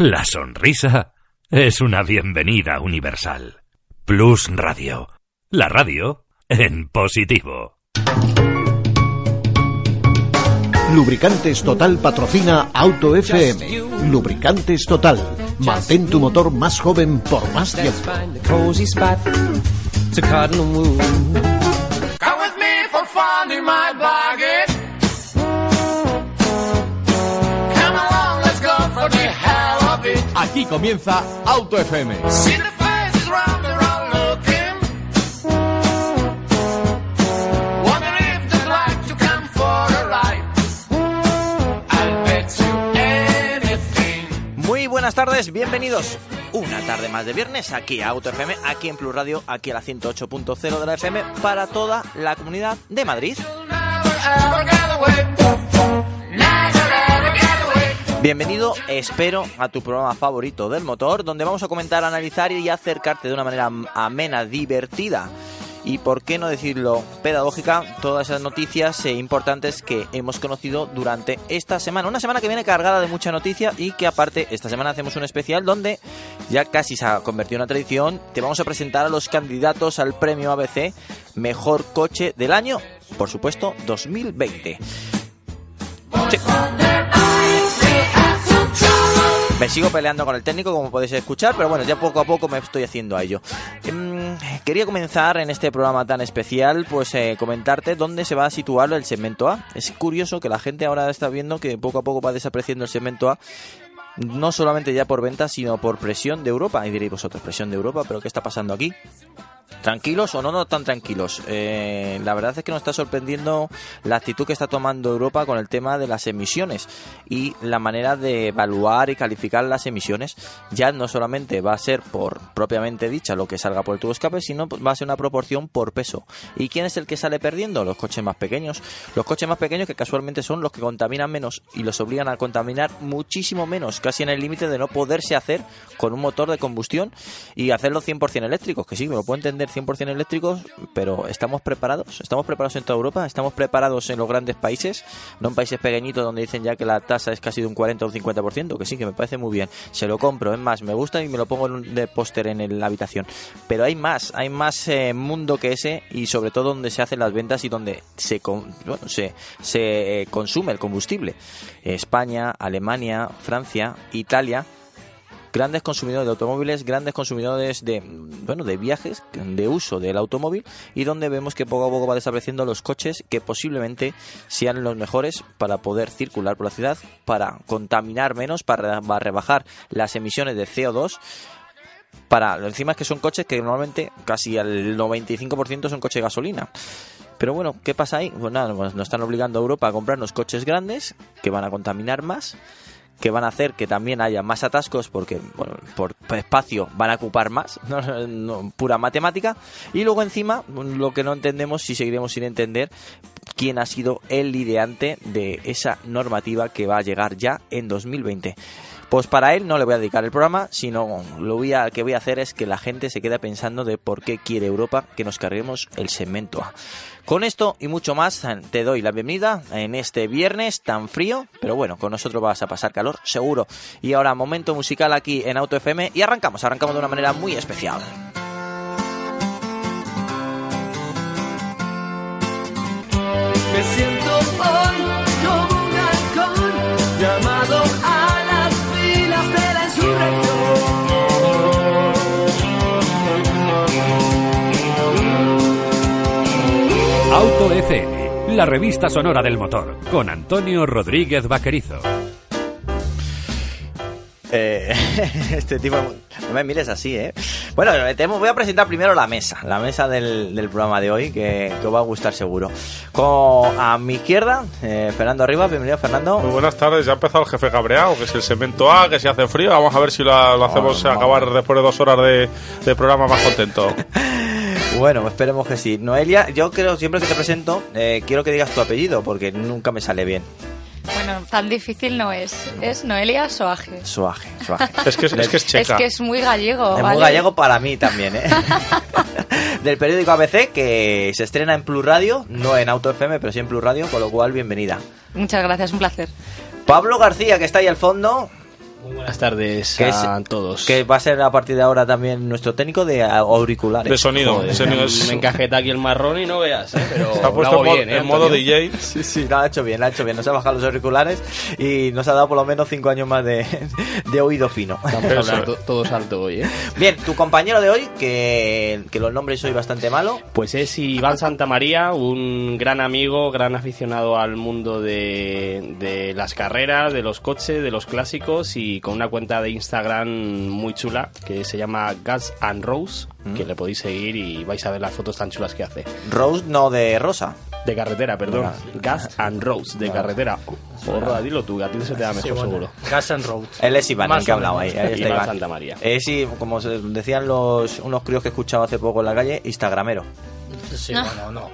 La sonrisa es una bienvenida universal. Plus Radio. La radio en positivo. Lubricantes Total patrocina Auto FM. Lubricantes Total. Mantén tu motor más joven por más tiempo. Aquí comienza Auto FM. Muy buenas tardes, bienvenidos. Una tarde más de viernes aquí a Auto FM, aquí en Plus Radio, aquí a la 108.0 de la FM para toda la comunidad de Madrid. Bienvenido, espero, a tu programa favorito del motor, donde vamos a comentar, analizar y acercarte de una manera amena, divertida y, por qué no decirlo, pedagógica, todas esas noticias eh, importantes que hemos conocido durante esta semana. Una semana que viene cargada de mucha noticia y que aparte esta semana hacemos un especial donde ya casi se ha convertido en una tradición. Te vamos a presentar a los candidatos al premio ABC Mejor Coche del Año, por supuesto, 2020. Sí. Me sigo peleando con el técnico, como podéis escuchar, pero bueno, ya poco a poco me estoy haciendo a ello. Em, quería comenzar en este programa tan especial, pues eh, comentarte dónde se va a situar el segmento A. Es curioso que la gente ahora está viendo que poco a poco va desapareciendo el segmento A no solamente ya por ventas, sino por presión de Europa. Y diréis vosotros, presión de Europa, pero ¿qué está pasando aquí? ¿Tranquilos o no, no tan tranquilos? Eh, la verdad es que nos está sorprendiendo la actitud que está tomando Europa con el tema de las emisiones y la manera de evaluar y calificar las emisiones. Ya no solamente va a ser por propiamente dicha lo que salga por el tubo escape, sino va a ser una proporción por peso. ¿Y quién es el que sale perdiendo? Los coches más pequeños. Los coches más pequeños que casualmente son los que contaminan menos y los obligan a contaminar muchísimo menos, casi en el límite de no poderse hacer con un motor de combustión y hacerlo 100% eléctricos, que sí, me lo puedo entender 100% eléctricos, pero ¿estamos preparados? ¿Estamos preparados en toda Europa? ¿Estamos preparados en los grandes países? No en países pequeñitos donde dicen ya que la tasa es casi de un 40 o un 50%, que sí, que me parece muy bien. Se lo compro, es más, me gusta y me lo pongo de póster en la habitación. Pero hay más, hay más eh, mundo que ese y sobre todo donde se hacen las ventas y donde se, bueno, se, se eh, consume el combustible. España, Alemania, Francia, Italia grandes consumidores de automóviles, grandes consumidores de bueno, de viajes, de uso del automóvil y donde vemos que poco a poco va desapareciendo los coches que posiblemente sean los mejores para poder circular por la ciudad, para contaminar menos, para rebajar las emisiones de CO2 para encima es que son coches que normalmente casi al 95% son coches de gasolina. Pero bueno, ¿qué pasa ahí? Pues nada, nos están obligando a Europa a comprarnos coches grandes que van a contaminar más que van a hacer que también haya más atascos porque bueno, por espacio van a ocupar más, no, pura matemática. Y luego encima, lo que no entendemos, si seguiremos sin entender, quién ha sido el ideante de esa normativa que va a llegar ya en 2020. Pues para él no le voy a dedicar el programa, sino lo voy a, que voy a hacer es que la gente se quede pensando de por qué quiere Europa que nos carguemos el segmento A. Con esto y mucho más te doy la bienvenida en este viernes tan frío, pero bueno, con nosotros vas a pasar calor, seguro. Y ahora momento musical aquí en Auto FM y arrancamos, arrancamos de una manera muy especial. FM, la revista sonora del motor, con Antonio Rodríguez Vaquerizo. Eh, este tipo, no me mires así, ¿eh? Bueno, voy a presentar primero la mesa, la mesa del, del programa de hoy, que, que, os va a gustar seguro. Con, a mi izquierda, eh, Fernando Arriba, bienvenido Fernando. Muy buenas tardes, ya ha empezado el jefe cabreado, que es el cemento A, que si hace frío, vamos a ver si lo, lo hacemos oh, acabar no. después de dos horas de, de programa más contento. Bueno, esperemos que sí. Noelia, yo creo siempre que te presento, eh, quiero que digas tu apellido, porque nunca me sale bien. Bueno, tan difícil no es. Es Noelia Soaje. Soaje, Soaje. es, que es, es, que es checa. Es que es muy gallego. Es ¿vale? muy gallego para mí también, ¿eh? Del periódico ABC, que se estrena en Plus Radio, no en Auto FM, pero sí en Plus Radio, con lo cual, bienvenida. Muchas gracias, un placer. Pablo García, que está ahí al fondo. Muy buenas tardes Que es- a todos. Que va a ser a partir de ahora también nuestro técnico de auriculares. De sonido. Joder, sonido me, es- me encajeta aquí el marrón y no veas, ¿eh? pero Se ha lo puesto en, bien, ¿eh, en modo? DJ. Sí, sí, lo ha hecho bien, lo ha hecho bien. Nos ha bajado los auriculares y nos ha dado por lo menos cinco años más de, de oído fino. Vamos a Eso hablar es. to- todos alto hoy, ¿eh? Bien, tu compañero de hoy, que, que los nombres soy bastante malo. Pues es Iván Santamaría, un gran amigo, gran aficionado al mundo de, de las carreras, de los coches, de los clásicos y con una cuenta de Instagram muy chula que se llama Gas and Rose, que le podéis seguir y vais a ver las fotos tan chulas que hace. Rose no de rosa. De carretera, perdón. Vale. Gas and Rose, de carretera. Porra, dilo tú, que a ti se te da mejor seguro. Gas and Roads. Él es Iván, el que ha o hablado ahí. ahí está Iván Iván. Santamaría. Eh, sí, como decían los unos críos que escuchaba hace poco en la calle, Instagramero. Sí, bueno, no.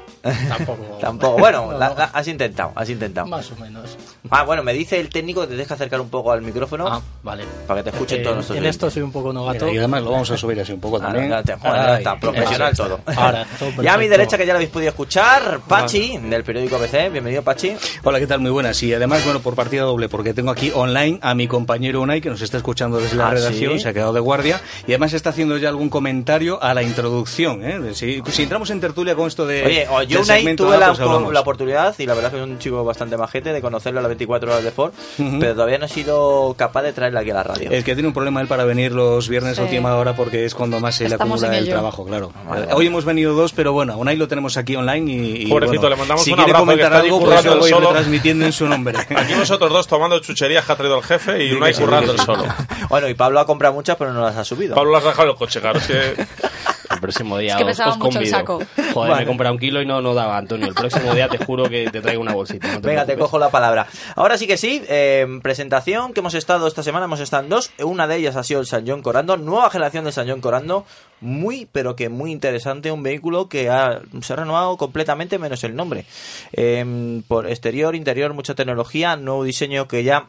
Tampoco. Tampoco. Bueno, No, la- no. la- has intentado, has intentado. Más o menos. Ah, bueno, me dice el técnico que te deja acercar un poco al micrófono Ah, vale. para que te escuchen Eh, todos nuestros En oyentes. esto soy un poco novato. Mira, y además lo vamos a subir así un poco Ah, también. joder, Ay, está, profesional eso todo. Ahora, todo Ya a mi derecha, que ya lo habéis podido escuchar, Pachi, del periódico BC. Bienvenido, Pachi. Hola, ¿qué tal? Muy buenas. Y además, bueno, por partida doble, porque tengo aquí online a mi compañero Unai, que nos está escuchando desde la ¿Ah, redacción, sí? se ha quedado de guardia, y además está haciendo ya algún comentario a la introducción. ¿eh? Si, si entramos en tertulia con esto de. Oye, yo Unai tuve A, la, pues la oportunidad, y la verdad que es un chico bastante majete, de conocerlo a las 24 horas de Ford, Ujú. pero todavía no he sido capaz de traerla aquí a la radio. Es que tiene un problema él para venir los viernes a Sí. última hora porque es cuando más se le acumula el trabajo, claro. vale, Eh, vale. Hoy hemos venido dos, pero bueno, a Unai lo tenemos aquí online y. y, Pobrecito, bueno, le mandamos si un quiere abrazo, comentar algo, pues lo voy solo. retransmitiendo en su nombre. Aquí vosotros dos tomando chucherías que ha traído el jefe y Unai currando el solo. Bueno, y Pablo ha comprado muchas, pero no las ha subido. Pablo las ha dejado en el coche, claro. Es que El próximo día Es que os, os mucho el convido. saco. Joder, Vale. me he comprado un kilo y no, no daba, Antonio. El próximo día te juro que te traigo una bolsita. no te Venga, te cojo la palabra. Ahora sí que sí, eh, presentación que hemos estado esta semana, hemos estado en dos. Una de ellas ha sido el San John Corando, nueva generación del San John Corando. Muy, pero que muy interesante. Un vehículo que ha- se ha renovado completamente, menos el nombre. Eh, por exterior, interior, mucha tecnología, nuevo diseño que ya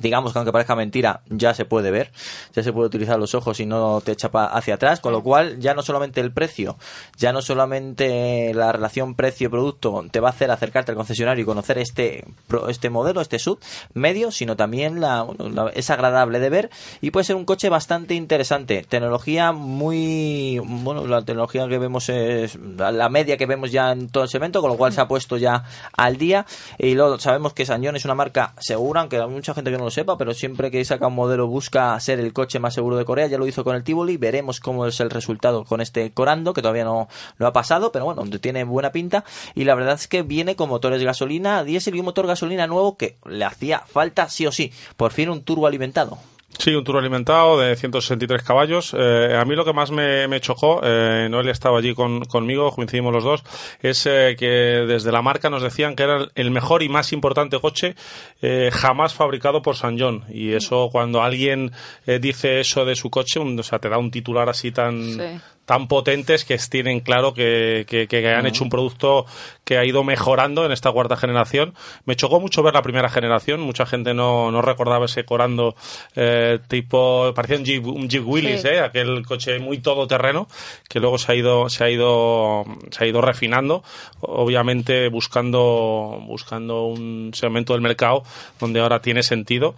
digamos que aunque parezca mentira, ya se puede ver, ya se puede utilizar los ojos y no te echa hacia atrás, con lo cual ya no solamente el precio, ya no solamente la relación precio-producto te va a hacer acercarte al concesionario y conocer este este modelo, este sub medio, sino también la, la- es agradable de ver y puede ser un coche bastante interesante. Tecnología muy, bueno, la tecnología que vemos es la la media que vemos ya en todo el segmento, con lo cual se ha puesto ya al día y luego sabemos que Sañón es una marca segura, aunque hay mucha gente que no lo sepa, pero siempre que saca un modelo busca ser el coche más seguro de Corea, ya lo hizo con el Tivoli, veremos cómo es el resultado con este Corando, que todavía no, no ha pasado, pero bueno, tiene buena pinta. Y la verdad es que viene con motores gasolina, diésel y un motor gasolina nuevo que le hacía falta sí o sí, por fin un turbo alimentado. Sí, un turbo alimentado de 163 caballos. Eh, a mí lo que más me, chocó, eh, Noel estaba allí con- conmigo, coincidimos los dos, es eh, que desde la marca nos decían que era el mejor y más importante coche eh, jamás fabricado por San John. Y eso, cuando alguien dice eso de su coche, un- o sea, te da un titular así tan, Sí. Tan potentes que tienen claro que, que- que han hecho un producto que ha ido mejorando en esta cuarta generación. Me chocó mucho ver la primera generación, mucha gente no, no recordaba ese Corando eh, tipo, parecía un Jeep, un Jeep Willys, Sí. eh, aquel coche muy todoterreno que luego se ha ido, se ha ido, se ha ido refinando, obviamente buscando, buscando un segmento del mercado donde ahora tiene sentido.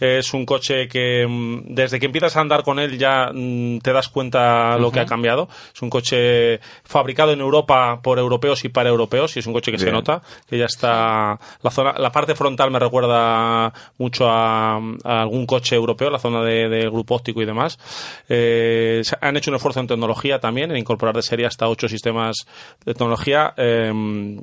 Es un coche que mm, desde que empiezas a andar con él ya mm, te das cuenta lo que ha cambiado. Es un coche fabricado en Europa por europeos y para europeos y es un coche que se nota que ya está la zona, la parte frontal me recuerda mucho a, a algún coche europeo, la zona de, de grupo óptico y demás. Eh, han hecho un esfuerzo en tecnología también, en incorporar de serie hasta ocho sistemas de tecnología, eh,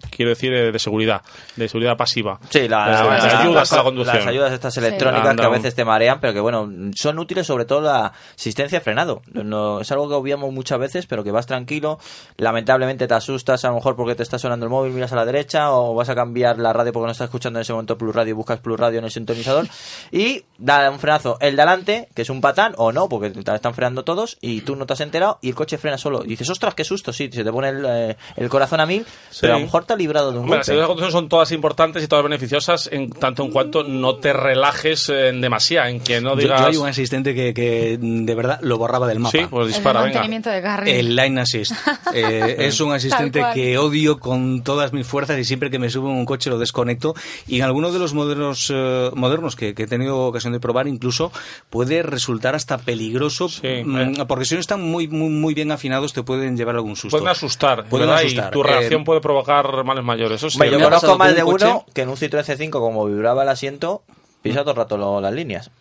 quiero decir, eh, de seguridad, de seguridad pasiva. Sí, la- Eh, la- de la- ayudas a la las- conducción. Las ayudas estas electrónicas que a veces te marean, pero que bueno, son útiles sobre todo la asistencia frenado. No, es algo que obviamos muchas veces, pero que vas tranquilo. Lamentablemente te asustas a lo mejor porque te está sonando el móvil, miras a la derecha o vas a cambiar la radio porque no estás escuchando en ese momento Plus Radio, buscas Plus Radio en el sintonizador y da un frenazo el de adelante, que es un patán, o no, porque te están frenando todos y tú no te has enterado y el coche frena solo. Y dices, ostras, qué susto, sí, se te pone el, eh, el corazón a mil, pero a lo mejor te ha librado de un las golpe. ayudas a la conducción son todas importantes y todas beneficiosas en tanto en cuanto no te relajes eh, en demasía, en que no Yo, digas... yo hay un asistente que, que, de verdad lo borraba del mapa. Sí, pues El de dispara, venga. Carril. El Line Assist. Eh, es un asistente que odio con todas mis fuerzas y siempre que me subo en un coche lo desconecto. Y en algunos de los modernos, eh, modernos que, que he tenido ocasión de probar, incluso puede resultar hasta peligroso mm, porque si no están muy, muy, muy bien afinados te pueden llevar algún susto. Pueden asustar, Pueden ¿verdad? asustar. Y tu reacción Eh, puede provocar males mayores. Eso sí. Hombre, yo conozco más de coche- uno que en un Citroën C5, como vibraba el asiento, pisa todo el rato lo- las líneas.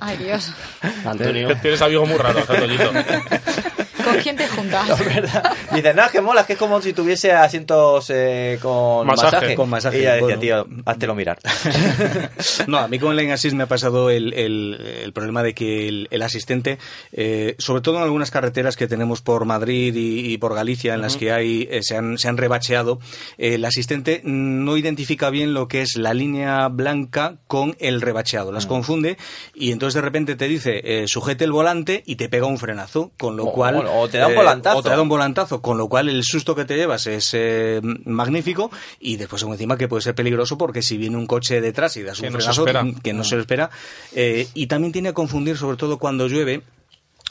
Ay, Dios. Antonio. Tienes amigos muy raros, Antoñito. ¿Con quién te juntas? Dice, no, es que mola, es que es como si tuviese asientos eh, con Masaje. masaje. Con masaje, Y ella decía, bueno. tío, háztelo mirar. No, a mí con el Assist me ha pasado el, el- el problema de que el, el asistente, eh, sobre todo en algunas carreteras que tenemos por Madrid y, y por Galicia, en las que hay eh, se, han, se han rebacheado, eh, el asistente no identifica bien lo que es la línea blanca con el rebacheado. Las confunde y entonces de repente te dice eh, sujete el volante y te pega un frenazo, con lo cual... o te da un eh, volantazo. o te da un volantazo, con lo cual el susto que te llevas es eh, magnífico y después encima que puede ser peligroso porque si viene un coche detrás y das Que un frenazo espera. que no se lo espera eh, y también tiene a confundir sobre todo cuando llueve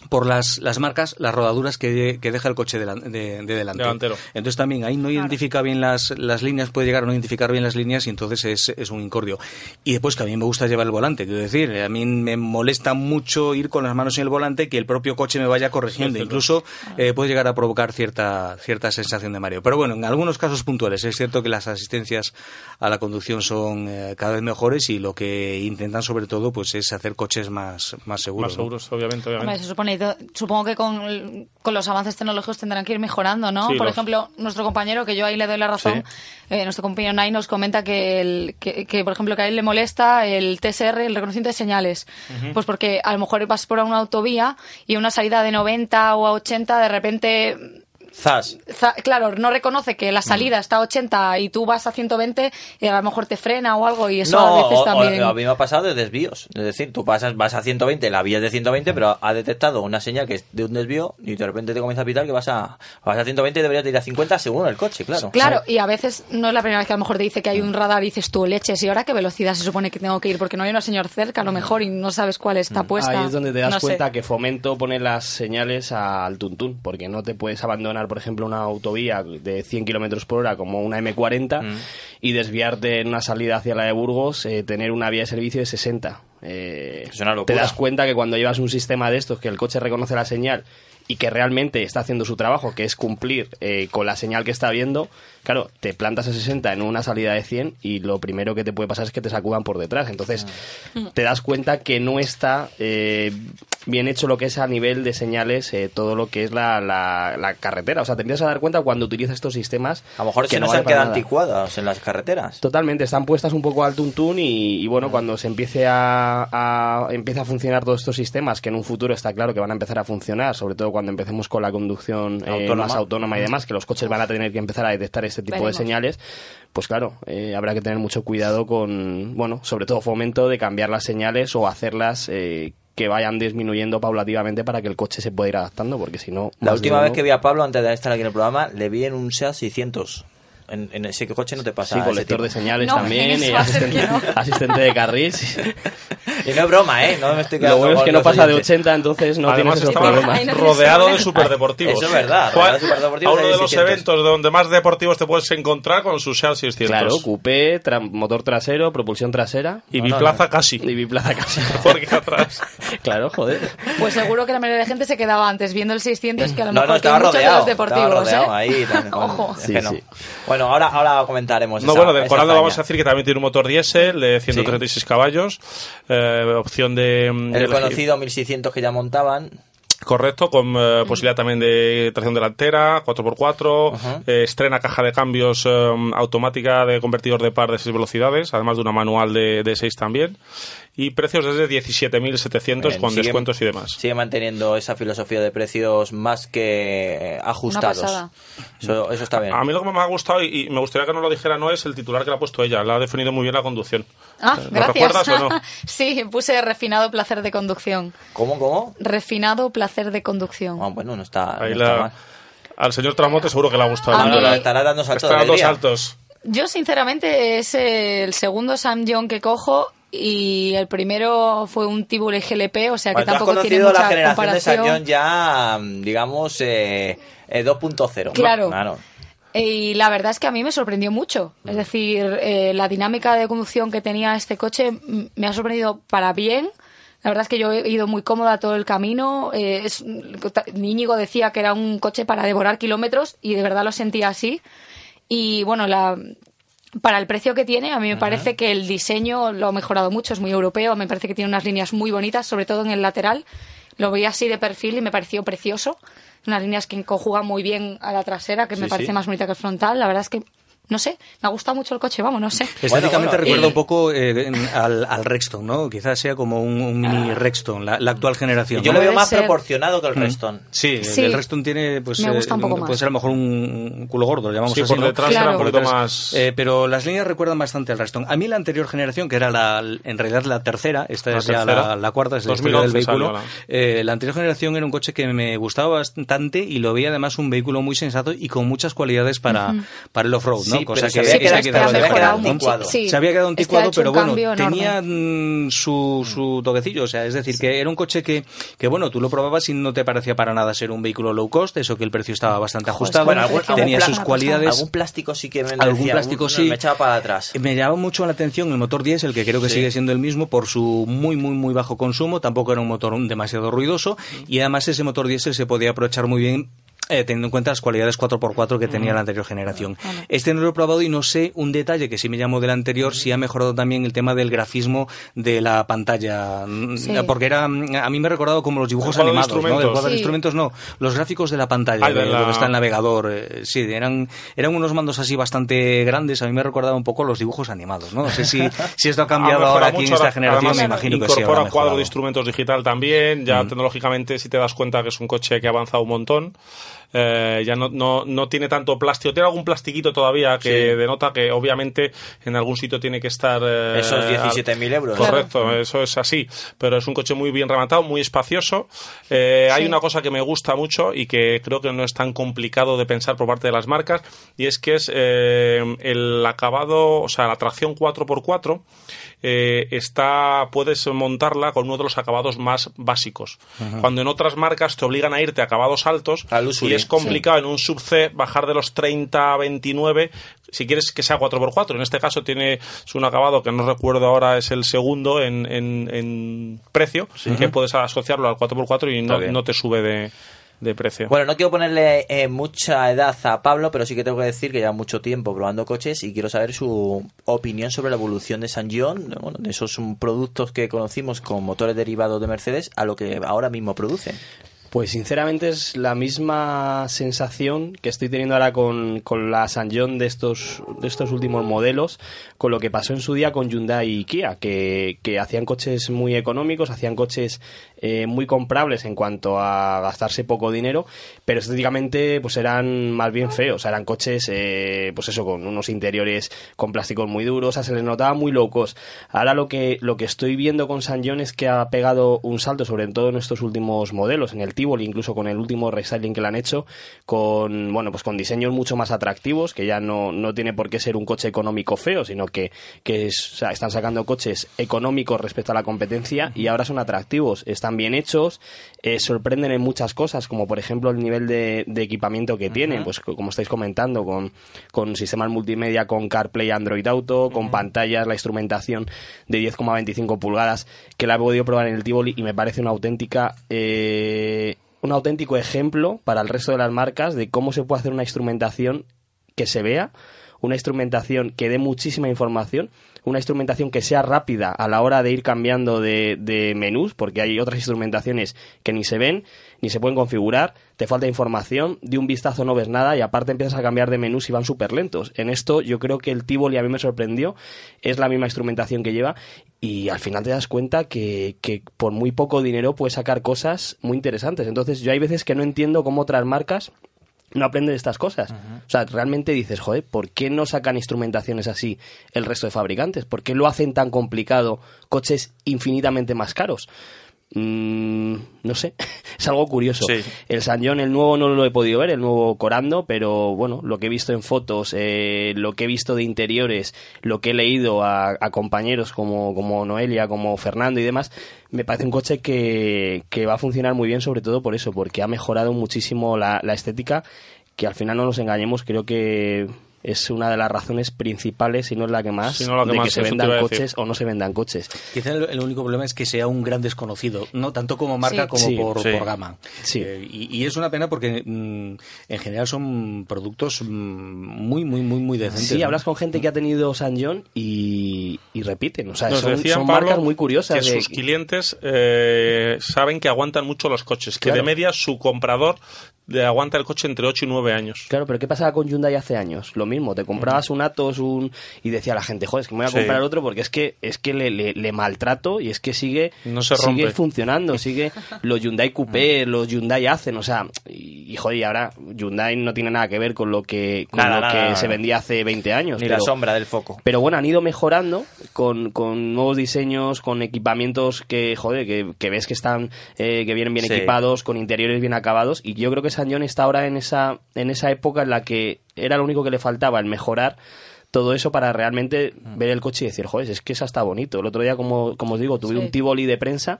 por las, las marcas, las rodaduras que, que deja el coche de, de delante. Delantero. Entonces también ahí no identifica bien las, las líneas, puede llegar a no identificar bien las líneas y entonces es, es un incordio. Y después que a mí me gusta llevar el volante, quiero decir, a mí me molesta mucho ir con las manos en el volante que el propio coche me vaya corrigiendo. Sí. Incluso eh, puede llegar a provocar cierta, cierta sensación de mareo. Pero bueno, en algunos casos puntuales es cierto que las asistencias a la conducción son eh, cada vez mejores y lo que intentan sobre todo pues es hacer coches más, más seguros. Más ¿no? seguros, obviamente, Hombre, obviamente. se supone, supongo que con, con los avances tecnológicos tendrán que ir mejorando, ¿no? Sí, por los- ejemplo, nuestro compañero, que yo ahí le doy la razón, eh, nuestro compañero Nai nos comenta que, el, que, que, por ejemplo, que a él le molesta el TSR, el reconocimiento de señales. Pues porque a lo mejor vas por una autovía y una salida de 90 o a 80, de repente Zas. za- claro, no reconoce que la salida está a 80 y tú vas a 120 y a lo mejor te frena o algo y eso no, a veces o- o también... a mí me ha pasado de desvíos. Es decir, tú pasas, vas a 120, la vía es de 120, pero ha detectado una señal que es de un desvío y de repente te comienza a pitar que vas a, vas a 120 y deberías de ir a 50 según el coche, claro. Claro, y a veces no es la primera vez que a lo mejor te dice que hay un radar y dices tú, leches, ¿y ahora qué velocidad se supone que tengo que ir? Porque no hay una señal cerca a lo mejor y no sabes cuál está puesta. Ahí es donde te das No sé. cuenta que Fomento pone las señales al tuntún, porque no te puedes abandonar, por ejemplo, una autovía de 100 kilómetros por hora como una M40 Mm. y desviarte en una salida hacia la de Burgos, eh, tener una vía de servicio de 60. Eh, Es una te das cuenta que cuando llevas un sistema de estos, que el coche reconoce la señal y que realmente está haciendo su trabajo, que es cumplir eh, con la señal que está viendo, claro, te plantas a 60 en una salida de 100 y lo primero que te puede pasar es que te sacudan por detrás. Entonces, te das cuenta que no está eh, bien hecho lo que es a nivel de señales, eh, todo lo que es la, la- la carretera. O sea, te empiezas a dar cuenta cuando utilizas estos sistemas. A lo mejor que se nos vale han quedado nada. anticuadas en las carreteras. Totalmente, están puestas un poco al tuntún y, y bueno, cuando se empiece a, a- empiece a funcionar todos estos sistemas, que en un futuro está claro que van a empezar a funcionar, sobre todo cuando empecemos con la conducción eh, Autónoma. más autónoma y demás, que los coches van a tener que empezar a detectar este tipo Veremos. de señales, pues claro, eh, habrá que tener mucho cuidado con, bueno, sobre todo fomento de cambiar las señales o hacerlas eh, que vayan disminuyendo paulativamente para que el coche se pueda ir adaptando, porque si no... La última vez que vi a Pablo antes de estar aquí en el programa, le vi en un SEAT 600. En, en ese coche no te pasa Sí, colector de señales No, también, y asistente, no. asistente de carril. sí. Y no es broma, ¿eh? No me estoy Lo bueno es que no pasa de oyentes. 80, entonces no Además tienes esos problemas. No rodeado de superdeportivos. Eso es verdad, rodeado de superdeportivos a uno de los 600. eventos donde más deportivos te puedes encontrar con su SEAT 600. Claro, coupé, tra- motor trasero, propulsión trasera. Y biplaza no. casi. Y biplaza casi. Porque atrás. claro, joder. Pues seguro que la mayoría de gente se quedaba antes viendo el 600 que a lo No, mejor no, que muchos de los deportivos, ¿eh? ahí. Ojo. es Sí, sí. Bueno, ahora, ahora comentaremos No, esa- bueno, de esa Corando vamos a decir que también tiene un motor diésel de 136 caballos, eh, opción de... mm, El elegir- conocido 1600 que ya montaban. Correcto, con eh, posibilidad también de tracción delantera, 4x4, Ajá. eh, estrena caja de cambios eh, automática de convertidor de par de 6 velocidades, además de una manual de, de 6 también, y precios desde 17.700 Bien, con sigue- descuentos y demás. Sigue manteniendo esa filosofía de precios más que eh, ajustados. Eso, eso está bien. A mí lo que me ha gustado, y, y me gustaría que no lo dijera, no es el titular que le ha puesto ella, la ha definido muy bien la conducción. Ah, ¿Lo gracias. recuerdas o no? sí, puse refinado placer de conducción. ¿Cómo, cómo? Refinado placer de conducción. Ah, bueno, no está, Ahí no está la- mal. al señor Tramote seguro que le ha gustado. A No, no, mí- no, estará dando saltos dando alegría. saltos. Yo, sinceramente, es el segundo Sam John que cojo y el primero fue un Tibul GLP, o sea que Bueno, tú has tampoco tiene mucha la generación de. Sañón ya, mm, digamos, eh, eh, 2.0. Claro. Y la verdad es que a mí me sorprendió mucho. Mm. Es decir, eh, la dinámica de conducción que tenía este coche mm, me ha sorprendido para bien. La verdad es que yo he ido muy cómoda todo el camino. Eh, es, Íñigo decía que era un coche para devorar kilómetros y de verdad lo sentía así. Y bueno, la, para el precio que tiene, a mí me parece que el diseño lo ha mejorado mucho, es muy europeo, me parece que tiene unas líneas muy bonitas, sobre todo en el lateral. Lo veía así de perfil y me pareció precioso. Unas líneas que conjugan muy bien a la trasera, que me parece sí. más bonita que el frontal. La verdad es que, no sé, me ha gustado mucho el coche, vamos, no sé. Estéticamente recuerda Y- un poco eh, al, al Rexton, ¿no? Quizás sea como un, un mini Rexton, la, la actual generación. Yo ¿no? lo veo más ser. proporcionado que el Mm. Reston. Sí, el- Sí. el Rexton tiene, pues, Me gusta un eh, poco puede más. ser a lo mejor un, culo gordo, lo llamamos Sí, así, por ¿no? detrás Claro. era un poquito más... Eh, pero las líneas recuerdan bastante al Rexton. A mí la anterior generación, que era la, en realidad la tercera, esta La es ya tercera. la, la cuarta, es la historia del 2011 vehículo. la- Eh, la anterior generación era un coche que me gustaba bastante y lo veía además un vehículo muy sensato y con muchas cualidades para, para el off-road, ¿no? Sí, Cosa pero que se había quedado- que se daba había de quedado quedar, un ¿no? anticuado. Sí, Se había quedado anticuado, pero bueno, enorme. tenía mm, su, su toquecillo, o sea, es decir, que era un coche que, que, bueno, tú lo probabas y no te parecía para nada ser un vehículo low cost, eso que el precio estaba bastante ajustado, Bueno, algún- algún tenía sus cualidades. Algún plástico sí que me Algún decía, plástico algún- sí. Me echaba para atrás. Me llamaba mucho la atención el motor diésel, que creo que Sí. sigue siendo el mismo por su muy, muy, muy bajo consumo. Tampoco era un motor demasiado ruidoso. Y además ese motor diésel se podía aprovechar muy bien. Eh, teniendo en cuenta las cualidades 4x4 que tenía la anterior generación. Este no lo he probado y no sé un detalle que sí me llamó del anterior, si ha mejorado también el tema del grafismo de la pantalla. mm, Sí. Porque era, mm, a mí me ha recordado como los dibujos El cuadro de animados, ¿no? Del de Sí. instrumentos no, los gráficos de la pantalla, de la- donde está el navegador. eh, sí, eran, eran unos mandos así bastante grandes. A mí me recordaba un poco los dibujos animados, ¿no? No sé si, si esto ha cambiado ahora aquí en esta ahora- generación, además, me imagino que sí. Incorpora cuadro de instrumentos digital también, ya tecnológicamente si te das cuenta que es un coche que ha avanzado un montón. Eh, ya no, no, no tiene tanto plástico, tiene algún plastiquito todavía que denota que obviamente en algún sitio tiene que estar... eh, Esos 17.000 euros. Correcto, eso es así. Pero es un coche muy bien rematado, muy espacioso. Eh, Hay una cosa que me gusta mucho y que creo que no es tan complicado de pensar por parte de las marcas, y es que es eh, el acabado, o sea, la tracción 4x4. Eh, está puedes montarla con uno de los acabados más básicos. Cuando en otras marcas te obligan a irte a acabados altos Al y es complicado en un sub C bajar de los 30 a 29 si quieres que sea 4x4. En este caso tiene es un acabado que no recuerdo ahora, es el segundo en, en, en precio, que puedes asociarlo al 4x4 y no, no te sube de, de precio. Bueno, no quiero ponerle eh, mucha edad a Pablo, pero sí que tengo que decir que lleva mucho tiempo probando coches y quiero saber su opinión sobre la evolución de San John, de, bueno, de esos productos que conocimos con motores derivados de Mercedes a lo que ahora mismo producen. Pues sinceramente es la misma sensación que estoy teniendo ahora con, con la San John de estos, de estos últimos modelos, con lo que pasó en su día con Hyundai y Kia, que, que hacían coches muy económicos, hacían coches eh, muy comprables en cuanto a gastarse poco dinero, pero estéticamente pues eran más bien feos, eran coches eh, pues eso, con unos interiores con plásticos muy duros, o se les notaba muy low cost. Ahora lo que, lo que estoy viendo con San John es que ha pegado un salto, sobre todo en estos últimos modelos, en el Tivoli, incluso con el último restyling que le han hecho, con bueno pues con diseños mucho más atractivos, que ya no, no tiene por qué ser un coche económico feo, sino que, que es- están sacando coches económicos respecto a la competencia y ahora son atractivos, están bien hechos, eh, sorprenden en muchas cosas, como por ejemplo el nivel de, de equipamiento que tienen, pues co- como estáis comentando, con, con sistemas multimedia, con CarPlay, Android Auto, con pantallas, la instrumentación de 10,25 pulgadas, que la he podido probar en el Tivoli y me parece una auténtica... eh, un auténtico ejemplo para el resto de las marcas de cómo se puede hacer una instrumentación que se vea, una instrumentación que dé muchísima información, una instrumentación que sea rápida a la hora de ir cambiando de, de menús, porque hay otras instrumentaciones que ni se ven, ni se pueden configurar, te falta información, de un vistazo no ves nada y aparte empiezas a cambiar de menús y van súper lentos. En esto yo creo que el Tivoli a mí me sorprendió, es la misma instrumentación que lleva y al final te das cuenta que, que por muy poco dinero puedes sacar cosas muy interesantes. Entonces yo hay veces que no entiendo cómo otras marcas no aprenden de estas cosas. O sea, realmente dices, joder, ¿por qué no sacan instrumentaciones así el resto de fabricantes? ¿Por qué lo hacen tan complicado coches infinitamente más caros? Mm, no sé. es algo curioso. Sí. El San John, el nuevo no lo he podido ver, el nuevo Corando, pero bueno, lo que he visto en fotos, eh, lo que he visto de interiores, lo que he leído a, a compañeros como, como Noelia, como Fernando y demás, me parece un coche que, que va a funcionar muy bien, sobre todo por eso, porque ha mejorado muchísimo la, la estética, que al final no nos engañemos, creo que es una de las razones principales, si no es la que más, Si no la que de más, que se vendan coches o no se vendan coches. Quizá el, el único problema es que sea un gran desconocido, no tanto como marca Sí. como Sí, por, sí. por gama. Sí. Eh, y, y es una pena porque mm, en general son productos mm, muy, muy, muy, muy decentes. Sí, ¿no? hablas con gente que ha tenido San John y, y repiten. O sea, Nos son, decían, son Pablo, marcas muy curiosas. que de- sus clientes eh, saben que aguantan mucho los coches, que de media su comprador le aguanta el coche entre 8 y 9 años. Claro, pero ¿qué pasaba con Hyundai hace años? Lo mismo, te comprabas un Atos un y decía la gente, joder, es que me voy a Sí. comprar otro porque es que es que le, le- le maltrato y es que sigue No se sigue funcionando, sigue los Hyundai Coupé, los Hyundai hacen, o sea, y, y, joder, y ahora Hyundai no tiene nada que ver con lo que con Nada, lo nada, que nada. se vendía hace 20 años, Ni pero- la sombra del foco. Pero bueno, han ido mejorando con, con nuevos diseños, con equipamientos que, joder, que, que ves que están, eh, que vienen bien Sí. equipados, con interiores bien acabados. Y yo creo que San John está ahora en esa, en esa época en la que era lo único que le faltaba, el mejorar todo eso para realmente Mm. ver el coche y decir, joder, es que esa está bonito. El otro día, como, como os digo, tuve Sí. un Tivoli de prensa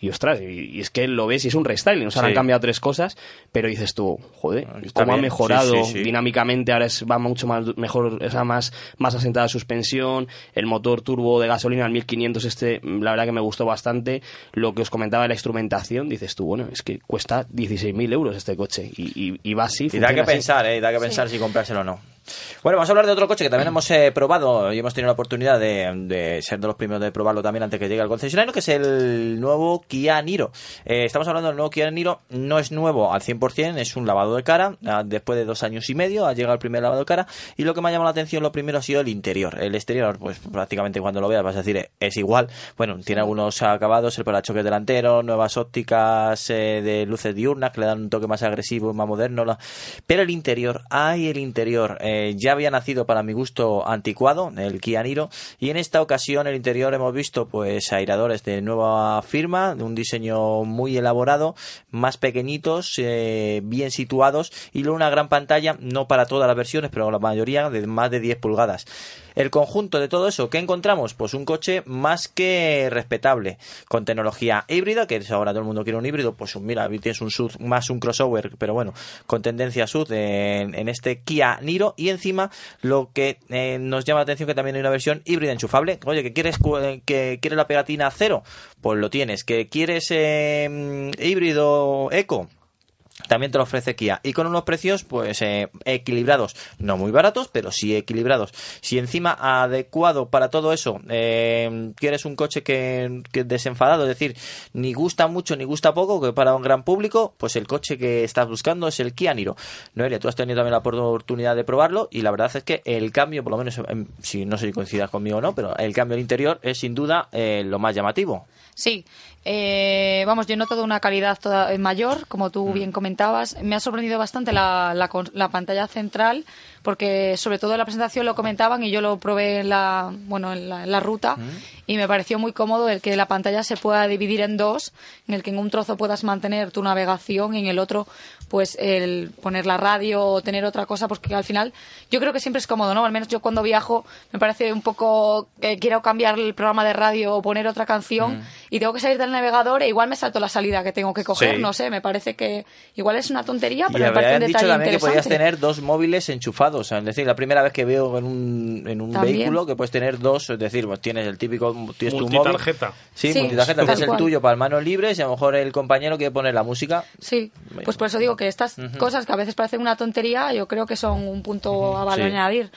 y ostras, y, y es que lo ves y es un restyling, o sea, Sí. han cambiado tres cosas, pero dices tú, joder, Está cómo ha bien. mejorado Sí, sí, sí. dinámicamente, ahora es, va mucho más mejor, o sea, más, más asentada suspensión, el motor turbo de gasolina al 1500 este, la verdad que me gustó bastante, lo que os comentaba de la instrumentación, dices tú, bueno, es que cuesta 16.000 euros este coche y, y, y va así. Y da que así. pensar, ¿eh? Da que pensar si comprárselo o no. Bueno, vamos a hablar de otro coche que también hemos eh, probado y hemos tenido la oportunidad de, ser de los primeros de probarlo también antes que llegue al concesionario, que es el nuevo Kia Niro. Eh, estamos hablando del nuevo Kia Niro, no es nuevo al 100%, es un lavado de cara, ah, después de dos años y medio ha llegado el primer lavado de cara y lo que me ha llamado la atención lo primero ha sido el interior. El exterior, pues prácticamente cuando lo veas vas a decir, eh, es igual. Bueno, tiene algunos acabados, el parachoques delantero, nuevas ópticas eh, de luces diurnas que le dan un toque más agresivo y más moderno. Pero el interior, ay, el interior, eh, ya había nacido para mi gusto anticuado, el Kia Niro, y en esta ocasión el interior hemos visto pues airadores de nueva firma, de un diseño muy elaborado, más pequeñitos, eh, bien situados, y luego una gran pantalla, no para todas las versiones, pero la mayoría de más de 10 pulgadas. El conjunto de todo eso, ¿qué encontramos? Pues un coche más que respetable, con tecnología híbrida, que es ahora todo el mundo quiere un híbrido, pues mira, tienes un SUV más un crossover, pero bueno, con tendencia SUV en, este Kia Niro, y encima lo que eh, nos llama la atención que también hay una versión híbrida enchufable. Oye, que quieres eh, que quieres la pegatina cero, pues lo tienes. Que quieres eh, híbrido eco, también te lo ofrece Kia. Y con unos precios pues eh, equilibrados. No muy baratos pero sí equilibrados. Si encima adecuado para todo eso eh, quieres un coche que, que desenfadado es decir ni gusta mucho ni gusta poco que para un gran público pues el coche que estás buscando es el Kia Niro. Noelia tú has tenido también la oportunidad de probarlo y la verdad es que el cambio por lo menos em, si no sé si coincidas conmigo o no pero el cambio del interior es sin duda eh, lo más llamativo. Sí, eh, vamos, yo he notado una calidad toda, eh, mayor, como tú bien comentabas. Me ha sorprendido bastante la, la pantalla central, porque sobre todo en la presentación lo comentaban y yo lo probé en la, bueno, en la, en la ruta y me pareció muy cómodo el que la pantalla se pueda dividir en dos, en el que en un trozo puedas mantener tu navegación y en el otro pues el poner la radio o tener otra cosa, porque al final yo creo que siempre es cómodo, ¿no? Al menos yo cuando viajo me parece un poco que quiero cambiar el programa de radio o poner otra canción y tengo que salir del navegador e igual me salto la salida que tengo que coger, Sí. no sé, me parece que igual es una tontería, Y pero me parece un habían dicho detalle también que podías tener dos móviles enchufados. Es decir, la primera vez que veo en un, en un vehículo que puedes tener dos. Es decir, pues tienes el típico. Tienes tu móvil. Multitarjeta. Sí, Sí, multitarjeta. tal Tienes el tuyo para manos libres y a lo mejor el compañero quiere poner la música. Sí, pues por eso digo que estas cosas que a veces parecen una tontería, yo creo que son un punto a valor sí. añadir.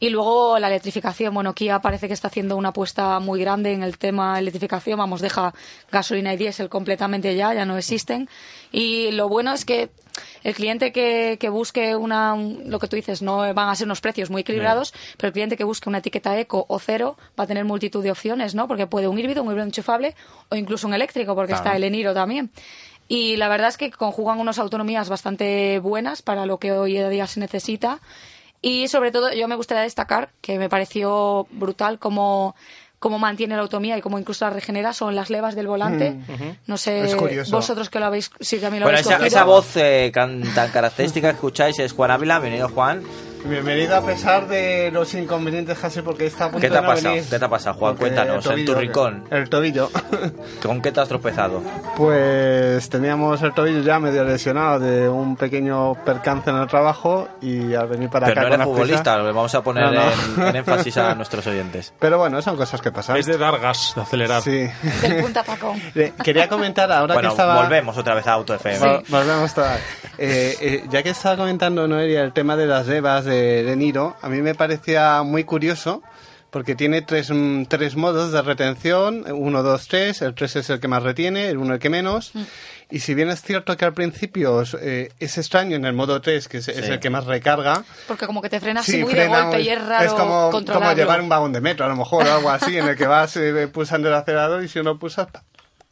Y luego la electrificación. Bueno, Kia parece que está haciendo una apuesta muy grande en el tema electrificación. Vamos, deja gasolina y diésel completamente ya, ya no existen. Y lo bueno es que el cliente que, que busque una, un- lo que tú dices, no van a ser unos precios muy equilibrados, pero el cliente que busque una etiqueta eco o cero va a tener multitud de opciones, ¿no? Porque puede un híbrido, un híbrido enchufable o incluso un eléctrico, porque Claro. está el Eniro también. Y la verdad es que conjugan unas autonomías bastante buenas para lo que hoy en día se necesita. Y sobre todo, yo me gustaría destacar que me pareció brutal como cómo mantiene la autonomía y cómo incluso la regenera son las levas del volante. Mm. No sé, vosotros que lo habéis, si también lo Bueno, habéis esa, voz eh, tan característica que escucháis es Juan Ávila. Bienvenido, Juan. Bienvenido a pesar de los inconvenientes, José, porque está a punto ¿Qué te de ha no pasado? venir. ¿Qué te ha pasado, Juan? Porque Cuéntanos, el en tu tobillo- rincón. El tobillo. ¿Con qué te has tropezado? Pues teníamos el tobillo ya medio lesionado de un pequeño percance en el trabajo y al venir para Pero acá no con eres futbolista, lo vamos a poner No, no. En, en énfasis a nuestros oyentes. Pero bueno, son cosas que pasan. Es de dar gas, de acelerar. Sí. Del punta Quería comentar ahora bueno, que estaba... volvemos otra vez a Auto FM. Vol- Volvemos todas. Eh, eh, ya que estaba comentando Noelia el tema de las levas de, de Niro, a mí me parecía muy curioso porque tiene tres, mm, tres modos de retención, uno, dos, tres, el tres es el que más retiene, el uno el que menos, y si bien es cierto que al principio eh, es extraño en el modo 3, que es, el que más recarga, Porque como que te frenas Sí, muy frena de golpe y es raro Es como, como llevar un vagón de metro, a lo mejor, o algo así, en el que vas eh, pulsando el acelerador y si no pulsas, pa-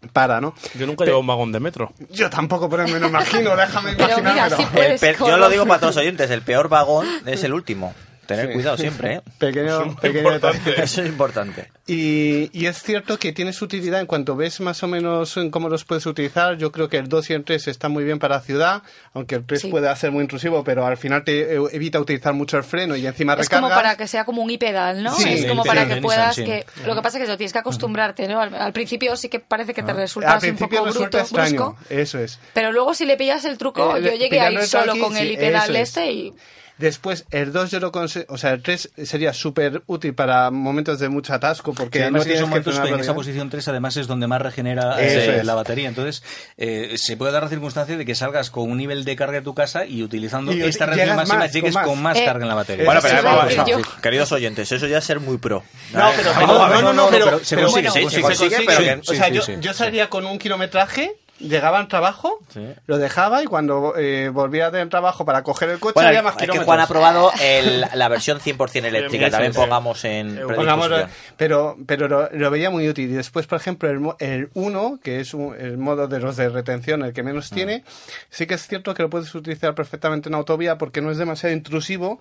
para, ¿no? Yo nunca llevo un vagón de metro. Yo tampoco, pero me lo imagino, déjame Pero mira, imaginármelo. sí El puedes yo lo digo para todos los oyentes, el peor vagón es el último. Tener Sí. cuidado siempre, ¿eh? Pequeño, pequeño detalle. Eso es importante. Y, y es cierto que tiene su utilidad en cuanto ves más o menos en cómo los puedes utilizar. Yo creo que el 2 y el 3 están muy bien para ciudad, aunque el 3 Sí. puede ser muy intrusivo, pero al final te eh, evita utilizar mucho el freno y encima Es recargas. como para que sea como un ipedal, ¿no? Sí, es como para que puedas Nissan, que lo que pasa es que eso tienes que acostumbrarte, ¿no? Al, al principio sí que parece que te resulta Ah. Así un poco resulta bruto, extraño, brusco, eso es. pero luego si le pillas el truco, Eh, yo llegué a pillarlo ir el solo tranqui, con el ipedal es. este y Después, el 2 yo lo conse- o sea, el 3 sería súper útil para momentos de mucho atasco porque además no en tienes esos que momentos frenar en esa posición 3 además es donde más regenera eh, la batería. Entonces, eh, se puede dar la circunstancia de que salgas con un nivel de carga de tu casa y utilizando Y esta reacción máxima más, llegues con más. con más Eh, carga en la batería. Bueno, pero no, queridos oyentes, eso ya es ser muy pro. No, pero- no, no, no, pero, se pero consigue, bueno, se consigue, pero o sea, sí, yo, sí. yo salía con un kilometraje, llegaba al trabajo, Sí. lo dejaba y cuando eh, volvía del trabajo para coger el coche Bueno, había más es que kilómetros. Juan ha probado el- la versión 100% eléctrica. También pongamos en Pongamos- pero pero lo, lo veía muy útil. Y después, por ejemplo, el, mo- el 1, que es un- el modo de los de retención, el que menos tiene, sí que es cierto que lo puedes utilizar perfectamente en autovía porque no es demasiado intrusivo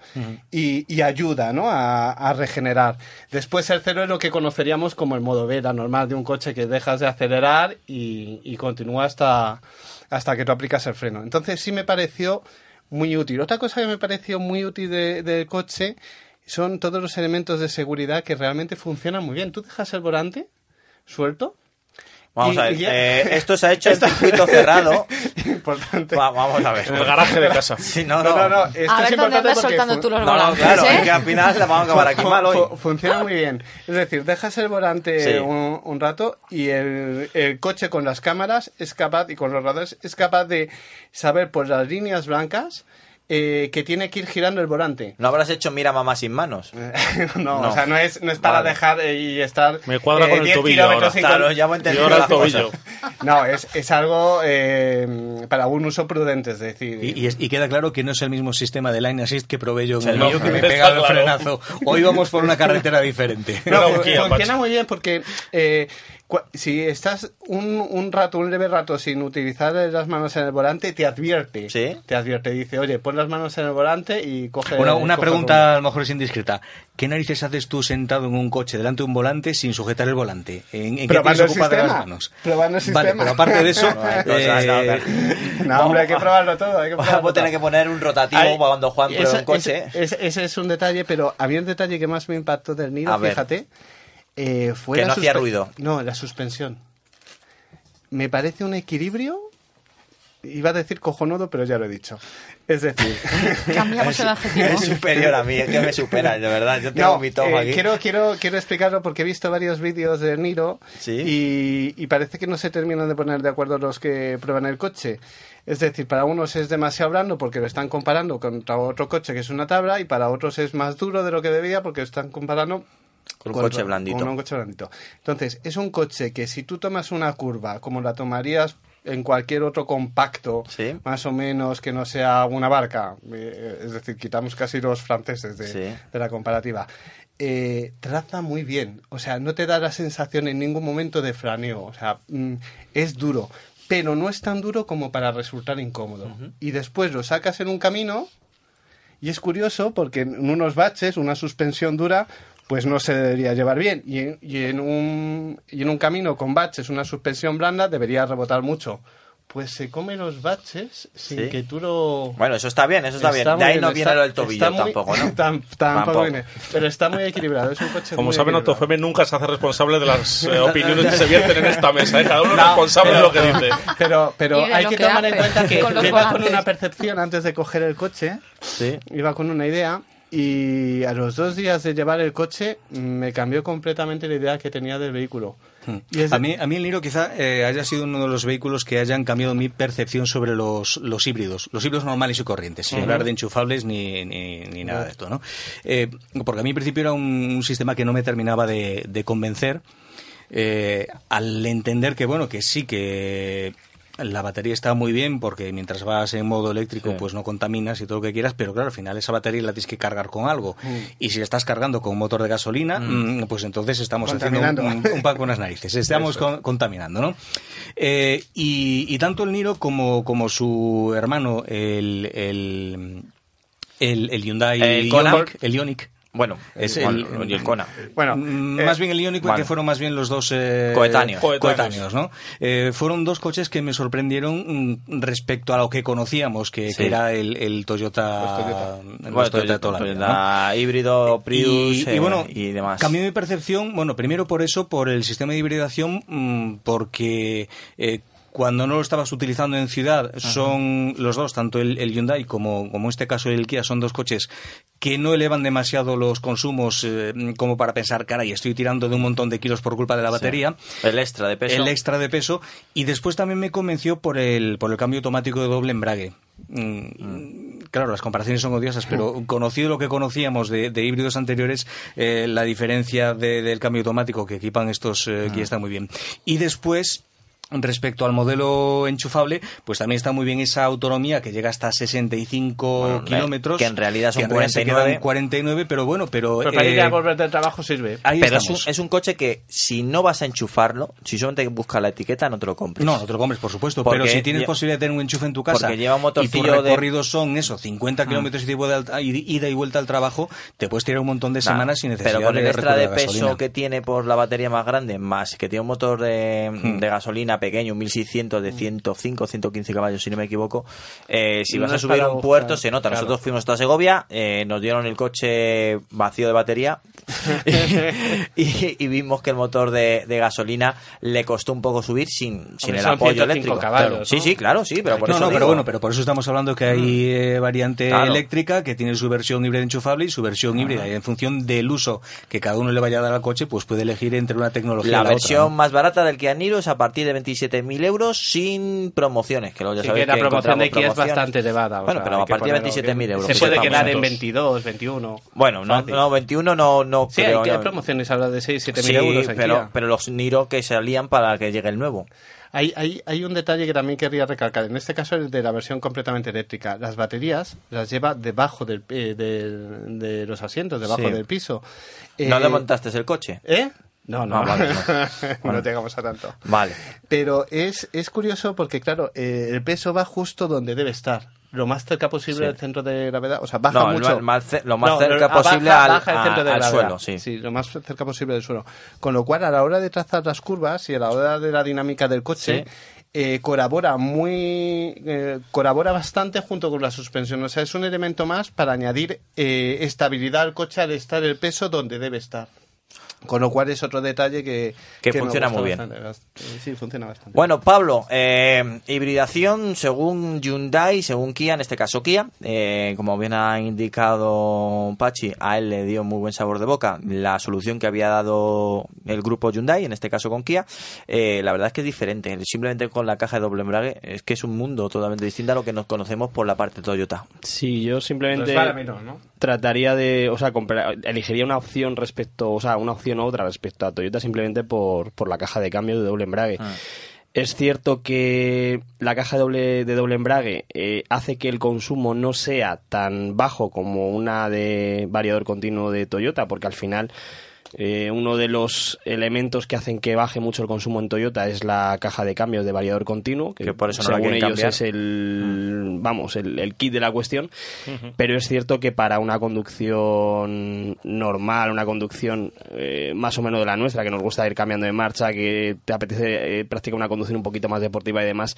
y, y ayuda ¿no? a, a regenerar. Después, el 0 es lo que conoceríamos como el modo B, la normal de un coche que dejas de acelerar y, y continúa hasta, hasta que tú aplicas el freno. Entonces, sí me pareció muy útil. Otra cosa que me pareció muy útil de- del coche son todos los elementos de seguridad que realmente funcionan muy bien. Tú dejas el volante suelto. Vamos y- a ver, ya- eh, esto se ha hecho en circuito cerrado. Importante. Va- vamos a ver. En el garaje de casa. Sí, no, No, no. no, no. Esto a es ver dónde importante andas soltando tú los No, no, volantes, claro, ¿eh? es que al final la vamos a acabar aquí mal hoy. fu- Funciona muy bien. Es decir, dejas el volante Sí. un, un rato y el, el coche con las cámaras es capaz y con los radares es capaz de saber por las líneas blancas eh, que tiene que ir girando el volante. No habrás hecho mira mamá sin manos. no, No. o sea, no es, no es para Vale. dejar eh, y estar. Me cuadra con el 10 tobillo ahora. sin Claro, ya ahora el tobillo. No, es, es algo eh, para un uso prudente, es decir. Y, y es- y queda claro que no es el mismo sistema de Line Assist que probé yo en el no, mío, que me pega el claro. frenazo. Hoy vamos por una carretera diferente. No, funciona muy bien porque eh, si estás un, un rato, un leve rato sin utilizar las manos en el volante, te advierte. ¿Sí? Te advierte, dice, oye, pon las manos en el volante y coge. Una, una coge pregunta a lo mejor es indiscreta. ¿Qué narices haces tú sentado en un coche delante de un volante sin sujetar el volante? ¿En, en qué tienes el ocupado las manos? Probando el Vale, sistema. pero aparte de eso... No eh, no, hombre, hay que probarlo todo. Hay que probarlo Vamos a tener que poner un rotativo Ay, cuando Juan pruebe ese- un coche. Ese, ese- ese es un detalle, pero a mí el detalle que más me impactó del nido, A ver. Eh, fue Que no hacía ruido. No, la suspensión. Me parece un equilibrio. Iba a decir cojonudo, pero ya lo he dicho. Es decir, Cambiamos el adjetivo. Es superior a mí, es que me supera, de verdad. Yo tengo No, mi toma eh, aquí. quiero, quiero, quiero explicarlo porque he visto varios vídeos de Niro Sí. y, y parece que no se terminan de poner de acuerdo los que prueban el coche. Es decir, para unos es demasiado blando porque lo están comparando contra otro coche que es una tabla y para otros es más duro de lo que debía porque lo están comparando Con un coche blandito. con un coche blandito. Entonces, es un coche que si tú tomas una curva como la tomarías en cualquier otro compacto, Sí. más o menos que no sea una barca, eh, es decir, quitamos casi los franceses de, Sí. de la comparativa, eh, traza muy bien. O sea, no te da la sensación en ningún momento de franeo. O sea, mm, es duro, pero no es tan duro como para resultar incómodo. Y después lo sacas en un camino y es curioso porque en unos baches, una suspensión dura, pues no se debería llevar bien. Y en, y en un, y en un camino con baches, una suspensión blanda, debería rebotar mucho. Pues se come los baches sin Sí. que tú lo... Bueno, eso está bien, eso está, bien. muy De ahí no viene está- lo del tobillo está muy- tampoco, ¿no? Tam- tampoco viene. Pero está muy equilibrado. Es un coche Como muy saben. AutoFM nunca se hace responsable de las eh, opiniones que se vierten en esta mesa. ¿eh? Cada uno es No, responsable de pero- lo que dice. Pero, pero de hay que, que tomar en cuenta que con yo iba con una percepción antes de coger el coche, Sí. iba con una idea y a los dos días de llevar el coche mm, me cambió completamente la idea que tenía del vehículo. Y es- A mí, a mí el Niro quizá eh, haya sido uno de los vehículos que hayan cambiado mi percepción sobre los, los híbridos, los híbridos normales y corrientes, sin hablar de enchufables ni, ni, ni nada de esto, ¿no? Eh, porque a mí en principio era un, un sistema que no me terminaba de, de convencer eh, al entender que, bueno, que sí que la batería está muy bien porque mientras vas en modo eléctrico Sí. pues no contaminas y todo lo que quieras, pero claro, al final esa batería la tienes que cargar con algo. Mm. Y si la estás cargando con un motor de gasolina, Mm. mm, pues entonces estamos haciendo un, un, un pan con las narices. Estamos con- contaminando, ¿no? Eh, y, y tanto el Niro como, como su hermano, el, el, el, el Hyundai El. Ioniq, el Ioniq, Bueno, Es el, el- y el Kona. bueno, Mm, eh, más bien el Ioniq, vale. que fueron más bien los dos eh, Coetáneos. coetáneos, ¿no? Eh, fueron dos coches que me sorprendieron mm, respecto a lo que conocíamos, que, Sí. que era el, el Toyota, Los Toyota. el Bueno, Toyota Toyota, híbrido, Prius y, y bueno, y demás. cambió mi percepción, bueno, primero por eso, por el sistema de hibridación, mm, porque eh, cuando no lo estabas utilizando en ciudad, son los dos, tanto el, el Hyundai como, como en este caso el Kia, son dos coches que no elevan demasiado los consumos eh, como para pensar, caray, estoy tirando de un montón de kilos por culpa de la batería. El extra de peso. El extra de peso. Y después también me convenció por el, por el cambio automático de doble embrague. Mm, Claro, las comparaciones son odiosas, pero conocido lo que conocíamos de, de híbridos anteriores, eh, la diferencia de- del cambio automático que equipan estos eh, Kia está muy bien. Y después, Respecto al modelo enchufable, pues también está muy bien esa autonomía que llega hasta 65 Bueno, kilómetros. que en realidad son que en realidad se 49. quedan 49, pero bueno, pero... pero para ir eh, a volver del trabajo sirve. ahí Pero es un, es un coche que si no vas a enchufarlo, si solamente buscas la etiqueta, no te lo compres. No, no te lo compres, por supuesto. Porque pero si tienes posibilidad de tener un enchufe en tu casa porque lleva un y motorcillo tus de- Ah. recorridos son eso, 50 kilómetros ida y ida y vuelta al trabajo, te puedes tirar un montón de Nah, semanas sin necesidad pero con de el extra de peso gasolina. que tiene por la batería más grande, más que tiene un motor de, Hmm. de gasolina pequeño, un 1600 de 105, 115 caballos, si no me equivoco, eh, si No vas a subir a un buscar, puerto, se nota. claro. Nosotros fuimos hasta Segovia, eh, nos dieron el coche vacío de batería y, y vimos que el motor de, de gasolina le costó un poco subir sin, sin el apoyo 105 eléctrico. caballos, Claro. ¿no? Sí, sí, claro, sí, pero por no, eso no, pero digo. bueno, pero por eso estamos hablando que hay eh, variante Claro. eléctrica que tiene su versión híbrida enchufable y su versión híbrida. Y en función del uso que cada uno le vaya a dar al coche, pues puede elegir entre una tecnología La y la versión otra. ¿no? más barata del Kia Niro es a partir de 27.000 euros sin promociones, que luego ya Sí, sabéis que la promoción de Kia es bastante elevada. Bueno, sea, pero a que partir de ponerlo 27.000 euros. Se que puede quedar en 22, 21. Bueno, no, no 21 no, no Sí, creo. hay, hay promociones ahora de 6, 7 mil Sí, euros pero, pero los Niro que salían para que llegue el nuevo. Hay, hay, hay un detalle que también querría recalcar. En este caso, el de la versión completamente eléctrica. Las baterías las lleva debajo del, eh, del- de los asientos, debajo Sí. del piso. ¿No Eh, le montaste el coche? ¿Eh? No, no. Ah, vale, no. no llegamos a tanto. Vale. Pero es, es curioso porque, claro, eh, el peso va justo donde debe estar. Lo más cerca posible Sí. del centro de gravedad. O sea, baja No, mucho. más lo más No, cerca ah, posible baja- al- baja el centro de a- al gravedad. suelo, sí. Sí, lo más cerca posible del suelo. Con lo cual, a la hora de trazar las curvas y a la hora de la dinámica del coche, Sí. eh, colabora muy eh, colabora bastante junto con la suspensión o sea es un elemento más para añadir eh, estabilidad al coche al estar el peso donde debe estar con lo cual es otro detalle que Que funciona muy bien. bastante. Sí funciona bastante Bueno, Pablo, eh, hibridación según Hyundai, según Kia, en este caso Kia, eh, como bien ha indicado Pachi, a él le dio muy buen sabor de boca la solución que había dado el grupo Hyundai, en este caso con Kia, eh, la verdad es que es diferente, simplemente con la caja de doble embrague es que es un mundo totalmente distinto a lo que nos conocemos por la parte Toyota. Sí, yo simplemente Pues ¿no? Trataría de, o sea, comprar- elegiría una opción respecto, o sea, una opción u otra respecto a Toyota simplemente por, por la caja de cambio de doble embrague. Ah. Es cierto que la caja de doble, de doble embrague eh, hace que el consumo no sea tan bajo como una de variador continuo de Toyota, porque al final Eh, uno de los elementos que hacen que baje mucho el consumo en Toyota es la caja de cambios de variador continuo, que, Que por eso no según ellos cambiar. es el, vamos, el, el kit de la cuestión. Pero es cierto que para una conducción normal, una conducción eh, más o menos de la nuestra, que nos gusta ir cambiando de marcha, que te apetece eh, practicar una conducción un poquito más deportiva y demás,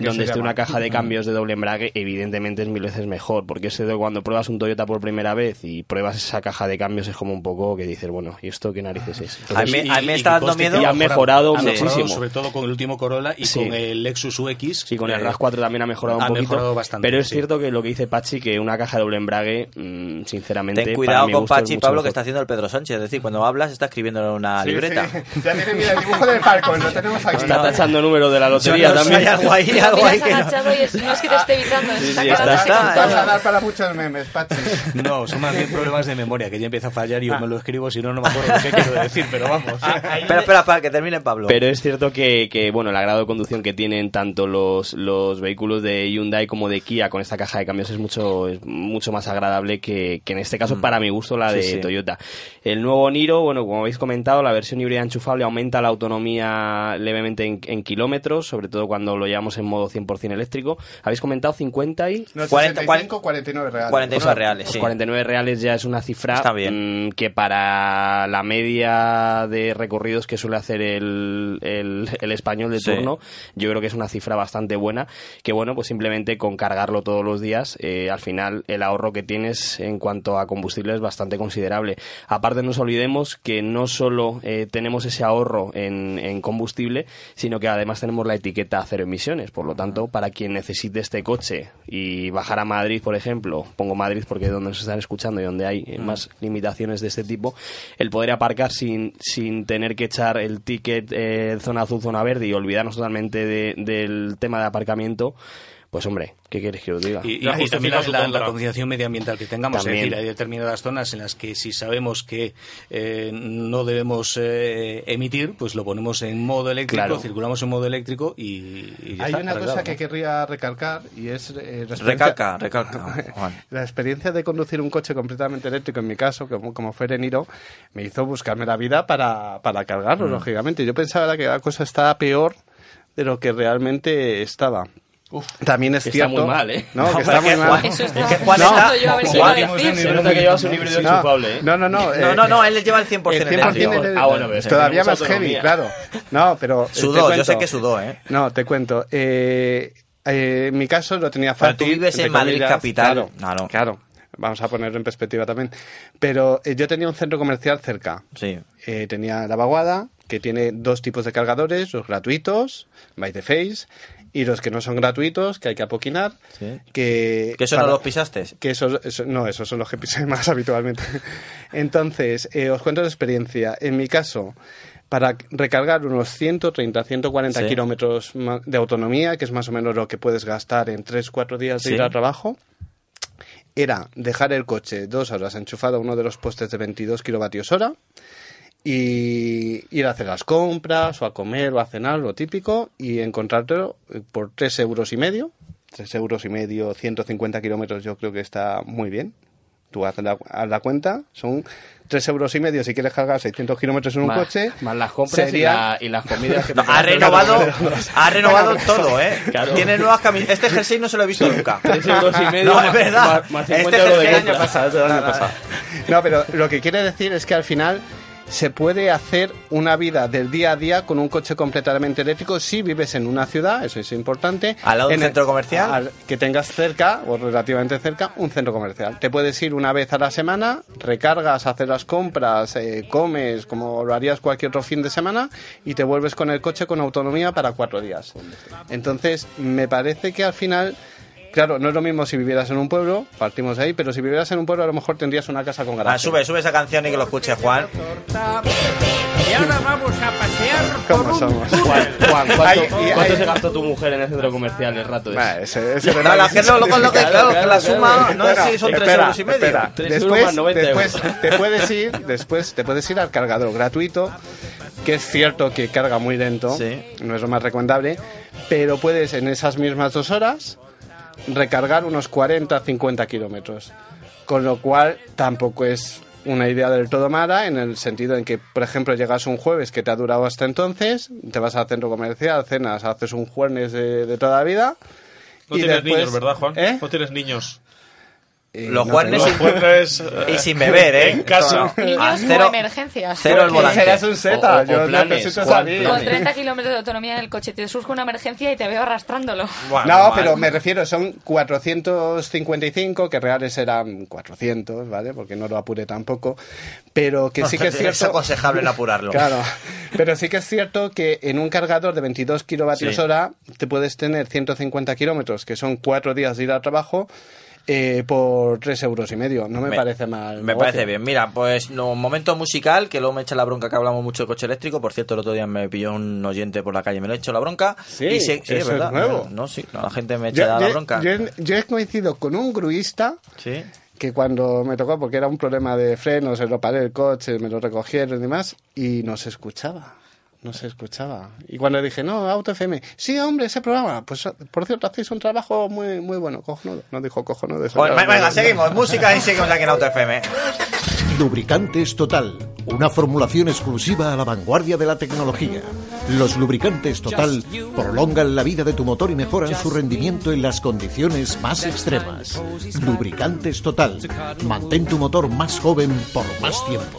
donde esté una caja de cambios de doble embrague, evidentemente es mil veces mejor, porque de cuando pruebas un Toyota por primera vez y pruebas esa caja de cambios es como un poco que dices, bueno, ¿y esto qué narices es? A mí- a mí me está que dando conste miedo. que Y han mejorado muchísimo. sobre todo con el último Corolla y Sí. con el Lexus UX. Sí, con el eh, RAV4 también ha mejorado un poquito. mejorado bastante, pero es sí. cierto que lo que dice Pachi, que una caja de doble embrague, mm, sinceramente. Ten cuidado con Pachi y Pablo mejor. que está haciendo el Pedro Sánchez. Es decir, cuando hablas está escribiendo en una Sí, libreta. sí. Ya tiene, mira, el dibujo del Falcon, lo tenemos aquí. Está tachando números de la lotería no también. hay algo ahí, algo ahí que no. es- no es que te esté evitando, está a dar para muchos memes, Pachi. No, son más bien problemas de memoria, que ya empieza a fallar y yo me lo escribo, si no, no me acuerdo lo que quiero decir, pero vamos. Espera, espera, para que termine Pablo. Pero es cierto que, que, bueno, el agrado de conducción que tienen tanto los, los vehículos de Hyundai como de Kia con esta caja de cambios es mucho, es mucho más agradable que, que en este caso, para mi gusto, la Mm. Sí, de sí. Toyota. El nuevo Niro, bueno, como habéis comentado, la versión híbrida enchufable aumenta la autonomía levemente en, en kilómetros, sobre todo cuando lo llevamos en modo 100% eléctrico. Habéis comentado 50 y... No, 40, 65, 49 reales. 49 reales, Los sí. 49 reales ya es una cifra Está bien. mm, que para la media de recorridos que suele hacer el, el, el español de Sí. turno, yo creo que es una cifra bastante buena. Que bueno, pues simplemente con cargarlo todos los días, eh, al final el ahorro que tienes en cuanto a combustible es bastante considerable. Aparte, no nos olvidemos que no solo eh, tenemos ese ahorro en, en combustible, sino que además tenemos la etiqueta cero emisiones. Por lo tanto, para quien necesite este coche y bajar a Madrid, por ejemplo, pongo Madrid porque es donde nos están escuchando y donde hay eh, más limitaciones de este tipo, el poder aparcar sin, sin tener que echar el ticket eh, zona azul, zona verde y olvidarnos totalmente de- del tema de aparcamiento, pues hombre, ¿qué quieres que os diga? Y, y- La y también la, la- compra. la concienciación medioambiental que tengamos. También. Es decir, hay determinadas zonas en las que si sabemos que eh, no debemos eh, emitir, pues lo ponemos en modo eléctrico, Claro. circulamos en modo eléctrico y, y ya Hay está, una cosa ¿no? que querría recalcar y es... eh, la experiencia- Recalca, recalca. Juan. La experiencia de conducir un coche completamente eléctrico, en mi caso, como, como fue Reniro, me hizo buscarme la vida para, para cargarlo, Mm. lógicamente. Yo pensaba que la cosa estaba peor de lo que realmente estaba. También es Que está cierto... muy mal, ¿eh? No, que No, está pero muy mal. Eso Es está que Juan no, está- yo a ver qué Juan- iba a decir. Se nota que llevas un híbrido No, enchufable, ¿eh? No, no, no. No, eh, no, no, él lleva el 100% el 100% eléctrico. eléctrico. Ah, bueno, pero Todavía más heavy, claro. No, pero... eh, Sudó, yo sé que sudó, ¿eh? No, te cuento. Eh, eh, en mi caso lo tenía Pero fácil. tú vives en Madrid comillas. capital. Claro, Claro. claro. Vamos a ponerlo en perspectiva también. Pero eh, yo tenía un centro comercial cerca. Sí. Eh, tenía la vaguada, que tiene dos tipos de cargadores, los gratuitos, by the face, y los que no son gratuitos, que hay que apoquinar. Sí. Que, ¿Que eso no los pisaste? Que esos, eso- no, esos son los que pisé más habitualmente. Entonces, eh, os cuento la experiencia. En mi caso, para recargar unos 130, 140 Sí. kilómetros de autonomía, que es más o menos lo que puedes gastar en 3-4 días de Sí. ir al trabajo, era dejar el coche dos horas enchufado a uno de los postes de 22 kilovatios hora y ir a hacer las compras o a comer o a cenar, lo típico, y encontrártelo por 3 euros y medio. 3 euros y medio, 150 kilómetros, yo creo que está muy bien. Tú haz la, haz la cuenta, son 3 euros y medio si quieres cargar 600 kilómetros en un Más- coche. Más las compras y, sería- la- y las comidas que No, te ha renovado, ha renovado todo, ¿eh? Claro. Tiene nuevas camisetas. Este jersey no se lo he visto nunca. Tres euros y medio No, es verdad. más- más 50 este jersey este año pasado. No, pero lo que quiere decir es que al final se puede hacer una vida del día a día con un coche completamente eléctrico si vives en una ciudad, eso es importante. ¿Al lado de un centro comercial? al- que tengas cerca, o relativamente cerca, un centro comercial. Te puedes ir una vez a la semana, recargas, haces las compras, eh, comes, como lo harías cualquier otro fin de semana, y te vuelves con el coche con autonomía para cuatro días. Entonces, me parece que al final... Claro, no es lo mismo si vivieras en un pueblo, partimos de ahí, pero si vivieras en un pueblo a lo mejor tendrías una casa con garaje. Ah, sube, sube esa canción y que lo escuche Juan. Y ahora vamos a pasear ¿Cómo por un somos? Juan, Juan, ¿cuánto, Ay, y- cuánto ay. se gastó tu mujer en el centro comercial el rato ese? Ese No, la lo que, claro, que la suma, no sé Espera, si son 3 espera, euros y medio. espera. Tres Después, euros más 90 después te puedes ir, después te puedes ir al cargador gratuito, que es cierto que carga muy lento, Sí. no es lo más recomendable, pero puedes en esas mismas dos horas recargar unos 40, 50 kilómetros, con lo cual tampoco es una idea del todo mala en el sentido en que, por ejemplo, llegas un jueves que te ha durado hasta entonces, te vas al centro comercial, cenas, haces un jueves de, de toda la vida. No y tienes después- niños, ¿verdad, Juan? ¿Eh? No tienes niños. Eh, Los no jueves tengo- Los jueves, y sin beber, ¿eh? En casa. Niños A cero- emergencias. cero el volante. Serás un Z, O- o yo planes, necesito salir. Con 30 kilómetros de autonomía en el coche te surge una emergencia y te veo arrastrándolo. Bueno, No, mal. pero me refiero, son 455, que reales eran 400, ¿vale? Porque no lo apuré tampoco. Pero que sí que es cierto... Es aconsejable no apurarlo. Claro, pero sí que es cierto que en un cargador de 22 kilovatios Sí. hora te puedes tener 150 kilómetros, que son cuatro días de ir al trabajo, eh, por tres euros y medio. No me, Me- parece mal. Me negocio. parece bien. Mira, pues no, un momento musical, que luego me echa la bronca que hablamos mucho de coche eléctrico. Por cierto, el otro día me pilló un oyente por la calle y me lo he hecho la bronca. Sí, y se- sí, eso es verdad. nuevo. No, sí, no, la gente me Yo, echa la yo- bronca. yo he- yo he coincidido con un gruista Sí. que cuando me tocó, porque era un problema de frenos, se lo paré el coche, me lo recogieron y demás, y no se escuchaba. No se escuchaba. Y cuando dije, no, Auto FM, sí, hombre, ese programa, pues por cierto, hacéis un trabajo muy, muy bueno, cojonudo. No dijo cojonudo. eso Bueno, venga, seguimos. Música y seguimos aquí en Auto FM. Lubricantes Total, una formulación exclusiva a la vanguardia de la tecnología. Los lubricantes Total prolongan la vida de tu motor y mejoran su rendimiento en las condiciones más extremas. Lubricantes Total, mantén tu motor más joven por más tiempo.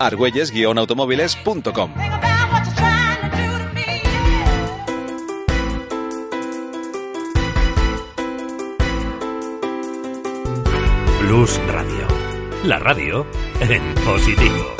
argüelles-automóviles.com Plus Radio. La radio en positivo.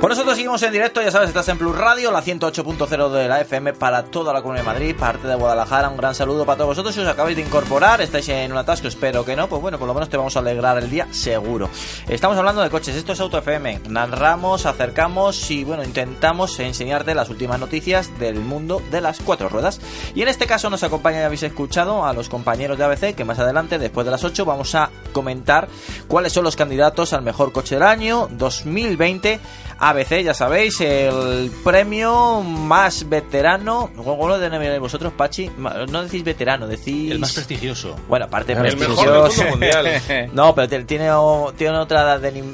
Por nosotros seguimos en directo, ya sabes, estás en Plus Radio, la 108.0 de la FM para toda la Comunidad de Madrid, parte de Guadalajara. Un gran saludo para todos vosotros. Si os acabáis de incorporar, estáis en un atasco, espero que no, pues bueno, por lo menos te vamos a alegrar el día, seguro. Estamos hablando de coches, esto es Auto FM. Narramos, acercamos y bueno, intentamos enseñarte las últimas noticias del mundo de las cuatro ruedas. Y en este caso nos acompaña, ya habéis escuchado, a los compañeros de ABC, que más adelante, después de las 8, vamos a comentar cuáles son los candidatos al mejor coche del año 2020. ABC, ya sabéis, el premio más veterano. ¿Cómo lo denomináis vosotros, Pachi? No decís veterano, decís. El más prestigioso. Bueno, aparte El prestigioso. mejor del mundo mundial. no, pero tiene, tiene otra de,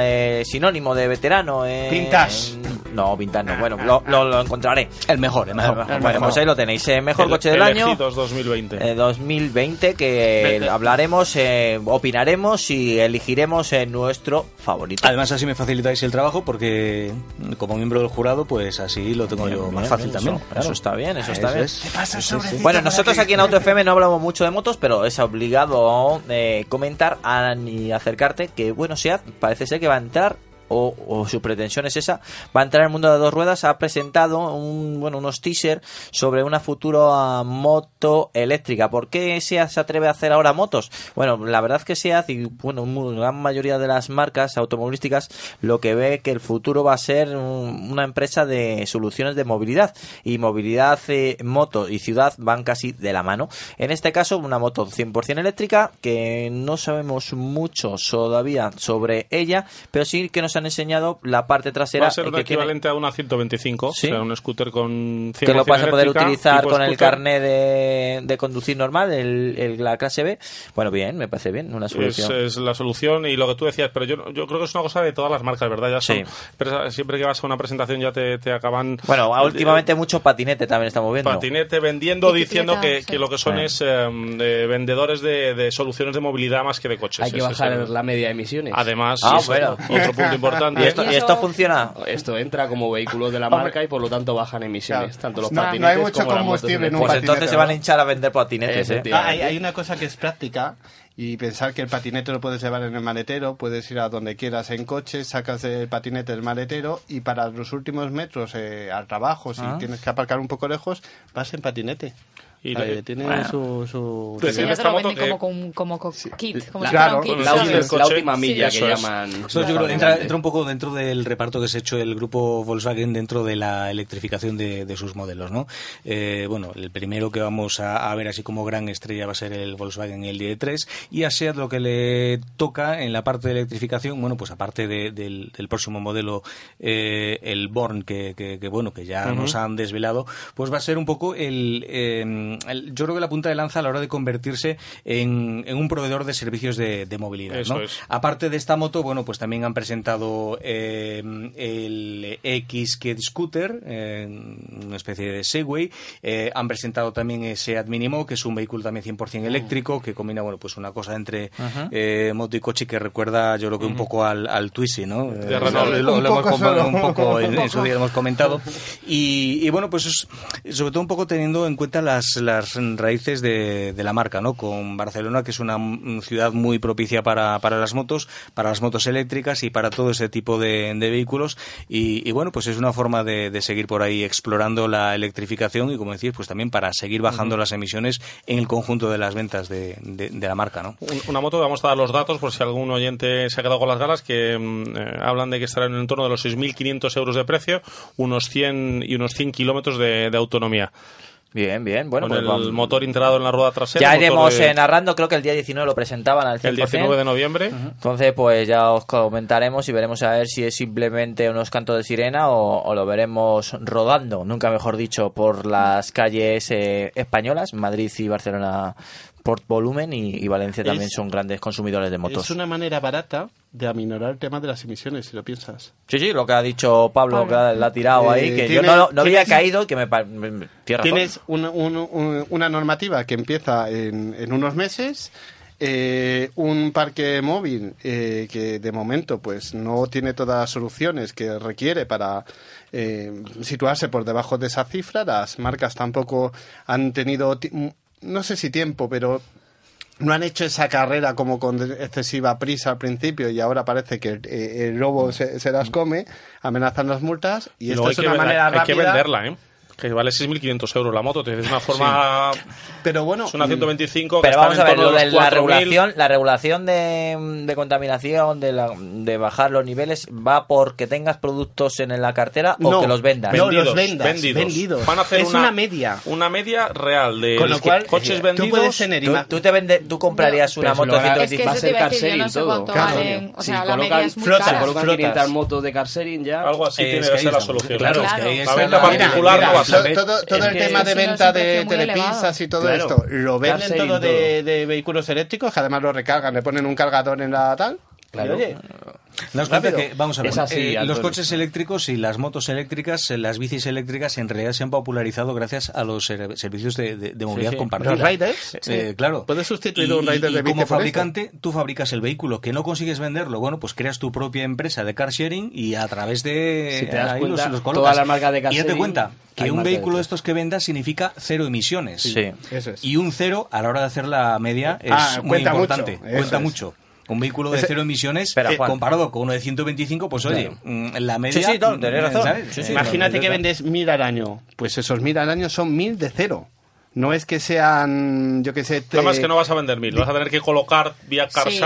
eh, sinónimo de veterano. Eh, Vintage. No, vintage no. Bueno, lo, lo- lo encontraré. El mejor, el mejor. bueno, pues ahí lo tenéis. eh, mejor El- coche del año. elegidos 2020. Eh, 2020 que Vete. hablaremos, eh, opinaremos y elegiremos eh, nuestro favorito. Además así me facilitáis el trabajo porque como miembro del jurado pues así lo tengo yo más Bien, fácil también. Eso, claro. está bien, eso está bien. es. Sí, sí, sí. Bueno, nosotros aquí en Auto FM no hablamos mucho de motos, pero es obligado eh, comentar a- y acercarte que, bueno, SEAT parece ser que va a entrar o, o su pretensión es esa, va a entrar en el mundo de dos ruedas. Ha presentado un, bueno, unos teasers sobre una futura moto eléctrica. ¿Por qué SEAT se atreve a hacer ahora motos? Bueno, la verdad es que SEAT y bueno, una gran mayoría de las marcas automovilísticas lo que ve que el futuro va a ser un- una empresa de soluciones de movilidad y movilidad eh, moto y ciudad van casi de la mano. En este caso, una moto 100% eléctrica que no sabemos mucho todavía sobre ella, pero sí que nos han enseñado la parte trasera Va a ser eh, que tiene- equivalente a una 125, Sí. o sea, un scooter con 100% que lo vas a poder utilizar con el scooter. carnet de, de conducir normal, el, el- la clase B. Bueno, bien, me parece bien, una Es, solución. es la solución y lo que tú decías, pero yo, yo creo que es una cosa de todas las marcas, ¿verdad? Ya son, Sí. pero siempre que vas a una presentación ya te, te acaban... Bueno, eh, últimamente mucho patinete también estamos viendo. Patinete vendiendo, diciendo que, que lo que son es eh, de vendedores de, de soluciones de movilidad más que de coches. Hay que es bajar el- la media de emisiones. Además, Ah, bueno. otro punto importante. ¿Y esto, y esto funciona? Esto entra como vehículo de la marca y por lo tanto bajan emisiones, Claro. tanto los No- no patinetes hay mucho como las motos combustible en un Pues patinete, entonces se van a hinchar a vender patinetes, ¿eh? Ah, hay, hay una cosa que es práctica y pensar que el patinete lo puedes llevar en el maletero, puedes ir a donde quieras en coche, sacas el patinete del maletero y para los últimos metros eh, al trabajo, si Ah. tienes que aparcar un poco lejos, vas en patinete. Y tiene Bueno. su... su Pues Sí, lo venden que- como, como, como co- kit, como si Claro, kit, La, Sí, la última milla eso que es. llaman. Esto yo creo entra, entra un poco dentro del reparto que se ha hecho el grupo Volkswagen dentro de la electrificación de, de sus modelos, ¿no? Eh, bueno, el primero que vamos a, a ver así como gran estrella va a ser el Volkswagen el ID3 y a SEAT lo que le toca en la parte de electrificación, bueno, pues aparte de- del, del próximo modelo, eh, el Born, que, que- que, bueno, que ya nos han desvelado, pues va a ser un poco el, eh, el- yo creo que la punta de lanza a la hora de convertirse en, en un proveedor de servicios de, de movilidad, Eso ¿no? es. Aparte de esta moto, bueno, pues también han presentado eh, el X Kid Scooter, eh, una especie de Segway. Eh, han presentado también ese Seat Minimo, que es un vehículo también 100% eléctrico, que combina, bueno, pues una cosa entre eh, moto y coche que recuerda, yo creo que un poco al, al Twizy, ¿no? Eh, lo- lo Un hemos poco com- solo. un poco en, su día hemos comentado. Y, y bueno, pues es, sobre todo un poco teniendo en cuenta las, las raíces de, de la marca, ¿no? Con Barcelona, que es una mm, ciudad muy propicia para, para las motos, para las motos eléctricas y para todo ese tipo de, de vehículos. Y, y bueno, pues es una forma de, de seguir por ahí explorando la electrificación y, como decís, pues también para seguir bajando las emisiones en el conjunto de las ventas de, la marca, ¿no? Un- Una moto, vamos a dar los datos por si algún oyente se ha quedado con las ganas, que mm, eh, hablan de que estará en el entorno de los 6.500 euros de precio, unos 100 y unos 100 kilómetros de autonomía. Bien, bien. Bueno, con pues el vamos. motor integrado en la rueda trasera. Ya iremos de- eh, narrando, creo que el día 19 lo presentaban al 100%. el 19 de noviembre. Entonces, pues ya os comentaremos y veremos a ver si es simplemente unos cantos de sirena o, o lo veremos rodando, nunca mejor dicho, por las calles eh, españolas, Madrid y Barcelona por volumen y, y Valencia también son grandes consumidores de motos. Es una manera barata de aminorar el tema de las emisiones, si lo piensas. Sí, sí, lo que ha dicho Pablo, Pablo. que la, la ha tirado Eh, ahí, que tiene- yo no, no había caído y que me... me- me- tiene razón. Tienes un- un- un- una normativa que empieza en, en unos meses, eh, un parque móvil eh, que de momento pues no tiene todas las soluciones que requiere para eh, situarse por debajo de esa cifra. Las marcas tampoco han tenido, no sé si tiempo, pero no han hecho esa carrera como con excesiva prisa al principio y ahora parece que eh, el lobo se, se las come, amenazan las multas y, Y esto es que, una manera hay que rápida. venderla, ¿eh? Que vale 6.500 euros la moto. Es una forma... Pero bueno, Es una mm, 125 que Pero vamos a ver, lo de la 4.000. regulación, la regulación de, de contaminación, de, la- de bajar los niveles, ¿va porque tengas productos en la cartera o No, que los vendas? no, Vendidos, los vendas, vendidos. vendidos. Van a hacer Es una media. Una media real de Con lo cual, coches eh, vendidos. tú puedes tener ¿Tú, tú te vende, tú comprarías una Pero si moto haga- 125? Es que Va a ser te car no sharing sé todo. Claro. O Si sea, la colocan- media es muy flotas, cara. colocan flotas. 500 motos de car sharing ya. Algo así Es tiene que ser la solución. Claro, La venta la- particular no va a todo, todo el tema de venta de telepisas y todo Claro. esto, lo venden todo de, todo. de vehículos eléctricos, que además lo recargan, le ponen un cargador en la tal. Claro. Y, oye, Daos cuenta Rápido. que, vamos a ver, Es así, eh, los coches eléctricos y las motos eléctricas, eh, las bicis eléctricas, en realidad se han popularizado gracias a los ser- servicios de, de- de movilidad sí. compartida. Los riders, Eh, claro. Puedes sustituir Y- un rider de bici como por fabricante, tú fabricas el vehículo que no consigues venderlo, bueno, pues creas tu propia empresa de car sharing y a través de Si te das ahí cuenta, los, los todas colocas. las marcas de car y date sharing, cuenta que un marca vehículo de estos que vendas significa cero emisiones. Sí. Eso es. Y un cero a la hora de hacer la media es Ah, muy cuenta importante. mucho, cuenta es. mucho. Un vehículo de cero emisiones, Espera, Juan. comparado con uno de 125, pues oye, mm, la media... Sí, sí, no, tenés razón. ¿sabes? Sí, sí, Imagínate Eh, que vendes mil al año. Pues esos mil al año son mil de cero. No es que sean, yo que sé... te- Además que no vas a vender mil, vas a tener que colocar vía car Sí.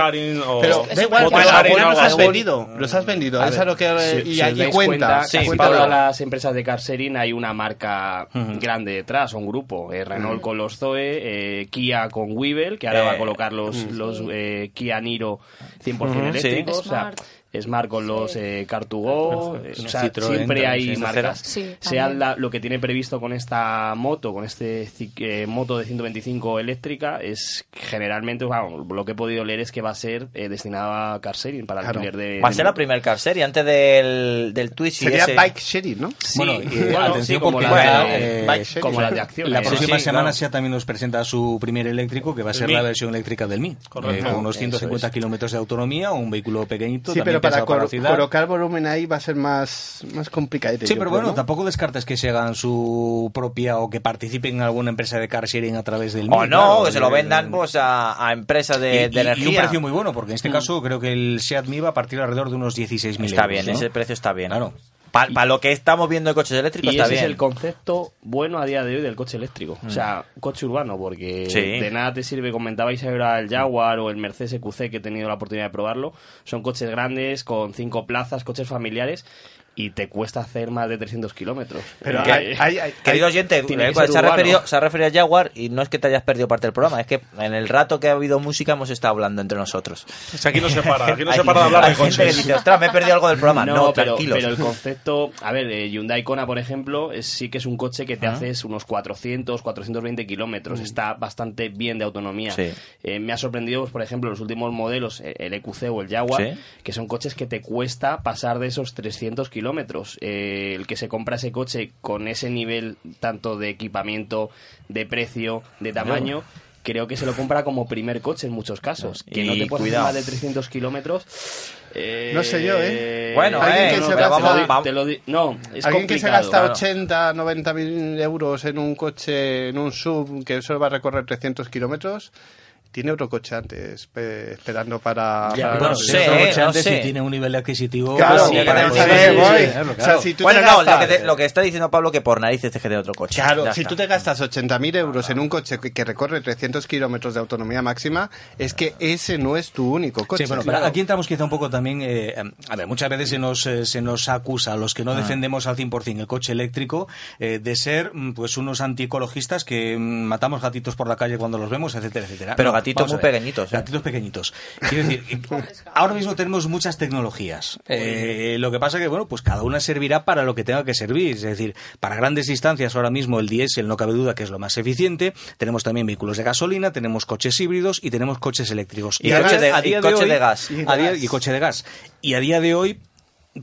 o Pero da igual, los has vendido. Los has vendido. A Es lo que... si- y si aquí cuenta. cuenta, casi cuenta todas las empresas de car sharing hay una marca grande detrás, un grupo. Eh, Renault Mm. con los Zoe, eh, Kia con Weevil, que ahora va a Eh, colocar los, mm. los eh, Kia Niro 100% Ujú, sí. eléctricos. o sea, Smart. Smart con los eh, Car2Go, eh, o sea, Citroën siempre hay marcas. Sí, sea también. la- lo que tiene previsto con esta moto, con este eh, moto de 125 eléctrica, es generalmente, lo que he podido leer es que va a ser eh, destinada a car sharing para Claro. alquiler de... Va a ser la primer car serie antes del, del Twitch y Sería ese. bike sharing, ¿no? Sí, Bueno, sí, como la de- bike sharing. como las de acción. La próxima sí, semana claro. SEAT también nos presenta su primer eléctrico, que va a ser Mi. la versión eléctrica del Mi. Correcto. Eh, con unos Eso 150 es. kilómetros de autonomía, un vehículo pequeñito. Sí, también pero para cor- colocar volumen ahí va a ser más, más complicado. Sí, pero bueno, tampoco descartes que se hagan su propia o que participen en alguna empresa de car sharing a través del. O no, claro, que se lo vendan pues a, a empresas de, y- de y energía. un precio muy bueno, porque en este caso creo que el SEAT Mi va a partir alrededor de unos 16.000 Está euros. bien, ¿no? ese precio está bien. Claro. Para lo que estamos viendo de coches eléctricos Y está ese bien. es el concepto bueno a día de hoy del coche eléctrico. O sea, coche urbano, porque Sí. de nada te sirve, comentabais ahora el Jaguar o el Mercedes EQC que he tenido la oportunidad de probarlo. Son coches grandes, con cinco plazas, coches familiares, y te cuesta hacer más de 300 kilómetros. Pero Que- hay- hay- hay- Querido oyente, eh, que pues, se, ha referido, se ha referido a Jaguar y no es que te hayas perdido parte del programa, es que en el rato que ha habido música hemos estado hablando entre nosotros. O sea, aquí no se para, aquí no se para de hablar de gente que coches. dice, ostras, me he perdido algo del programa. No, pero, tranquilos. pero el concepto, a ver, eh, Hyundai Kona, por ejemplo, es, sí que es un coche que te Ah. haces unos 400, 420 kilómetros. Está bastante bien de autonomía. Mm. Sí. Eh, me ha sorprendido, pues, por ejemplo, los últimos modelos, el EQC o el Jaguar, Sí. que son coches que te cuesta pasar de esos 300 kilómetros. Eh, el que se compra ese coche con ese nivel tanto de equipamiento, de precio, de tamaño... Creo que se lo compra como primer coche en muchos casos. Que no te puedes más de 300 kilómetros. eh, No sé yo, ¿eh? Bueno, Alguien eh, que no, se pero gasta- vamos, di- vamos. te lo di- no, es Alguien que se gasta claro. 80, 90 mil euros en un coche, en un sub que solo va a recorrer 300 kilómetros, tiene otro coche antes pe- esperando para... Ya, para- Bueno, No si sé, no antes sé. y tiene un nivel adquisitivo. Claro, sí, para que poder- te- sí, voy. sí, claro, O sea, claro. si tú bueno, no, lo que, te- lo que está diciendo Pablo que por narices te quede otro coche. Claro, Ya si está. tú te gastas 80.000 euros en un coche que, que recorre 300 kilómetros de autonomía máxima, es que ese no es tu único coche. Sí, bueno, pero aquí entramos quizá un poco también, eh, a ver, muchas veces se nos, eh, se nos acusa a los que no defendemos al 100% el coche eléctrico eh, de ser mm, pues unos antiecologistas que mm, matamos gatitos por la calle cuando los vemos, etcétera, etcétera. Pero gatitos muy pequeñitos, ¿eh? Gatitos pequeñitos. Quiero decir, eh, ahora mismo tenemos muchas tecnologías. Eh, lo que pasa que, bueno, pues cada una servirá para lo que tenga que servir. Es decir, para grandes distancias ahora mismo el diésel no cabe duda que es lo más eficiente. Tenemos también vehículos de gasolina, tenemos coches híbridos y tenemos coches eléctricos. Y coche de- a día y coche hoy- de gas. a día- y coche de gas. Y a día de hoy,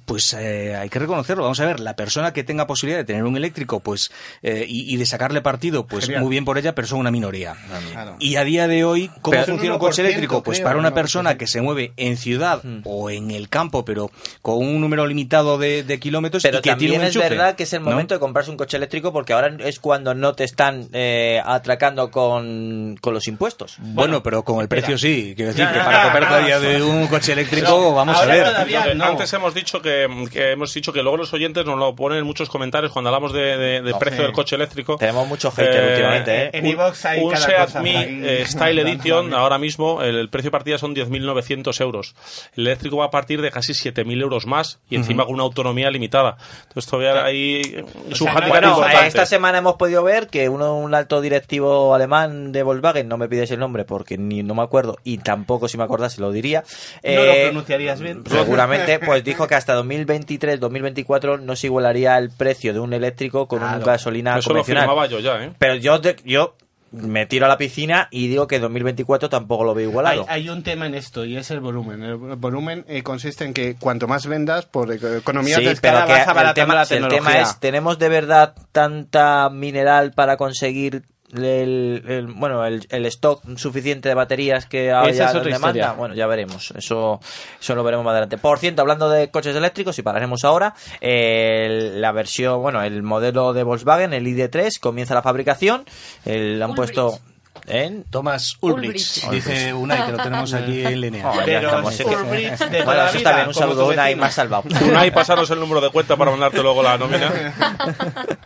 pues eh, hay que reconocerlo. Vamos a ver, la persona que tenga posibilidad de tener un eléctrico, pues eh, y, y de sacarle partido, pues Genial. muy bien por ella, pero son una minoría. Claro. Y a día de hoy, ¿cómo Pero- funciona un 1%, coche eléctrico? Pues creo, para una persona que se mueve en ciudad Hmm. o en el campo, pero con un número limitado de, de kilómetros Pero y que también tiene un es verdad que es el ¿no? momento de comprarse un coche eléctrico porque ahora es cuando no te están eh, atracando con, con los impuestos. Bueno, pero con el precio sí. Quiero decir que para comprarte a día de un coche eléctrico, vamos a ver. todavía-. Antes hemos dicho que, que hemos dicho que luego los oyentes nos lo ponen en muchos comentarios cuando hablamos de, de- del No, precio sí. del coche eléctrico. Tenemos mucho hater últimamente, ¿eh? En iVox hay un cada Seat cosa Mi eh, Style Edition ahora mismo el, el precio de partida son 10.900 euros. El eléctrico va a partir de casi 7.000 euros más y encima con una autonomía limitada. Entonces todavía ahí es un sea, no Bueno, importante. esta semana hemos podido ver que uno, un alto directivo alemán de Volkswagen, no me pides el nombre porque ni no me acuerdo y tampoco si me acordase lo diría. No eh, lo pronunciarías bien. Seguramente, pues dijo que hasta 2023-2024 no se igualaría el precio de un eléctrico con un Claro. gasolina Eso lo convencional. firmaba yo ya, ¿eh? Pero yo, yo me tiro a la piscina y digo que 2024 tampoco lo veo igualado. hay un tema en esto y es el volumen. El volumen eh, consiste en que cuanto más vendas, por eco- economías Sí, de escala, pero que vas el abaratando tema, la si el tecnología. tema es, ¿tenemos de verdad tanta mineral para conseguir el, el- bueno el, el stock suficiente de baterías que haya es otra demanda? historia. Bueno, ya veremos. Eso, eso lo veremos más adelante. Por cierto, hablando de coches eléctricos, y pararemos ahora, el- la versión, bueno, el modelo de Volkswagen, el ID3, comienza la fabricación. El- han puesto En Thomas Ulbricht, Ulbricht. dice Unai, que lo tenemos aquí en línea. Oh, ya Pero estamos, Ulbricht de Bueno, eso está bien. Un saludo, Unai, más salvado. Unai, pasaros el número de cuenta para mandarte luego la nómina.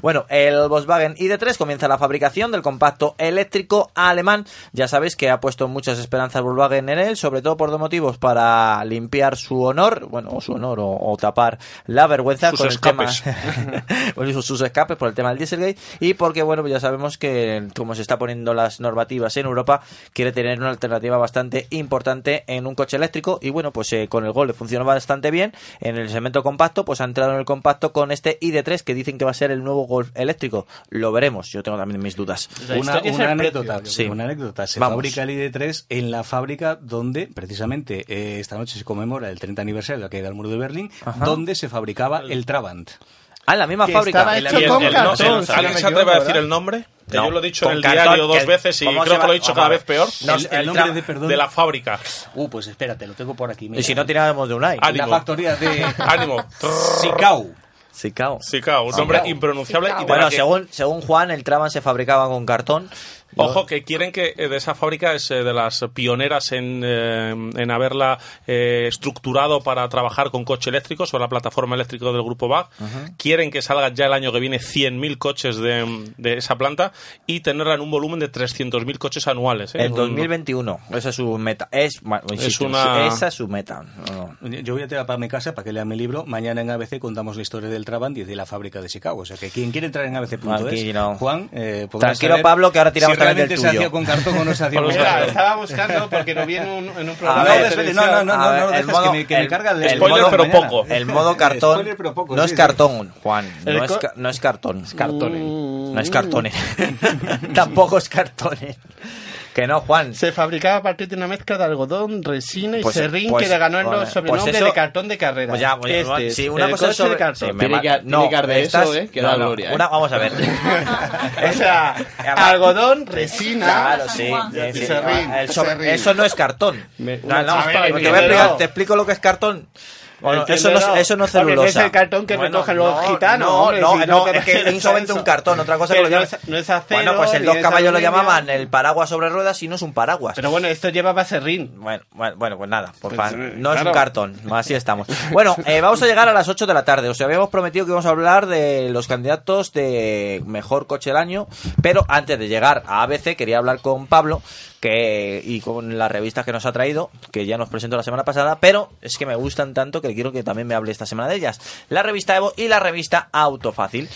Bueno, el Volkswagen ID3 comienza la fabricación del compacto eléctrico alemán. Ya sabéis que ha puesto muchas esperanzas Volkswagen en él, sobre todo por dos motivos, para limpiar su honor, bueno, o su honor, o, o tapar la vergüenza Sus con escapes. el tema, bueno, sus, escapes por el tema del Dieselgate, y porque, bueno, ya sabemos que como se está poniendo las normativas en Europa, quiere tener una alternativa bastante importante en un coche eléctrico, y bueno, pues eh, con el Gol le funcionó bastante bien, en el segmento compacto, pues ha entrado en el compacto con este ID3 que dicen que va a ser el nuevo Golf eléctrico. Lo veremos, yo tengo también mis dudas. Una, anécdota, precio, Sí. una anécdota. Se Vamos. fabrica el ID3 en la fábrica donde, precisamente, eh, esta noche se conmemora el 30 aniversario de la caída del muro de Berlín, Ajá. donde se fabricaba el Trabant. Ah, en la misma Que fábrica. estaba hecho el- con el- cartón, no ¿Alguien se atreve a decir ¿verdad? el nombre? Que No, yo lo he dicho en el cartón, diario dos veces y ¿cómo creo que lo he dicho cada vez peor. No, el, el el nombre de, perdón. De la fábrica. Uh, pues espérate, lo tengo por aquí. mira. Y si no tirábamos de Unai. Ánimo. La factoría de Ánimo. Sicau. Sí, cao. Sí, claro, un nombre impronunciable. y Bueno, según, según Juan, el Traban se fabricaba con cartón. Ojo, que quieren que eh, de esa fábrica es eh, de las pioneras en, eh, en haberla eh, estructurado para trabajar con coche eléctrico sobre la plataforma eléctrica del grupo BAG. Quieren que salga ya el año que viene 100.000 coches de, de esa planta y tenerla en un volumen de 300.000 coches anuales. ¿eh? En Un- 2021. Esa es su meta. Es, bueno, insisto, una- Esa es su meta. No. Yo voy a tirar para mi casa para que lea mi libro. Mañana en ABC contamos la historia del Trabant y de la fábrica de Chicago. O sea que quien quiere entrar en ABC.es, no. Juan, eh, Tranquilo, saber Pablo, que ahora tiramos realmente del se hacía con cartón o no se hacía con Mira, cartón. estaba buscando porque lo vi en un, en un programa no, de no, no, no, no, ver, no, el dejes modo- que me, que me el- carga el el Spoiler, modo- pero mañana. poco. El modo cartón Spoiler, pero poco, no sí, es sí. cartón, Juan. No es, no es cartón. Es cartones. No es cartones. Tampoco es cartones. Que no, Juan. Se fabricaba a partir de una mezcla de algodón, resina y Pues- serrín pues- que le ganó el pues sobrenombre eso- de cartón de carrera. Pues ya, pues este sí, una cosa es coche sobre- de cartón. sí, me Tiene que- tiene que arder estás- eso, ¿eh? Que no, da no, gloria, ¿eh? una- vamos a ver. o sea, algodón, resina. Claro, sí. Juan. sí, sí. Serrín, El sobre- serrín. eso no es cartón. Me- No, no, chispa te, de voy a dinero. explicar- te explico lo que es cartón. Bueno, eso no, es- eso no es celulosa. es el cartón que recogen los gitanos, No, hombre, no, si no, es que ¿qué es solamente eso? un cartón, otra cosa que lo no llaman. es- no es acero, Bueno, pues el dos caballos lo llamaban el paraguas sobre ruedas y no es un paraguas. Pero bueno, esto llevaba serrín. Bueno, bueno, bueno, pues nada, por Pues, eh, no es un cartón, así estamos. Bueno, eh, vamos a llegar a las 8 de la tarde. Os habíamos prometido que íbamos a hablar de los candidatos de mejor coche del año, pero antes de llegar a ABC quería hablar con Pablo que y con las revistas que nos ha traído, que ya nos presentó la semana pasada, pero es que me gustan tanto que quiero que también me hable esta semana de ellas. La revista Evo y la revista Autofácil.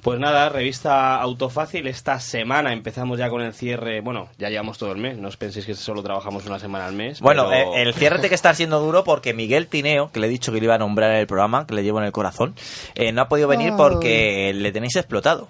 Pues nada, revista Autofácil. Esta semana empezamos ya con el cierre. Bueno, ya llevamos todo el mes. No os penséis que solo trabajamos una semana al mes. Bueno, pero- eh, el cierre tiene que estar siendo duro porque Miguel Tineo, que le he dicho que le iba a nombrar en el programa, que le llevo en el corazón, eh, no ha podido venir porque le tenéis explotado.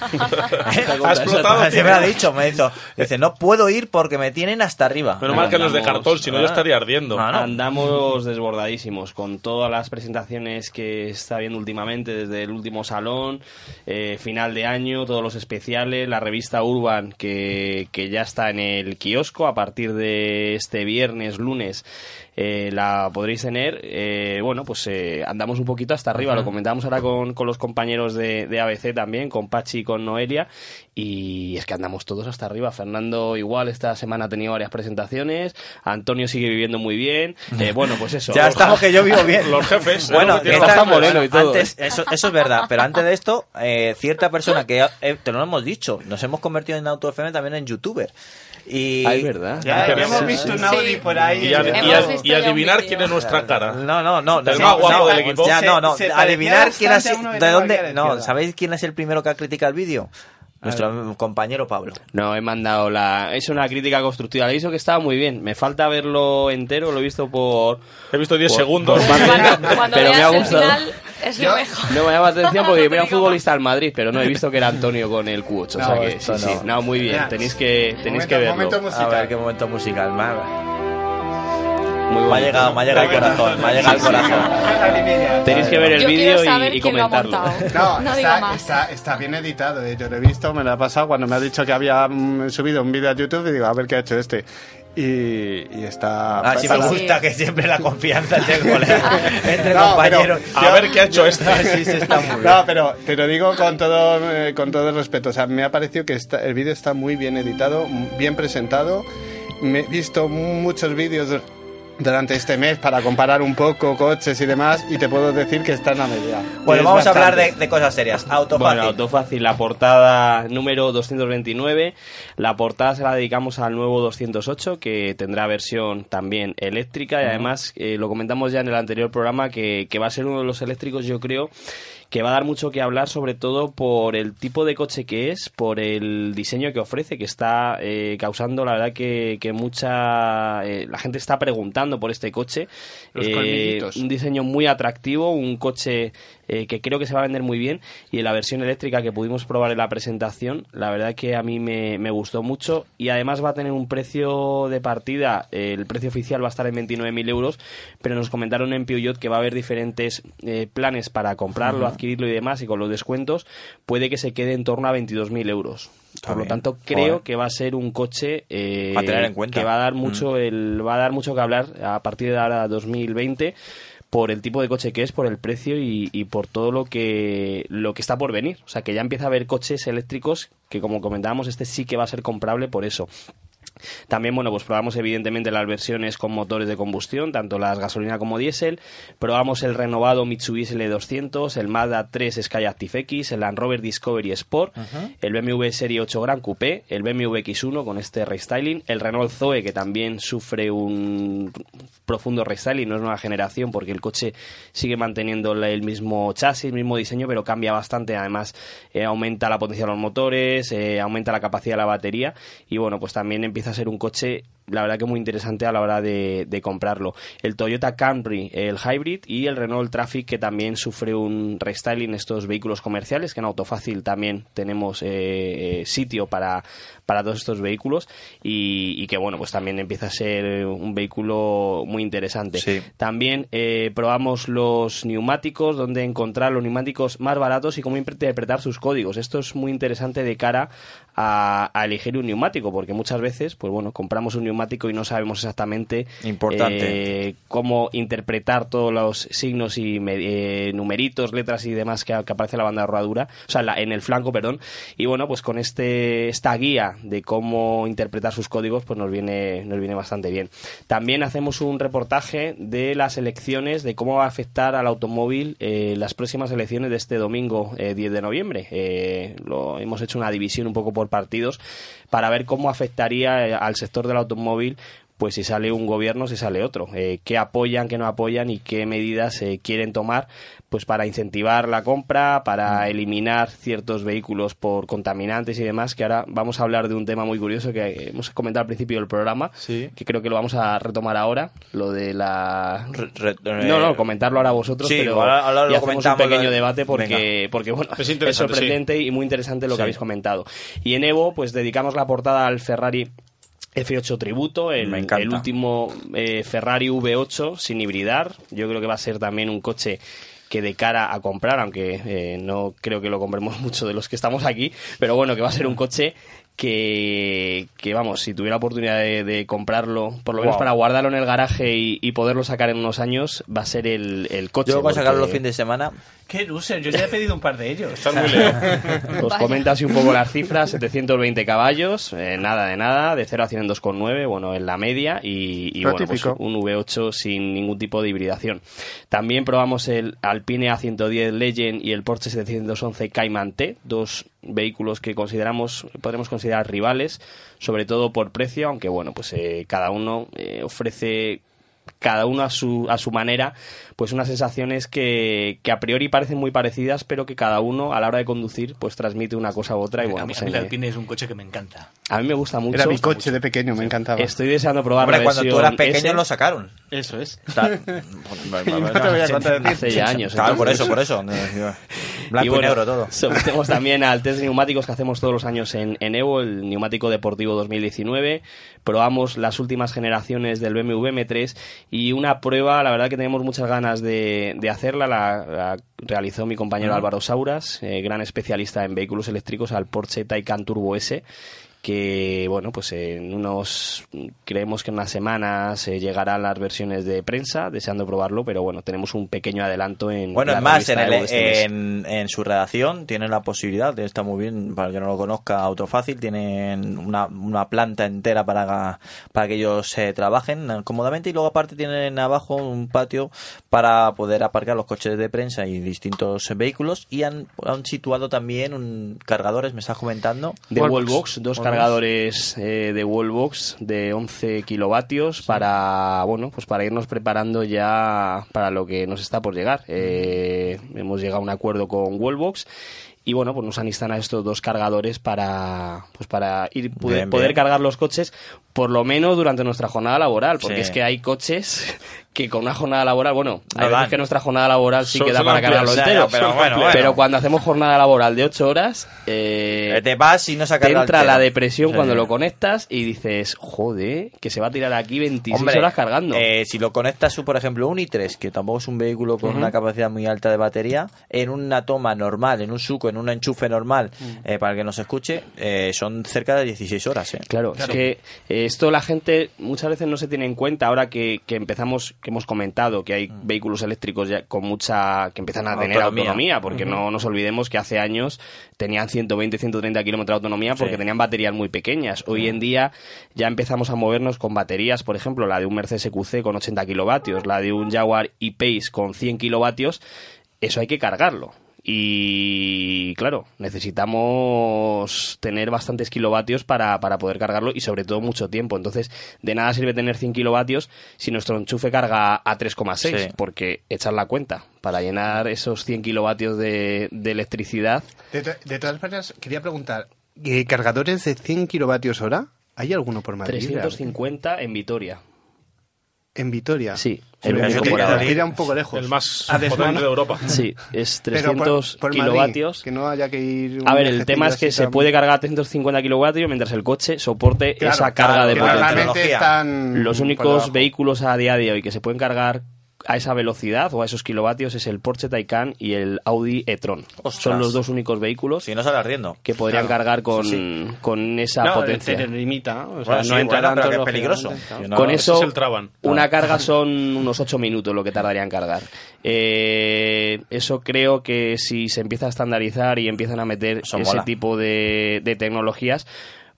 Ha explotado. Me lo ha dicho, me dicho, dice, no puedo ir porque me tienen hasta arriba. Menos mal que no es de cartón, si no yo estaría ardiendo. No, no. Andamos desbordadísimos con todas las presentaciones que está viendo últimamente desde el último salón, eh, final de año, todos los especiales, la revista Urban que, que ya está en el kiosco a partir de este viernes, lunes. Eh, la podréis tener. eh, bueno, pues eh, andamos un poquito hasta arriba. Lo comentamos ahora con, con los compañeros de, de ABC también, con Pachi y con Noelia. Y es que andamos todos hasta arriba. Fernando igual esta semana ha tenido varias presentaciones. Antonio sigue viviendo muy bien. Eh, bueno, pues eso. Ya estamos que yo vivo bien. Los jefes. Bueno, es lo que que tiene esta- los jefes. moreno y todo, antes, eso, eso es verdad, pero antes de esto, eh, cierta persona que eh, te lo hemos dicho, nos hemos convertido en Auto FM también en youtuber. Y es verdad. Ya, Pero hemos visto sí. un Audi Sí. por ahí. Y, ad- Hemos y ad- visto y ya adivinar quién es nuestra cara. No, no, no. El no, más guapo del equipo. Ya, no, no. Adivinar quién ha a sido. de ¿De la dónde? No. ¿sabéis quién es el primero que ha criticado el vídeo? Nuestro compañero Pablo. No, he mandado la... Es una crítica constructiva. Le he dicho que estaba muy bien. Me falta verlo entero. Lo he visto por... He visto 10 por- segundos. por Cuando, cuando pero me ha gustado. final, es lo mejor. No me llama la atención porque era un futbolista del Madrid, pero no he visto que era Antonio con el Q8. o sea No, que sí, no. sí. No, muy bien. Tenéis que, tenéis momento- que verlo. momento A musical. ver qué momento musical. Muy me ha llegado, me ha llegado al corazón. Me ha llegado al corazón. Tenéis que ver el vídeo y, y comentarlo. No, No diga está, más. Está, está bien editado, eh. yo lo he visto, me lo ha pasado cuando me ha dicho que había mm, subido un vídeo a YouTube y digo, a ver qué ha hecho este. y, y está... Ah, sí, me gusta que siempre la confianza entre, entre No, compañeros. pero- A ver qué ha hecho este. Sí, sí, está muy bien. No, pero te lo digo con todo, eh, con todo el respeto. O sea, me ha parecido que está- el vídeo está muy bien editado, bien presentado. Me he visto muchos vídeos durante este mes para comparar un poco coches y demás y te puedo decir que está en la media. Bueno, Es vamos a hablar de, cosas serias. Auto Bueno, fácil. Autofácil, la portada número 229. La portada se la dedicamos al nuevo 208, que tendrá versión también eléctrica. Y además, eh, lo comentamos ya en el anterior programa, que, que va a ser uno de los eléctricos, yo creo, que va a dar mucho que hablar, sobre todo por el tipo de coche que es, por el diseño que ofrece, que está eh, causando, la verdad, que, que mucha. eh, la gente está preguntando por este coche. Los Eh, colmillitos. un diseño muy atractivo, un coche eh, que creo que se va a vender muy bien y en la versión eléctrica que pudimos probar en la presentación, la verdad que a mí me, me gustó mucho y además va a tener un precio de partida, eh, el precio oficial va a estar en 29.000 euros, pero nos comentaron en Peugeot que va a haber diferentes eh, planes para comprarlo, adquirirlo y demás y con los descuentos puede que se quede en torno a 22.000 euros. Está Por lo tanto, creo Joder. que va a ser un coche eh, A tener en cuenta. que va a dar mucho el, va a dar mucho que hablar a partir de ahora 2020 por el tipo de coche que es, por el precio y, por todo lo que lo que está por venir. O sea, que ya empieza a haber coches eléctricos que, como comentábamos, este sí que va a ser comprable por eso. También, bueno, pues probamos evidentemente las versiones con motores de combustión, tanto las gasolina como diésel. Probamos el renovado Mitsubishi L200, el Mazda 3 Skyactiv X, el Land Rover Discovery Sport, el BMW Serie 8 Gran Coupé, el BMW X1 con este restyling, el Renault Zoe que también sufre un profundo restyling, no es nueva generación porque el coche sigue manteniendo el mismo chasis, el mismo diseño, pero cambia bastante. Además, eh, aumenta la potencia de los motores, eh, aumenta la capacidad de la batería y bueno, pues también empieza a ser un coche, la verdad que muy interesante a la hora de, de comprarlo. El Toyota Camry, el Hybrid y el Renault Traffic que también sufre un restyling estos vehículos comerciales, que en Autofácil también tenemos eh, eh, sitio para, para todos estos vehículos y, y que bueno, pues también empieza a ser un vehículo muy interesante. También eh, probamos los neumáticos, donde encontrar los neumáticos más baratos y cómo interpretar sus códigos. Esto es muy interesante de cara a, a elegir un neumático, porque muchas veces, pues bueno, compramos un neumático y no sabemos exactamente Importante. eh, cómo interpretar todos los signos y eh, numeritos, letras y demás que, que aparece en la banda de rodadura, o sea, en la- en el flanco, perdón. Y bueno, pues con este esta guía de cómo interpretar sus códigos, pues nos viene nos viene bastante bien. También hacemos un reportaje de las elecciones, de cómo va a afectar al automóvil eh, las próximas elecciones de este domingo eh, 10 de noviembre. Eh, lo, hemos hecho una división un poco por partidos para ver cómo afectaría eh, al sector del automóvil pues si sale un gobierno, si sale otro, eh, qué apoyan, qué no apoyan y qué medidas eh, quieren tomar pues para incentivar la compra, para eliminar ciertos vehículos por contaminantes y demás, que ahora vamos a hablar de un tema muy curioso que hemos comentado al principio del programa, que creo que lo vamos a retomar ahora, lo de la... no, no, comentarlo ahora vosotros, Sí, pero ahora- ahora lo hacemos un pequeño de- debate porque, porque bueno, Es sorprendente y muy interesante lo Sí. que habéis comentado. Y en Evo, pues dedicamos la portada al Ferrari F8 Tributo, el, último eh, Ferrari V8 sin hibridar. Yo creo que va a ser también un coche que de cara a comprar, aunque eh, no creo que lo compremos mucho de los que estamos aquí, pero bueno, que va a ser un coche que, que vamos, si tuviera oportunidad de, de comprarlo, por lo menos Wow. para guardarlo en el garaje y, y poderlo sacar en unos años, va a ser el, el coche. Yo voy a sacarlo los fines de semana. Qué loser, yo ya he pedido un par de ellos. Estás muy lejos. Os comenta así un poco las cifras, 720 caballos, eh, nada de nada, de 0 a 100 en 2,9, bueno, en la media, y, y bueno, pues un V8 sin ningún tipo de hibridación. También probamos el Alpine A110 Legend y el Porsche 711 Cayman T, dos vehículos que consideramos, podremos considerar rivales, sobre todo por precio, aunque bueno, pues eh, cada uno eh, ofrece cada uno a su, a su manera, pues unas sensaciones que, que a priori parecen muy parecidas, pero que cada uno a la hora de conducir pues transmite una cosa u otra. Y a bueno, mí, pues, a mí el Alpine es un coche que me encanta. a mí me gusta mucho. Era mi coche de pequeño, me encantaba. Estoy deseando probar Hombre, la cuando tú eras pequeño S. lo sacaron. Eso es. a. Hace ya años. Claro, por eso, por eso. Blanco y, bueno, negro todo. Sometemos también al test de neumáticos que hacemos todos los años en, en Evo, el neumático deportivo 2019. Probamos las últimas generaciones del BMW M3 y una prueba, la verdad que tenemos muchas ganas de, de hacerla, la, la realizó mi compañero. Álvaro Sauras, eh, gran especialista en vehículos eléctricos, al Porsche Taycan Turbo S. que bueno pues en unos creemos que en unas semanas eh, llegarán las versiones de prensa deseando probarlo pero bueno tenemos un pequeño adelanto en Bueno, la es más, en, el- este en, en su redacción tienen la posibilidad, está muy bien, para el que no lo conozca, Autofácil, tienen una, una planta entera para, para que ellos eh, trabajen cómodamente y luego aparte tienen abajo un patio para poder aparcar los coches de prensa y distintos vehículos y han, han situado también un cargadores, me estás comentando. de Wallbox, dos cargadores eh, de Wallbox de 11 kilovatios para bueno pues para irnos preparando ya para lo que nos está por llegar. Eh, hemos llegado a un acuerdo con Wallbox y bueno pues nos han instalado estos dos cargadores para pues para ir poder, Bien, poder cargar los coches por lo menos durante nuestra jornada laboral porque Sí. es que hay coches que con una jornada laboral bueno No hay veces que nuestra jornada laboral sí Son- queda son para cargarlo entero pero bueno, bueno. pero cuando hacemos jornada laboral de 8 horas eh, Te vas y no se ha te cargado entra la depresión Sí. cuando lo conectas y dices, joder, que se va a tirar aquí 26 Hombre, horas cargando. eh, si lo conectas, por ejemplo, un i3, que tampoco es un vehículo con una capacidad muy alta de batería, en una toma normal, en un suco, en un enchufe normal, eh, para que nos escuche, eh, son cerca de 16 horas. ¿eh? Claro, es que eh, esto la gente muchas veces no se tiene en cuenta ahora que, que empezamos, que hemos comentado que hay vehículos eléctricos ya con mucha, que empiezan a tener Autonomía. porque no nos olvidemos que hace años tenían 120, 130 kilómetros de autonomía porque Sí. tenían baterías muy pequeñas. Hoy en día ya empezamos a movernos con baterías, por ejemplo, la de un Mercedes EQC con 80 kilovatios, la de un Jaguar E-Pace con 100 kilovatios, eso hay que cargarlo. Y claro, necesitamos tener bastantes kilovatios para, para poder cargarlo y sobre todo mucho tiempo. Entonces, de nada sirve tener 100 kilovatios si nuestro enchufe carga a 3,6, Sí. porque echar la cuenta para llenar esos 100 kilovatios de, de electricidad. De, de todas maneras, quería preguntar, ¿eh, ¿cargadores de 100 kilovatios hora? ¿Hay alguno por Madrid? 350 en Vitoria. ¿En Vitoria? Sí, el único por ahora. un poco lejos. El más A desmano. potente de Europa. Sí, es Pero por- 300 por Madrid, kilovatios. que no haya que ir... A ver, el tema es que se puede cargar a 350 kilovatios mientras el coche soporte Claro, esa claro, carga de que potencia. normalmente están Los únicos vehículos a día de hoy que se pueden cargar a esa velocidad o a esos kilovatios es el Porsche Taycan y el Audi e-tron. Son los dos únicos vehículos Si no sale ardiendo. que podrían Claro. cargar con, Sí. con esa No, potencia. te limita, o sea, Bueno, no sí, entra bueno, tanto, pero que es peligroso. no- con eso, es el Traban. una carga son unos 8 minutos lo que tardaría en cargar. Eh, eso creo que si se empieza a estandarizar y empiezan a meter Eso ese mola. tipo de, de tecnologías,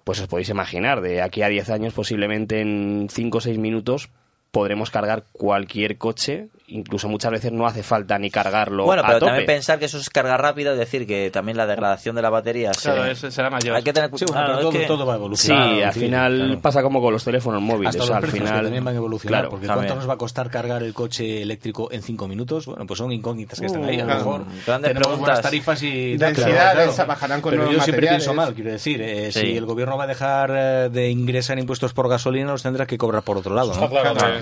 pues os podéis imaginar, de aquí a 10 años posiblemente en 5 o 6 minutos podremos cargar cualquier coche, incluso muchas veces no hace falta ni cargarlo Bueno, a pero tope. también pensar que eso es carga rápida, es decir, que también la degradación de la batería Claro, se- eso será mayor. Hay que tener Sí, bueno, claro, todo, que- todo va Sí, evolucionando. al sí, final claro. pasa como con los teléfonos móviles. Hasta o sea, los al final, que también van a evolucionar, claro, porque. ¿cuánto nos va a costar cargar el coche eléctrico en 5 minutos? Bueno, pues son incógnitas que están ahí. A lo claro. mejor Grandes tenemos preguntas. buenas tarifas y... Densidades, claro. bajarán con Pero yo nuevos siempre materiales. pienso mal, quiero decir, eh, Sí. si el gobierno va a dejar eh, de ingresar impuestos por gasolina, los tendrá que cobrar por otro lado, Está ¿no?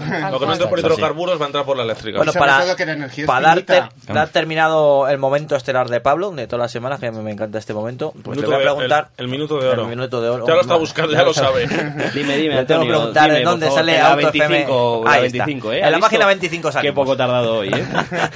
Que lo que no entra por hidrocarburos va a entrar por la eléctrica. Bueno, para, que la para dar, ter- dar terminado el momento estelar de Pablo, de todas las semanas, que me, me encanta este momento, pues le voy a de- preguntar... el, el minuto de oro. El minuto de oro. Ya lo está buscando, ya lo sabe. Dime, dime, Le tengo que preguntar dime, por dónde favor, sale que la Auto FM. 25, la Ahí está. 25, ¿eh? En ¿Has la página 25 Qué salimos. poco tardado hoy, ¿eh?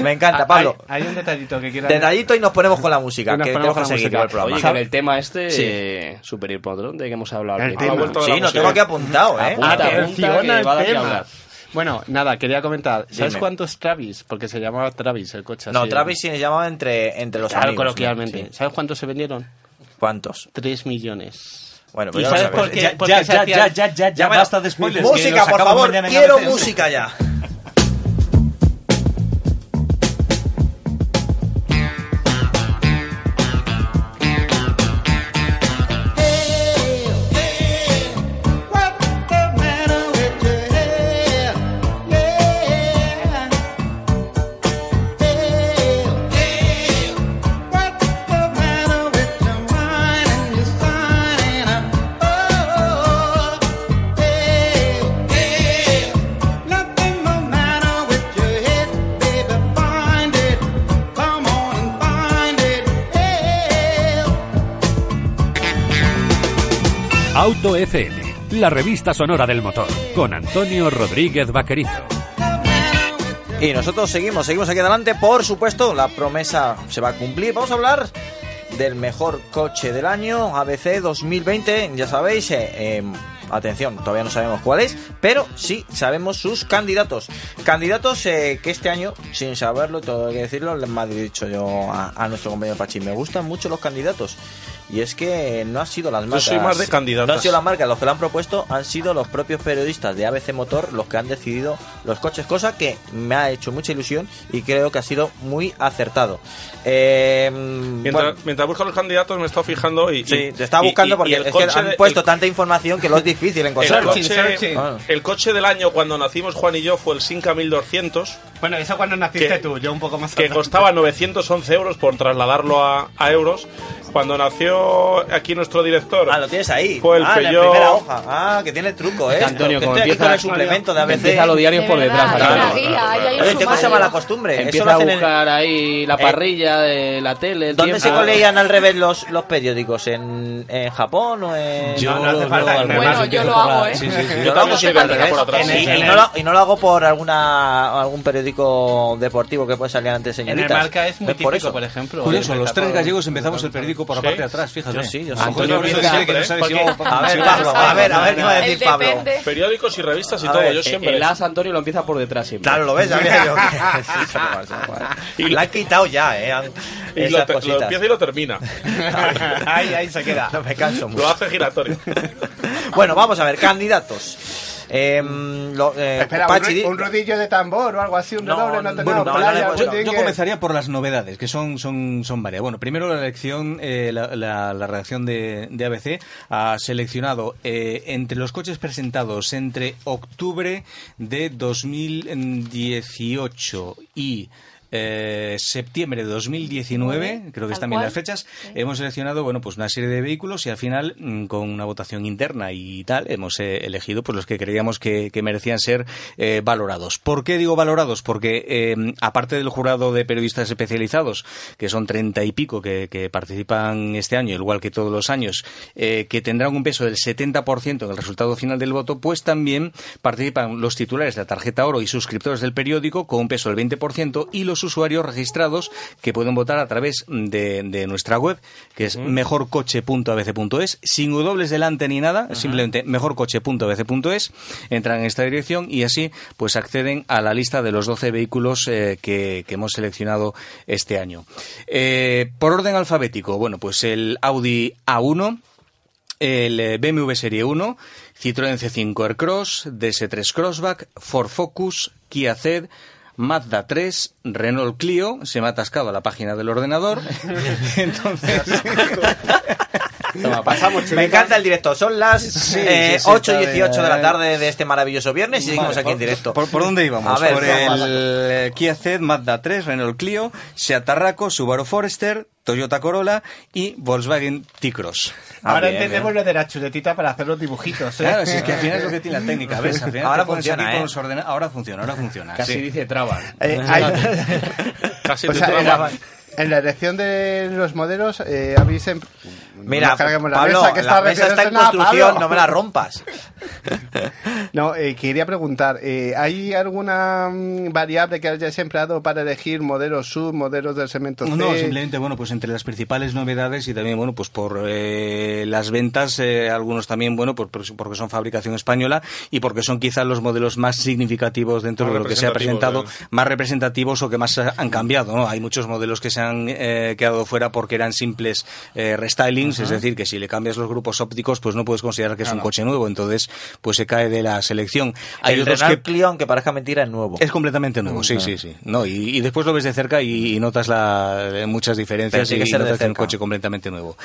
Me encanta, Pablo. Ah, Hay, hay un detallito que quiero... Detallito y nos ponemos con la música, que ponemos tenemos que seguir el programa. Oye, que en el tema este, Sí. eh, Superior Patrón, de que hemos hablado El tema. Sí, música. tengo aquí apuntado, ¿eh? Apunta, apunta, Atención que al que hablar. Bueno, nada, quería comentar. ¿Sabes Dime. cuánto es Travis? Porque se llamaba Travis el coche. No, así. Travis se llamaba entre, entre los Claro, amigos. coloquialmente. ¿no? Sí. ¿Sabes cuántos se vendieron? ¿Cuántos? 3 millones. Bueno, ¿Y pues ya lo sabes por qué? Ya, ya, ya, ya, ya, ya, basta de spoilers. Música, por favor. Quiero música ya. FM, la revista sonora del motor, con Antonio Rodríguez Vaquerizo. Y nosotros seguimos, seguimos aquí adelante. Por supuesto, la promesa se va a cumplir. Vamos a hablar del mejor coche del año, ABC 2020, ya sabéis, eh, eh, atención, todavía no sabemos cuál es, pero sí sabemos sus candidatos. Candidatos eh, que este año, sin saberlo, todo hay que decirlo, le me ha dicho yo a, a nuestro compañero Pachi, me gustan mucho los candidatos. Y es que no han sido las marcas. soy más de candidatas. No han sido las marcas los que lo han propuesto, han sido los propios periodistas de ABC Motor los que han decidido los coches, cosa que me ha hecho mucha ilusión y creo que ha sido muy acertado. Eh, Mientras, bueno, mientras busco los candidatos me he estado fijando y... Sí, y- te estaba buscando y- porque y el es que coche han de- puesto el- tanta información que lo es difícil El encontrar. coche, el coche del año cuando nacimos Juan y yo fue el Sinca 1200. Bueno, eso cuando naciste que, tú, yo un poco más Que adelante. costaba 911 euros por trasladarlo a, a euros. Cuando nació aquí nuestro director. Ah, lo tienes ahí. Fue el ah, en la primera hoja. Ah, que tiene truco, ¿eh? Antonio, Que como empieza- con el suplemento de ABC. empieza los diarios por De detrás. qué cosa sumario. mala costumbre. Eso Empieza lo a hacen en- buscar ahí la Eh, parrilla de la tele. el ¿Dónde se tiempo. leían al revés los, los periódicos? ¿En, ¿En Japón o en.? Yo No, no hace lo- falta, revés. Bueno, yo lo hago, ¿eh? sí, sí, sí. Yo Yo lo hago también siempre al revés. por atrás. Y, En el- y no lo, y no lo hago por alguna algún periódico deportivo que puede salir antes En el señoritas. marca es muy por típico, eso. por ejemplo. Curioso, los tres gallegos empezamos el periódico por la parte de atrás, fíjate. Yo sí, yo sí. Antonio a siempre, decir que no sabe si Porque- vamos A ver, Pablo, a ver, a ver qué va a decir Pablo. Periódicos y revistas y todo, yo siempre. El as Antonio lo empieza por detrás siempre. Claro, lo ves, ya yo. Y- La han quitado ya, eh. y lo, lo empieza y lo termina. Ahí, ahí se queda. No me canso mucho. Lo hace giratorio. Bueno, vamos a ver, candidatos. Em, lo- eh, Espera, un, Pachi, rodillo de tambor o algo así, un No, redoble, no no, tenemos no, playa, no, algún Yo, comenzaría por las novedades, que son, son, son varias. Bueno, primero la elección, eh, la, la- la redacción de, de ABC ha seleccionado eh, entre los coches presentados entre octubre de 2018 y eh, septiembre de 2019, creo que están bien las fechas, hemos seleccionado bueno pues una serie de vehículos y al final mm, con una votación interna y tal hemos eh, elegido pues los que creíamos que, que merecían ser eh, valorados. ¿Por qué digo valorados? Porque aparte del jurado de periodistas especializados, que son treinta y pico que, que participan este año, igual que todos los años, que tendrán un peso del 70% en el resultado final del voto, pues también participan los titulares de la tarjeta oro y suscriptores del periódico con un peso del 20% y los usuarios registrados que pueden votar a través de, de nuestra web, que es mejorcoche.abc.es, sin dobles delante ni nada, simplemente mejorcoche.abc.es, entran en esta dirección y así pues acceden a la lista de los 12 vehículos eh, que, que hemos seleccionado este año. Eh, por orden alfabético, bueno, pues el Audi A1, el eh, BMW Serie 1, Citroën C5 Aircross, DS3 Crossback, Ford Focus, Kia Ceed, Mazda 3, Renault Clio, se me ha atascado la página del ordenador. Entonces, Toma, pasamos, Me encanta el directo. Son las Sí, eh, sí, sí, 8 y está 18 de la tarde de este maravilloso viernes y seguimos aquí en directo. ¿Por, por dónde íbamos? A ver, por el Kia Ceed, Mazda 3, Renault Clio, Seat Tarraco, Subaru Forester, Toyota Corolla y Volkswagen T-Cross. Ah, Ahora bien, entendemos bien. lo de la chuletita para hacer los dibujitos. ¿eh? Claro, si es que al final es lo que tiene la técnica, ¿ves? Al final Ahora funciona, ¿eh? con los ordena- Ahora funciona, ahora funciona. Casi sí. dice traban. Eh, hay- Casi Pues traba. En la elección de los modelos eh, habéis... em- Mira, la Pablo, mesa, que la está mesa está en construcción, Pablo. no me la rompas. No, eh, quería preguntar, eh, ¿hay alguna mm, variable que hayáis empleado para elegir modelos sub, modelos del segmento C? No, simplemente, bueno, pues entre las principales novedades y también, bueno, pues por eh, las ventas, eh, algunos también, bueno, por- por- porque son fabricación española y porque son quizás los modelos más significativos dentro Más de lo que se ha presentado, más representativos o que más han cambiado, ¿no? Hay muchos modelos que se han eh, quedado fuera porque eran simples eh, restylings, es decir, que si le cambias los grupos ópticos, pues no puedes considerar que es un coche nuevo, entonces, pues se cae de la selección. Hay el otros Renault que Clio, aunque parezca mentira, es nuevo. es completamente nuevo, sí, Ah. sí, sí. No, y, y después lo ves de cerca y, y notas la, muchas diferencias y que notas es un coche completamente nuevo.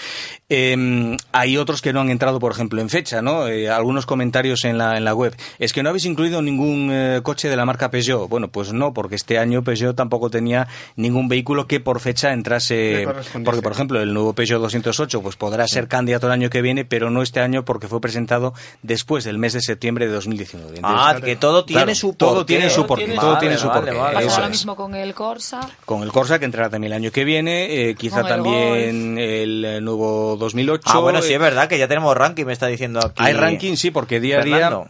Eh, hay otros que no han entrado, por ejemplo, en fecha, ¿no? Eh, algunos comentarios en la, en la web. Es que no habéis incluido ningún eh, coche de la marca Peugeot. Bueno, pues no, porque este año Peugeot tampoco tenía ningún vehículo que por fecha entrase. Porque, por ejemplo, el nuevo Peugeot 208 pues podrá ser candidato el año que viene, pero no este año porque fue presentado después del mes de septiembre de 2019. Ah, que todo tiene Claro, su todo porqué. tiene su porqué, todo Vale, tiene su vale, porqué. vale, Pasa Eso ahora es. mismo con el Corsa. Con el Corsa, que entrará también el año que viene, eh, quizá Con el también el eh, nuevo 2008. Ah, bueno, sí, eh, es verdad que ya tenemos ranking, me está diciendo aquí. Hay ranking, sí, porque día a día Fernando.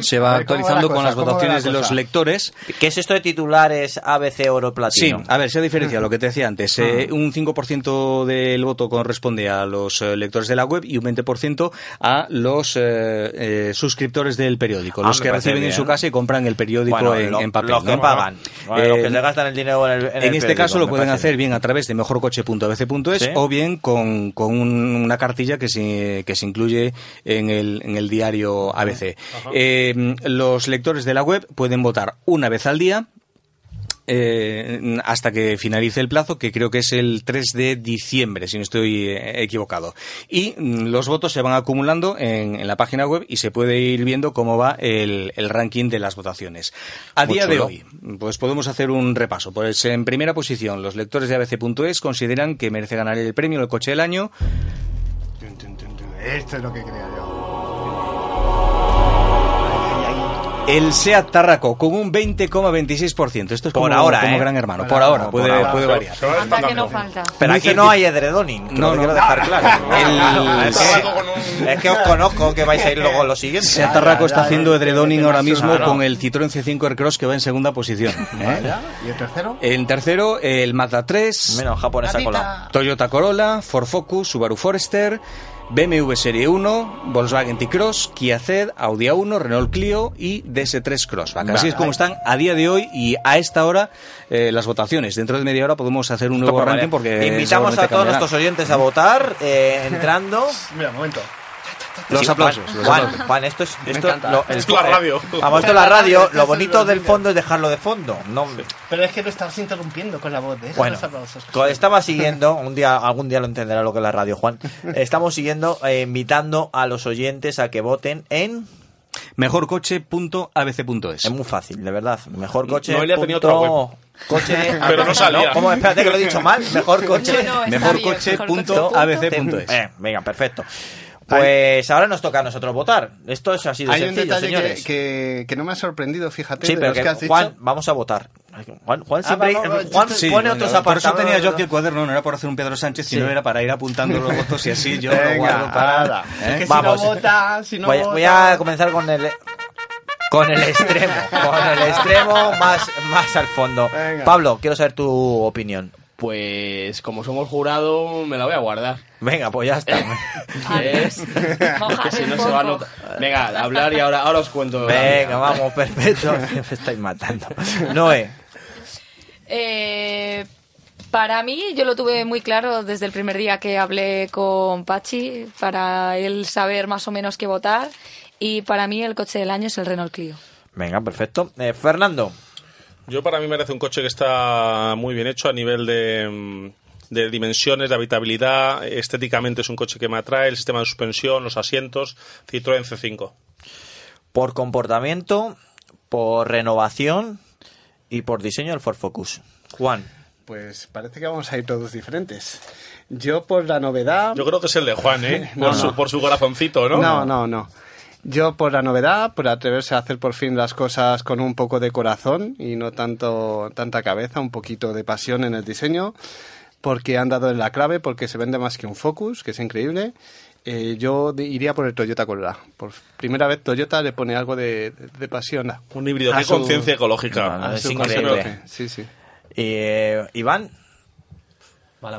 Se va A ver, ¿cómo va la actualizando con las ¿Cómo va la votaciones de los lectores. ¿Qué es esto de titulares ABC Oro Sí, Platino? a ver, se ha diferenciado lo que te decía antes. Eh, un 5% del voto corresponde a los eh, lectores de la web y un 20% a los eh, eh, suscriptores del periódico, Ah, los que reciben en su casa y compran el periódico Bueno, en, lo- en papel. los que ¿no? pagan, Vale, los que Eh, se gastan el dinero en el en el en este periódico, caso lo pueden hacer bien a través de mejorcoche.abc.es Sí. o bien con, con un- una cartilla que se, que se incluye en el, en el diario ABC. Eh, los lectores de la web pueden votar una vez al día eh, hasta que finalice el plazo, que creo que es el 3 de diciembre, si no estoy eh, equivocado. Y mm, los votos se van acumulando en, en la página web y se puede ir viendo cómo va el, el ranking de las votaciones. A Muy día de hoy, pues podemos hacer un repaso. Pues en primera posición, los lectores de abc.es consideran que merece ganar el premio el coche del año. Esto es lo que quería yo. El SEAT Tarraco con un 20,26%. Esto es Por como, ahora, como ¿eh? gran hermano. Por Por ahora, ahora, por puede, ahora. puede Se- variar. Anda que no falta. Pero aquí no hay edredoning, que No, lo no, quiero dejar claro. El- es, que, es que os conozco que vais a ir luego lo siguiente. SEAT Tarraco está haciendo edredoning ahora mismo con el Citroën C5 Aircross que va en segunda posición. ¿eh? ¿Y el tercero? En tercero, el Mazda 3, Menos japonesa cola. Toyota Corolla, Ford Focus, Subaru Forester, BMW Serie 1, Volkswagen T-Cross, Kia Ceed, Audi A1, Renault Clio y DS3 Crossback. Así es como están a día de hoy y a esta hora eh, las votaciones. Dentro de media hora podemos hacer un nuevo ranking porque Invitamos a todos cambiará. nuestros oyentes a votar eh, entrando. Mira, un momento. Los aplausos, Juan, los Juan, aplausos. Juan, esto es, esto lo- el- Esto es la radio. Vamos, esto es la radio. Lo bonito del fondo es dejarlo de fondo. No, Pero es que lo estabas interrumpiendo con la voz. Deja Bueno, los aplausos. co- estaba siguiendo, un día, algún día lo entenderá lo que es la radio, Juan. Estamos siguiendo, eh, invitando a los oyentes a que voten en. Mejorcoche.abc.es. Es muy fácil, de verdad. Mejor coche. Noelia tenía punto- otra web. Coche. Pero no salía. ¿Cómo? Espérate que lo he dicho mal. Mejor coche. No, no, Mejorcoche.abc.es. Eh, venga, perfecto. Pues ahora nos toca a nosotros votar. Esto es así de Hay un sencillo, detalle que, señores. que, que no me ha sorprendido, fíjate, Sí, de pero los que, que has dicho. Juan, vamos a votar. Juan, Juan siempre Ah, vamos, Juan Sí, pone otros por eso apartados. tenía yo aquí el cuaderno, no era por hacer un Pedro Sánchez, sino Sí. era para ir apuntando los votos y así yo lo Venga, guardo para... ¿eh? Es que Vamos. si no vota, si no voy, vota... voy a comenzar con el con el extremo, con el extremo más, más al fondo. Venga. Pablo, quiero saber tu opinión. Pues como somos jurado, me la voy a guardar. Venga, pues ya está. Mójate que si no se va a notar. Venga, hablar y ahora, ahora os cuento. Venga, vamos, perfecto. Me estáis matando. Noé, Eh, para mí, yo lo tuve muy claro desde el primer día que hablé con Pachi, para él saber más o menos qué votar. Y para mí, el coche del año es el Renault Clio. venga, perfecto. Eh, Fernando, Yo para mí merece un coche que está muy bien hecho a nivel de, mm, de dimensiones, de habitabilidad. Estéticamente es un coche que me atrae, el sistema de suspensión, los asientos, Citroën C5. por comportamiento, por renovación y por diseño el Ford Focus. Juan, Pues parece que vamos a ir todos diferentes. Yo por la novedad... Yo creo que es el de Juan, ¿eh? No, por, Su, no. por su corazoncito, ¿no? No, no, no. Yo por la novedad, por atreverse a hacer por fin las cosas con un poco de corazón y no tanto tanta cabeza, un poquito de pasión en el diseño, porque han dado en la clave, porque se vende más que un Focus, que es increíble. Eh, yo de- iría por el Toyota Corolla. Por primera vez Toyota le pone algo de, de- de pasión. Un híbrido, su- conciencia ecológica. No, no, a es su increíble. Sí, sí. Eh, Iván,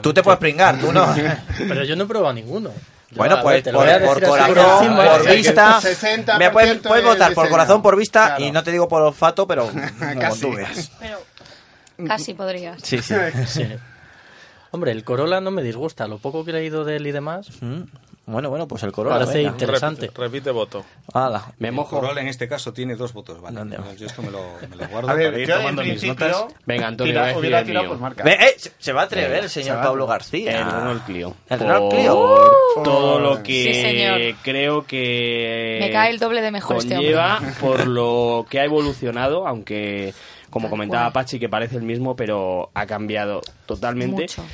tú te puedes pringar, tú no. Pero yo no he probado ninguno. Bueno, a ver, pues por, por corazón, por Sí, que vista. 60% Mira, puedes, puedes votar por corazón, por vista Claro. y no te digo por olfato, pero como Casi. tú veas. Pero casi podrías. Sí, sí. Sí. Hombre, el Corolla no me disgusta. Lo poco que he leído de él y demás, Mm. Bueno, bueno, pues el Corolla. parece venga. interesante. Repite, repite voto. Hala. Me mojo. Corolla en este caso tiene dos votos, ¿vale? ¿Dónde? Yo esto me lo, me lo guardo A ver, para ir yo en tomando mis notas. Venga, Antonio, tira- voy a decir hubiera el tirado mío. por marca. Eh, se- va a atrever Venga, el señor se. Pablo García. El Renault Clio. ¿El Renault Por Clio? Todo lo que Sí, creo que Me cae el doble de mejor este hombre. conlleva por lo que ha evolucionado, aunque como Tal comentaba cual. Pachi que parece el mismo, pero ha cambiado totalmente Mucho.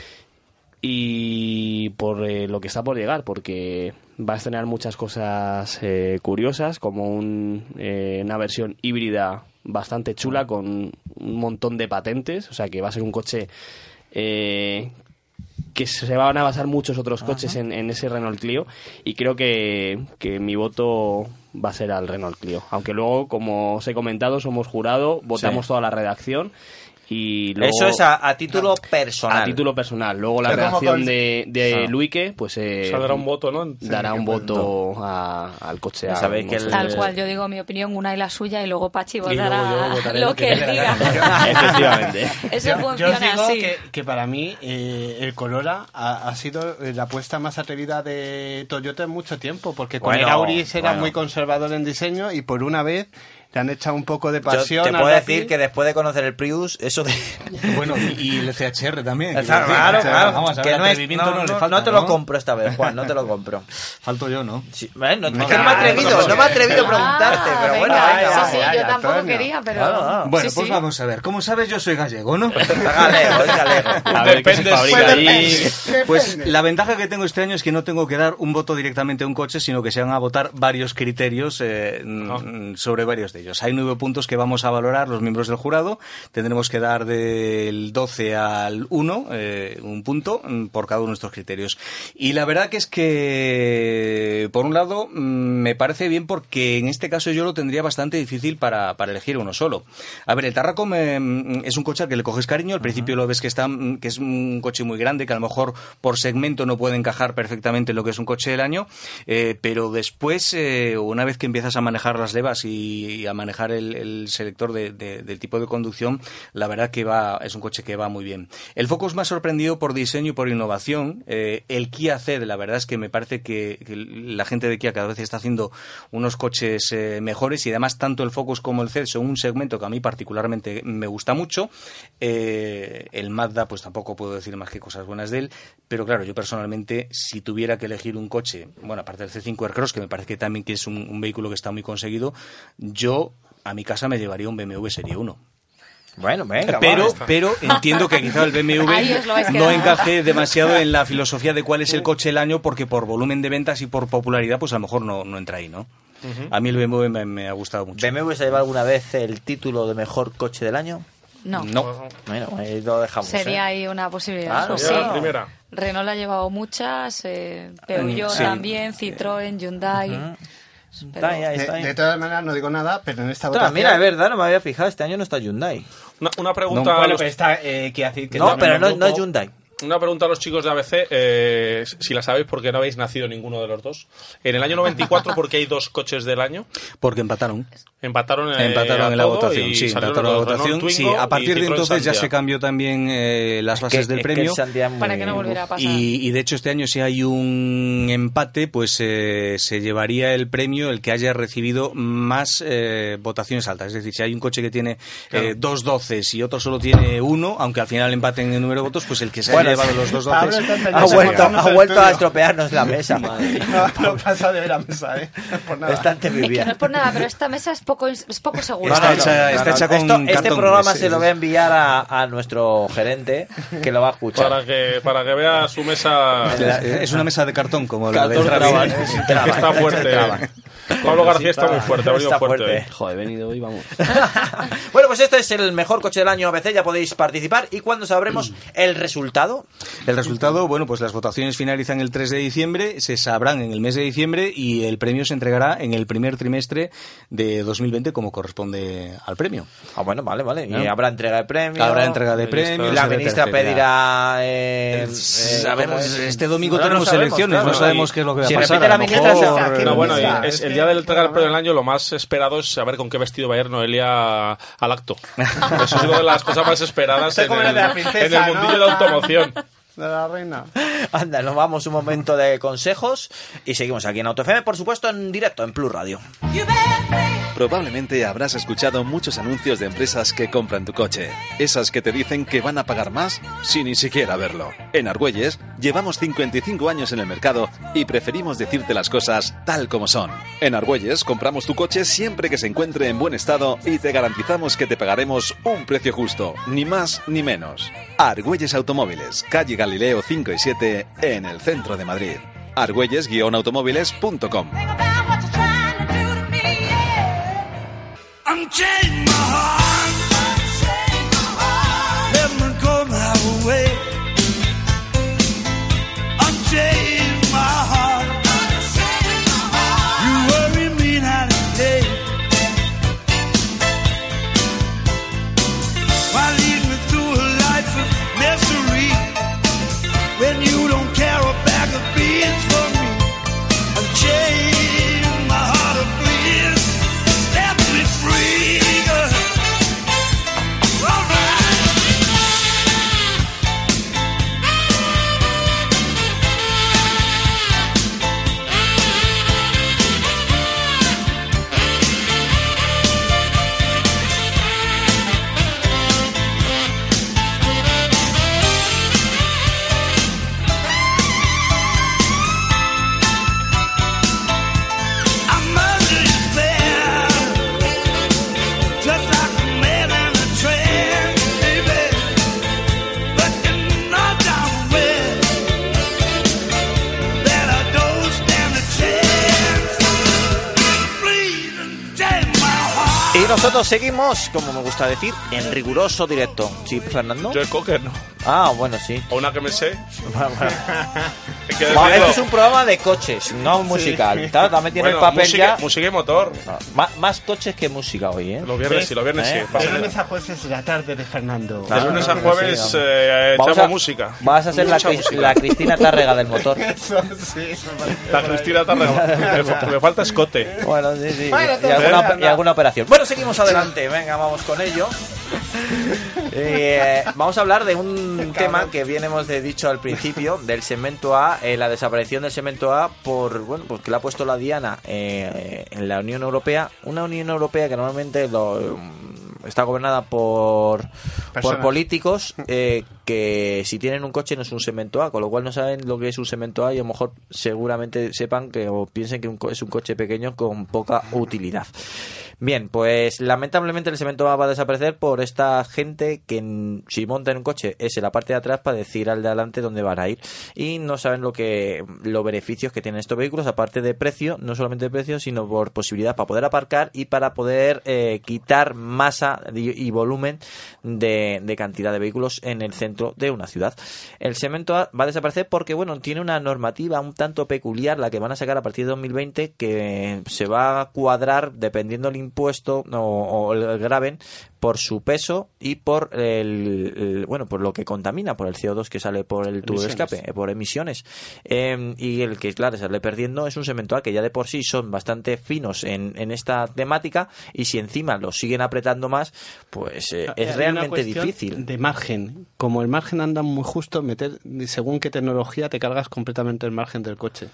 y por eh, lo que está por llegar, porque va a estrenar muchas cosas eh, curiosas, como un, eh, una versión híbrida bastante chula con un montón de patentes, o sea que va a ser un coche eh, que se van a basar muchos otros coches en, en ese Renault Clio y creo que, que mi voto va a ser al Renault Clio. Aunque luego, como os he comentado, somos jurado, votamos toda la redacción y luego... Eso es a, a título personal. A título personal. Luego la Como de, de Ah. Luike, pues eh, Saldrá un voto, ¿no? dará un voto a- al coche. A- sabéis que el- Tal cual, yo digo mi opinión, una y la suya, y luego Pachi votará yo lo que él diga. Efectivamente. Eso Yo- yo funciona os digo así. Que, que para mí eh, el Corolla ha, ha sido eh, la apuesta más atrevida de Toyota en mucho tiempo, porque con Bueno, el Auris era bueno. muy conservador en diseño y por una vez le han echado un poco de Yo pasión. te puedo decir que después de conocer el Prius, eso de... Bueno, y, y el CHR también. Claro, claro, O sea, claro. Vamos a que no, es- no, no, le no- falta, no te lo compro esta vez, Juan, no te lo compro. Falto yo, ¿no? Sí, bueno, no, Me que no me he cago en atrevido, no me he atrevido a preguntarte, Ah, pero bueno, venga, venga, sí, sí, vaya, yo tampoco Antonio. quería, pero... Bueno, Sí, pues sí. vamos a ver. Como sabes, yo soy gallego, ¿no? Galego, es galego. A ver qué se Depende, fabrica allí. Pues la ventaja que tengo este año es que no tengo que dar un voto directamente a un coche, sino que se van a votar varios criterios eh, sobre varios de ellos. Hay nueve puntos que vamos a valorar los miembros del jurado. Tendremos que dar del 12 al 1 eh, un punto mm, por cada uno de nuestros criterios. Y la verdad que es que, por un lado, mm, me parece bien porque en este caso yo lo tendría bastante difícil para, para elegir uno solo. A ver, el Tarracom eh, es un coche al que le coges cariño. Al principio lo ves que, está, mm, que es un coche muy grande, que a lo mejor por segmento no puede encajar perfectamente en lo que es un coche del año, eh, pero después, eh, una vez que empiezas a manejar las levas y, y a manejar el, el selector de- de- del tipo de conducción, la verdad que va es un coche que va muy bien. El Focus me ha sorprendido por diseño y por innovación. Eh, el Kia C, la verdad es que me parece que, la gente de Kia cada vez está haciendo unos coches eh, mejores y además tanto el Focus como el C son un segmento que a mí particularmente me gusta mucho. Eh, el Mazda, pues tampoco puedo decir más que cosas buenas de él, pero claro, yo personalmente, si tuviera que elegir un coche, bueno, aparte del C5 Aircross, que me parece que también que es un vehículo que está muy conseguido, yo a mi casa me llevaría un BMW Serie 1. Bueno, venga, Pero, va. pero entiendo que quizá el BMW no encaje demasiado en la filosofía de cuál es el coche del año, porque por volumen de ventas y por popularidad, pues a lo mejor no, no entra ahí, ¿no? A mí el BMW me, me ha gustado mucho. ¿BMW se lleva alguna vez el título de mejor coche del año? No. No. Bueno, ahí lo dejamos. Sería ¿eh? ahí una posibilidad. Claro, pues sí. la primera. Renault ha llevado muchas, eh, Peugeot Sí. también, Citroën, Hyundai. Está ahí, ahí, está De, ahí. de todas maneras, no digo nada, pero en esta votación... mira, es verdad, no me había fijado, este año no está Hyundai. Una, una pregunta. a bueno, los- pero está eh, que No, pero no, no es. Hyundai. Una pregunta a los chicos de ABC, eh, si la sabéis porque no habéis nacido ninguno de los dos. En el año 94, porque hay dos coches del año, Porque empataron. Empataron, eh, Empataron a en la votación, sí, empataron la votación. Sí, Twingo a partir de entonces ya se cambió también eh, las bases Que- del es que premio. Sandia muy- Para que no volviera a pasar. Y, y de hecho este año si hay un empate, pues eh, se llevaría el premio el que haya recibido más eh, votaciones altas. Es decir, si hay un coche que tiene eh, dos doces y otro solo tiene uno, aunque al final empaten el número de votos, pues el que se Bueno, haya llevado los dos doces... Ha en vuelto, ha el vuelto a estropearnos la mesa. No, no pasa de ver la mesa, ¿eh? Por nada. Bastante Es que no es por nada, pero esta mesa es poco, es poco segura. Está hecha- está hecha con Esto- este cartón, programa se lo voy a enviar a, a nuestro gerente que lo va a escuchar. Para que, para que vea su mesa. La- es una mesa de cartón como la Cartón del traba, Travis. ¿eh? Es que está fuerte. Pablo García está muy fuerte, ha venido Está fuerte. fuerte. Joder, he venido hoy, vamos. Bueno, pues este es el mejor coche del año ABC, ya podéis participar. ¿Y cuándo sabremos el resultado? El resultado, bueno, pues las votaciones finalizan el 3 de diciembre, se sabrán en el mes de diciembre y el premio se entregará en el primer trimestre de 2020 como corresponde al premio. Ah, bueno, vale, vale. Y ¿No? habrá entrega de premios. Habrá entrega de premios. La ministra pedirá. eh, eh, Sabemos, este domingo No, no tenemos sabemos, elecciones, claro. no sabemos Y- qué es lo que va a si pasar. repite la a lo ministra, mejor- se- No, bueno, y es el día del entrega del premio del año, lo más esperado es saber con qué vestido va a ir Noelia al acto. Eso es una de las cosas más esperadas en el, la princesa, en el ¿no? mundillo de automoción. De la reina. Anda, nos vamos un momento de consejos y seguimos aquí en AutoFM, por supuesto, en directo en Plus Radio. Probablemente habrás escuchado muchos anuncios de empresas que compran tu coche. Esas que te dicen que van a pagar más sin ni siquiera verlo. En Argüelles llevamos 55 años en el mercado y preferimos decirte las cosas tal como son. En Argüelles compramos tu coche siempre que se encuentre en buen estado y te garantizamos que te pagaremos un precio justo, ni más ni menos. Argüelles Automóviles, calle Galileo 5 y 7, en el centro de Madrid. argüelles-automóviles.com seguimos, como me gusta decir, en riguroso directo. ¿Sí, Fernando? Joe Cocker, ¿no? Ah, bueno, sí. O una que me sé. Que Bueno, decirlo. este es un programa de coches, no musical. Claro, también tiene Bueno, el papel música, ya. música y motor. Má- más coches que música hoy, ¿eh? Los viernes sí, los viernes sí. Pasa De lunes a jueves de la tarde de Fernando. De lunes a jueves sí, eh, Vamos echamos a- música. Vas a ser la, Mucha Cris- música. la Cristina Tárrega del motor. Eso, sí, eso me La Cristina Tarrega. me, fa- me falta escote. Bueno, sí, sí. Bueno, y, entonces, alguna, y alguna operación. Bueno, seguimos adelante. Venga, vamos con ello. Eh, vamos a hablar de un tema que bien hemos de- dicho al principio, del segmento A, eh, la desaparición del segmento A por, bueno, pues que le ha puesto la Diana eh, en la Unión Europea. Una Unión Europea que normalmente lo, mm, está gobernada por, por políticos eh, que si tienen un coche no es un segmento A, con lo cual no saben lo que es un segmento A y a lo mejor seguramente sepan que o piensen que es un coche pequeño con poca utilidad. Bien, pues lamentablemente el segmento A va a desaparecer por esta gente que si monta en un coche es en la parte de atrás para decir al de adelante dónde van a ir y no saben lo que los beneficios que tienen estos vehículos aparte de precio, no solamente de precio, sino por posibilidad para poder aparcar y para poder eh, quitar masa y, volumen de cantidad de vehículos en el centro de una ciudad. El segmento A va a desaparecer porque bueno, tiene una normativa un tanto peculiar la que van a sacar a partir de 2020 que se va a cuadrar dependiendo del impuesto o, o el graven por su peso y por el, el- bueno por lo que contamina por el CO2 que sale por el tubo de escape eh, por emisiones Eh, y el que claro sale perdiendo es un segmento A que ya de por sí son bastante finos en, en esta temática y si encima lo siguen apretando más pues eh, Hay es realmente difícil De margen. Como el margen anda muy justo, meter según qué tecnología te cargas completamente el margen del coche.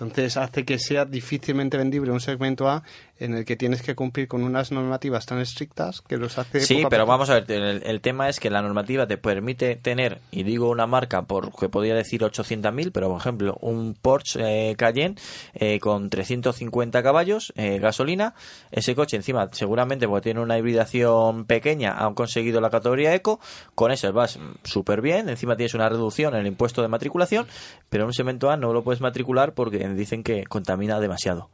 Entonces hace que sea difícilmente vendible un segmento A en el que tienes que cumplir con unas normativas tan estrictas que los hace. Sí, pero poco. vamos a ver, el, el tema es que la normativa te permite tener, y digo una marca porque podría decir 800.000, pero por ejemplo, un Porsche eh, Cayenne eh, con 350 caballos, eh, gasolina, ese coche encima seguramente porque tiene una hibridación pequeña, han conseguido la categoría Eco, con eso vas súper bien, encima tienes una reducción en el impuesto de matriculación, pero en un segmento A no lo puedes matricular porque dicen que contamina demasiado.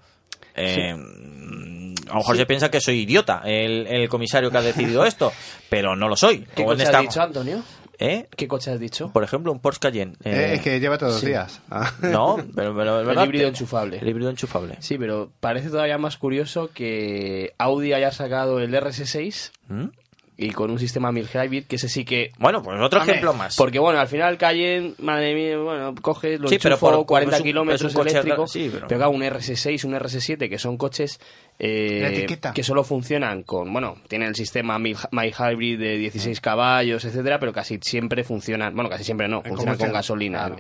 Eh, A lo mejor Sí. se piensa que soy idiota el, el comisario que ha decidido esto, pero no lo soy. ¿Qué coche esta- has dicho, Antonio? ¿Eh? ¿Qué coche has dicho? Por ejemplo, un Porsche Cayenne. Eh, es que lleva todos los sí. días. Ah. No, pero, pero es El verdad. híbrido enchufable. El híbrido enchufable. Sí, pero parece todavía más curioso que Audi haya sacado el RS6 ¿Mm? Y con un sistema mild hybrid, que ese sí que... Bueno, pues otro ejemplo más. Porque bueno, al final Cayenne, madre mía, bueno, coges, lo Sí, pero por- 40 es un- kilómetros eléctricos, sí, pero- pero... un RS6, un RS7, que son coches eh, que solo funcionan con, bueno, tienen el sistema mild, mild hybrid de 16 caballos, etcétera, pero casi siempre funcionan, bueno, casi siempre no, funcionan con gasolina. claro.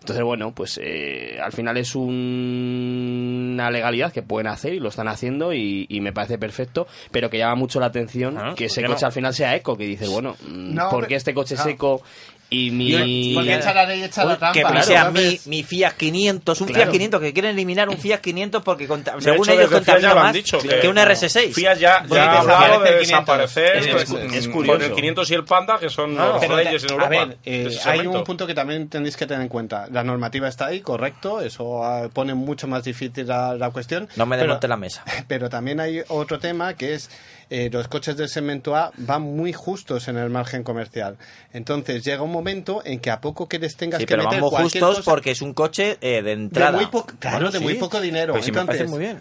Entonces, bueno, pues eh, al final es un- una legalidad que pueden hacer y lo están haciendo y, y me parece perfecto, pero que llama mucho la atención Ah, que ¿por ese coche no? Al final sea eco, que dices, bueno, mm, No, ¿por qué este coche es claro. eco y mi... Porque echa la ley, echa la Uy, trampa. que Claro, sea entonces- mi, mi Fiat 500, un Claro. Fiat 500 que quieren eliminar un Fiat 500 porque según hecho, ellos contamina ya lo han más dicho, que, que- un RS6. Fiat ya, ya ha pensaba hablado que de el 500. desaparecer Es- pues, es curioso. con el 500 y el Panda, que son No, los reyes en a Europa. ver, eh, hay un punto que también tenéis que tener en cuenta. La normativa está ahí, correcto, eso ah, pone mucho más difícil la, la cuestión. No me desmonte la mesa. Pero también hay otro tema que es eh, los coches del segmento A van muy justos en el margen comercial. Entonces llega un momento en que a poco que les tengas Sí, que pero meter vamos justos cosa- porque es un coche eh, de de entrada. muy poco, claro, Bueno, de sí. muy poco dinero. Pues sí, me Entonces, parece muy bien.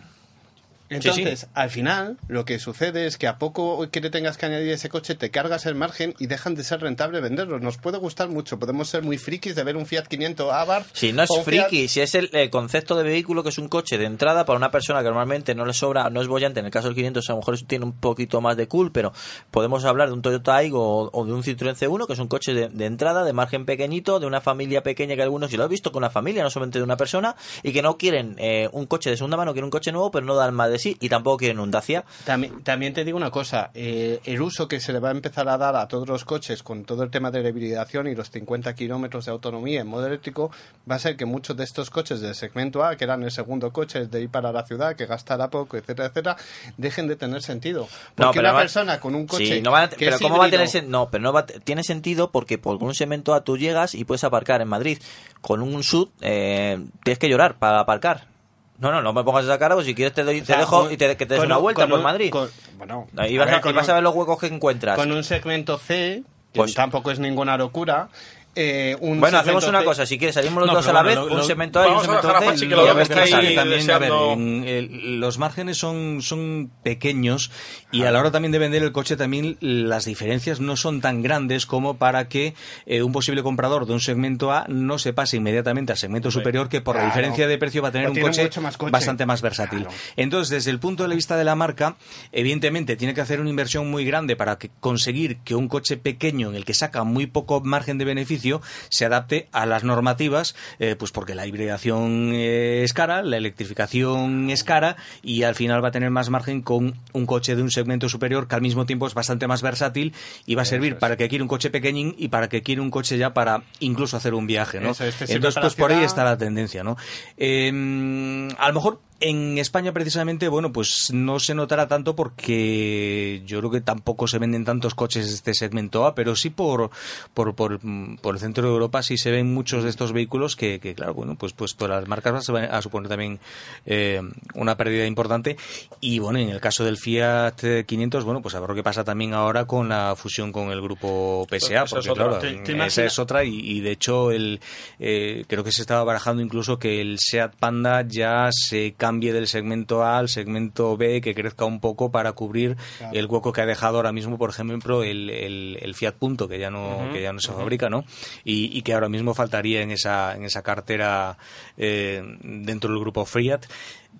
Entonces, Sí, sí. al final, lo que sucede es que a poco que le tengas que añadir ese coche, te cargas el margen y dejan de ser rentable venderlos. Nos puede gustar mucho, podemos ser muy frikis de ver un Fiat 500 Abarth. Si no es Fiat- friki, si es el, el concepto de vehículo que es un coche de entrada para una persona que normalmente no le sobra, no es bollante, en el caso del 500 a lo mejor tiene un poquito más de cool, pero podemos hablar de un Toyota Aygo o, de un Citroën C1 que es un coche de, de entrada, de margen pequeñito, de una familia pequeña que algunos, y lo he visto con una familia, no solamente de una persona, y que no quieren eh, un coche de segunda mano, quieren un coche nuevo, pero no dan más de sí, y tampoco quieren un Dacia. También, también te digo una cosa, eh, el uso que se le va a empezar a dar a todos los coches con todo el tema de la hibridación y los 50 kilómetros de autonomía en modo eléctrico va a ser que muchos de estos coches del segmento A, que eran el segundo coche de ir para la ciudad, que gastara poco, etcétera, etcétera, dejen de tener sentido. Porque una va- persona con un coche Sí, no va a- que pero es ¿cómo va a tener sen- No, pero no va a- tiene sentido porque por un segmento A tú llegas y puedes aparcar en Madrid con un SUV, eh, tienes que llorar para aparcar. No, no, no me pongas esa cara, pues si quieres te, doy, te sea, dejo y te, que te des una un- vuelta por un- Madrid. con- bueno, y vas, a a, ver, con y vas a ver los huecos que encuentras. Con un segmento C, Pues- tampoco es ninguna locura. Eh, un Bueno, hacemos una C- cosa, si quieres salimos los No, dos a la bueno, vez, lo- un segmento A y un segmento dejar a C. Pachi y que lo a vea ver que sale. ahí también, a ver, deseando- en el- los márgenes son, son pequeños y a la hora también de vender el coche también las diferencias no son tan grandes como para que eh, un posible comprador de un segmento A no se pase inmediatamente al segmento superior que por la diferencia de precio va a tener un más coche. bastante más versátil. Entonces, desde el punto de vista de la marca, evidentemente tiene que hacer una inversión muy grande para que conseguir que un coche pequeño en el que saca muy poco margen de beneficio se adapte a las normativas, eh, pues porque la hibridación eh, es cara, la electrificación es cara y al final va a tener más margen con un coche de un segmento superior que al mismo tiempo es bastante más versátil y va a servir para que quiere un coche pequeñín y para que quiere un coche ya para incluso hacer un viaje, ¿no? Este Entonces, pues por ahí está la tendencia, ¿no? Eh, a lo mejor en España precisamente, bueno, pues no se notará tanto porque yo creo que tampoco se venden tantos coches de este segmento A, pero sí por, por, por, por el centro de Europa sí se ven muchos de estos vehículos que, que, claro, bueno, pues, pues para las marcas van a suponer también eh, una pérdida importante. Y bueno, en el caso del Fiat 500, bueno, pues ver lo que pasa también ahora con la fusión con el grupo PSA, es porque otra. claro, ¿Te- te esa es otra y, y de hecho el eh, creo que se estaba barajando incluso que el Seat Panda ya se cambie del segmento A al segmento B que crezca un poco para cubrir Claro. el hueco que ha dejado ahora mismo por ejemplo el, el- el Fiat Punto que ya no que ya no se fabrica no y, y que ahora mismo faltaría en esa en esa cartera eh, dentro del grupo Fiat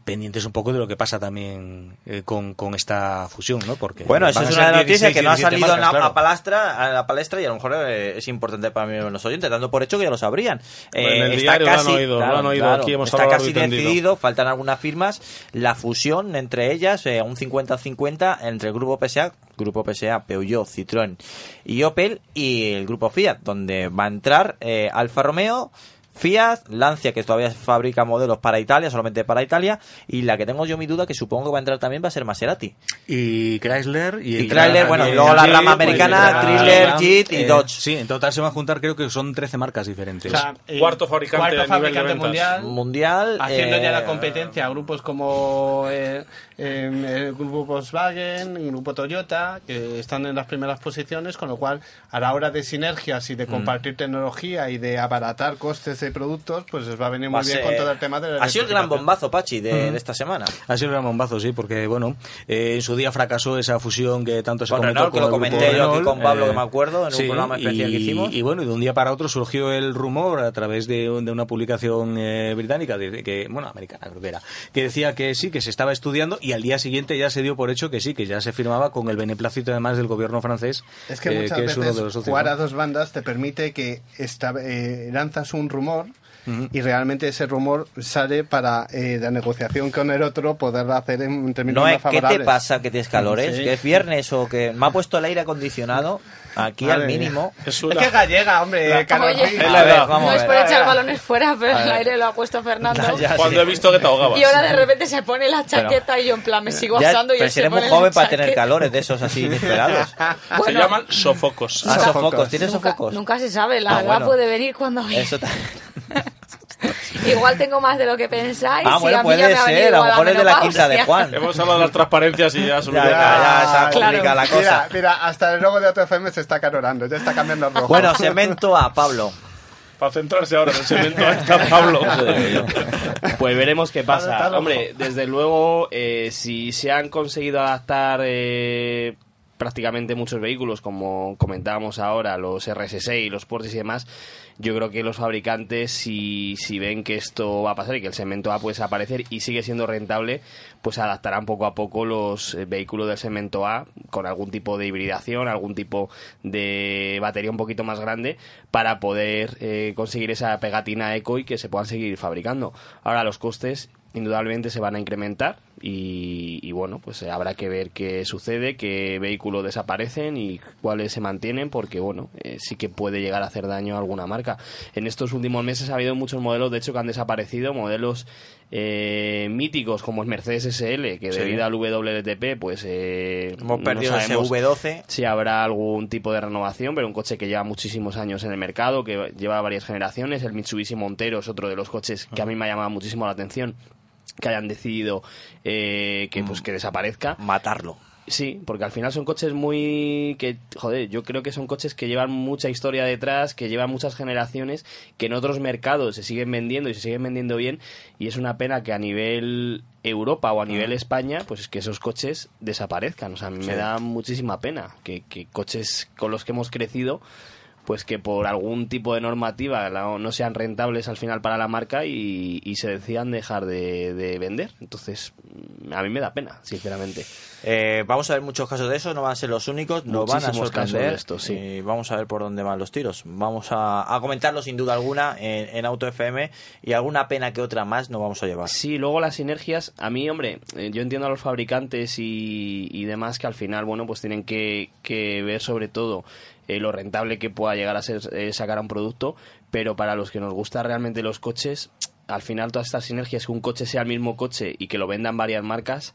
pendientes un poco de lo que pasa también eh, con, con esta fusión, ¿no? Porque Bueno, esa van es a una noticia 16, que no ha 17 salido en la, marcas, claro. a palestra, a la palestra y a lo mejor eh, es importante para mí los oyentes, dando por hecho que ya lo sabrían. Eh, En el está diario lo han casi, oído, lo claro, han oído, claro, aquí hemos está casi decidido, faltan algunas firmas, la fusión entre ellas, eh, un 50-50 entre el grupo PSA, grupo PSA, Peugeot, Citroën y Opel y el grupo Fiat, donde va a entrar eh, Alfa Romeo, Fiat, Lancia, que todavía fabrica modelos para Italia, solamente para Italia, y la que tengo yo mi duda, que supongo que va a entrar también, va a ser Maserati. y Chrysler y, Y Chrysler, bueno, y luego la rama pues, americana, Chrysler, Jeep y eh, Dodge. Sí, en total se van a juntar creo que son 13 marcas diferentes. O sea, eh, Cuarto fabricante cuarto a nivel de fabricante mundial. Mundial. Haciendo eh, ya la competencia a grupos como eh, eh, el grupo Volkswagen, el grupo Toyota, que están en las primeras posiciones, con lo cual a la hora de sinergias y de Mm. compartir tecnología y de abaratar costes de productos, pues les va a venir va muy bien ser- con todo el tema de la Ha sido el gran bombazo, Pachi, de, Ujú. de esta semana. Ha sido un gran bombazo, sí, porque bueno, eh, en su día fracasó esa fusión que tanto se Con comentó Renault, que con lo el comenté yo aquí con Pablo, eh, que me acuerdo, en un programa especial y, que hicimos. Y bueno, y de un día para otro surgió el rumor a través de, un- de una publicación eh, británica, de, que bueno, americana creo que era, que decía que sí, que se estaba estudiando y al día siguiente ya se dio por hecho que sí, que ya se firmaba con el beneplácito además del gobierno francés, Es que eh, muchas es uno veces de los socios, jugar a dos bandas te permite que esta- eh, lanzas un rumor y realmente ese rumor sale para eh, la negociación con el otro poderla hacer en, términos No es, más ¿qué favorables. te pasa que tienes calores? Sí. ¿Que es viernes o que me ha puesto el aire acondicionado aquí Madre al mínimo? Es Es que es gallega, hombre, Carlos Oye, edad, vamos no es ver. por echar balones fuera, pero el ver. aire lo ha puesto Fernando. Ya, Cuando sí. he visto que te ahogabas. Y ahora de repente se pone la chaqueta y yo en plan me sigo Ya, asando y pero se eres muy joven para tener calores de esos así inesperados. Se Bueno. llaman sofocos. Ah, Sofocos. ¿tienes Nunca, sofocos? nunca se sabe, la Ah, bueno. puede venir cuando. Eso Igual tengo más de lo que pensáis. Ah, y bueno, a mí ya puede me ha ser, a lo mejor es de la quinta de. Juan. Hemos hablado de las transparencias y ya subido. Ya, ya, ya, Claro. la cosa. Mira, mira, hasta el logo de otro FM se está calorando, ya está cambiando el rojo. Bueno, cemento a Pablo. Para centrarse ahora en el cemento está Pablo. Pues veremos qué pasa. Hombre, desde luego, eh, si se han conseguido adaptar eh, prácticamente muchos vehículos, como comentábamos ahora, los RS6, los Porsche y demás, yo creo que los fabricantes, si, si ven que esto va a pasar y que el segmento A puede desaparecer y sigue siendo rentable, pues adaptarán poco a poco los eh, vehículos del segmento A con algún tipo de hibridación, algún tipo de batería un poquito más grande para poder eh, conseguir esa pegatina eco y que se puedan seguir fabricando. Ahora los costes indudablemente se van a incrementar y, y bueno, pues eh, habrá que ver qué sucede, qué vehículos desaparecen y cuáles se mantienen porque bueno, eh, sí que puede llegar a hacer daño a alguna marca. En estos últimos meses ha habido muchos modelos, de hecho, que han desaparecido, modelos eh, míticos como el Mercedes SL, que Sí. debido al WLTP, pues eh, Hemos no perdido ese sabemos V12. si habrá algún tipo de renovación, pero un coche que lleva muchísimos años en el mercado, que lleva varias generaciones. El Mitsubishi Montero es otro de los coches que a mí me ha llamado muchísimo la atención que hayan decidido eh, que pues que desaparezca. Matarlo. Sí, porque al final son coches muy que joder, yo creo que son coches que llevan mucha historia detrás, que llevan muchas generaciones, que en otros mercados se siguen vendiendo y se siguen vendiendo bien y es una pena que a nivel Europa o a nivel España, pues es que esos coches desaparezcan, o sea, a mí me da muchísima pena que, que coches con los que hemos crecido pues que por algún tipo de normativa no sean rentables al final para la marca y, y se decidan dejar de, de vender. Entonces, mm, a mí me da pena, sinceramente. Eh, vamos a ver muchos casos de eso, no van a ser los únicos, nos van a sorprender. de esto, sí. y vamos a ver por dónde van los tiros. Vamos a, a comentarlo sin duda alguna en, en Auto FM y alguna pena que otra más nos vamos a llevar. Sí, luego las sinergias, a mí, hombre, eh, yo entiendo a los fabricantes y, y demás que al final, bueno, pues tienen que, que ver sobre todo eh, lo rentable que pueda llegar a ser eh, sacar a un producto, pero para los que nos gustan realmente los coches, al final todas estas sinergias, que un coche sea el mismo coche y que lo vendan varias marcas,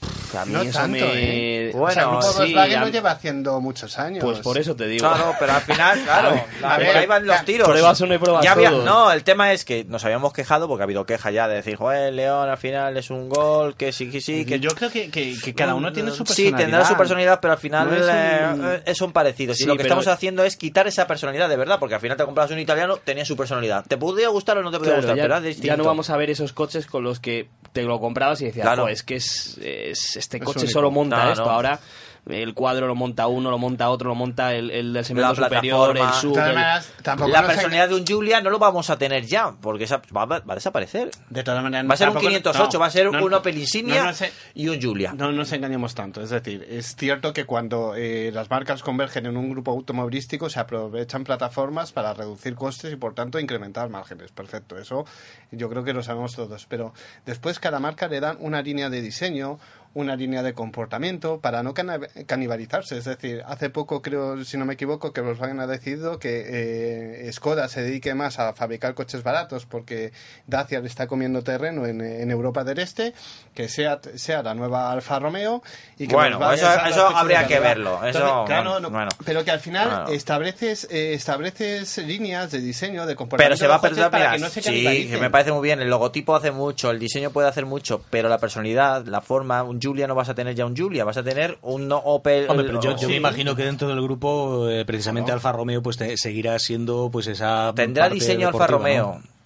pff, a mí No eso tanto, me... ¿eh? o sea, el grupo sí, Volkswagen a- lo lleva haciendo muchos años. Pues por eso te digo. Claro, pero al final, claro, A por ver, ahí van los tiros. Pruebas uno y pruebas Ya había- no, el tema es que nos habíamos quejado porque ha habido queja ya de decir, joder, León al final es un gol, que sí, que sí, que Yo creo que, que- que cada uno tiene su Sí, personalidad. tendrá su personalidad, pero al final No es un- eh, eh, son parecidos. y Sí, lo que pero- estamos haciendo es quitar esa personalidad de verdad, porque al final te compras un italiano, tenía su personalidad. ¿Te podría gustar o no te podría Claro, gustar? ya, pero ya no vamos a ver esos coches con los que te lo comprabas y decías, Claro. "Jo, es que es, es- este Es coche único". solo monta No, esto. no. Ahora el cuadro lo monta uno, lo monta otro, lo monta el, el del segmento superior, el sub. De todas el- maneras, tampoco la personalidad de un Giulia no lo vamos a tener ya, porque esa va, va a desaparecer. De todas maneras, Va a ser un tampoco- 508, no, va a ser no, un Opel Insignia no, no sé- y un Giulia. No nos engañemos tanto. Es decir, es cierto que cuando eh, las marcas convergen en un grupo automovilístico se aprovechan plataformas para reducir costes y por tanto incrementar márgenes. Perfecto, eso yo creo que lo sabemos todos. Pero después cada marca le dan una línea de diseño, una línea de comportamiento para no canibalizarse. Es decir, hace poco creo, si no me equivoco, que Volkswagen ha decidido que eh, Skoda se dedique más a fabricar coches baratos porque Dacia le está comiendo terreno en, en Europa del Este, que sea, sea la nueva Alfa Romeo y que Bueno, eso- eso habría que verlo, eso, claro, no, bueno. pero que al final estableces eh, estableces líneas de diseño, de comportamiento Pero se va a perder, para mira, que no se sí, me parece muy bien, el logotipo hace mucho, el diseño puede hacer mucho, pero la personalidad, la forma, un Giulia no vas a tener ya un Giulia, vas a tener un no Opel. Hombre, pero yo, yo Sí. me imagino que dentro del grupo, eh, precisamente Alfa Romeo, pues te- seguirá siendo pues esa. Tendrá diseño Alfa Romeo, ¿no?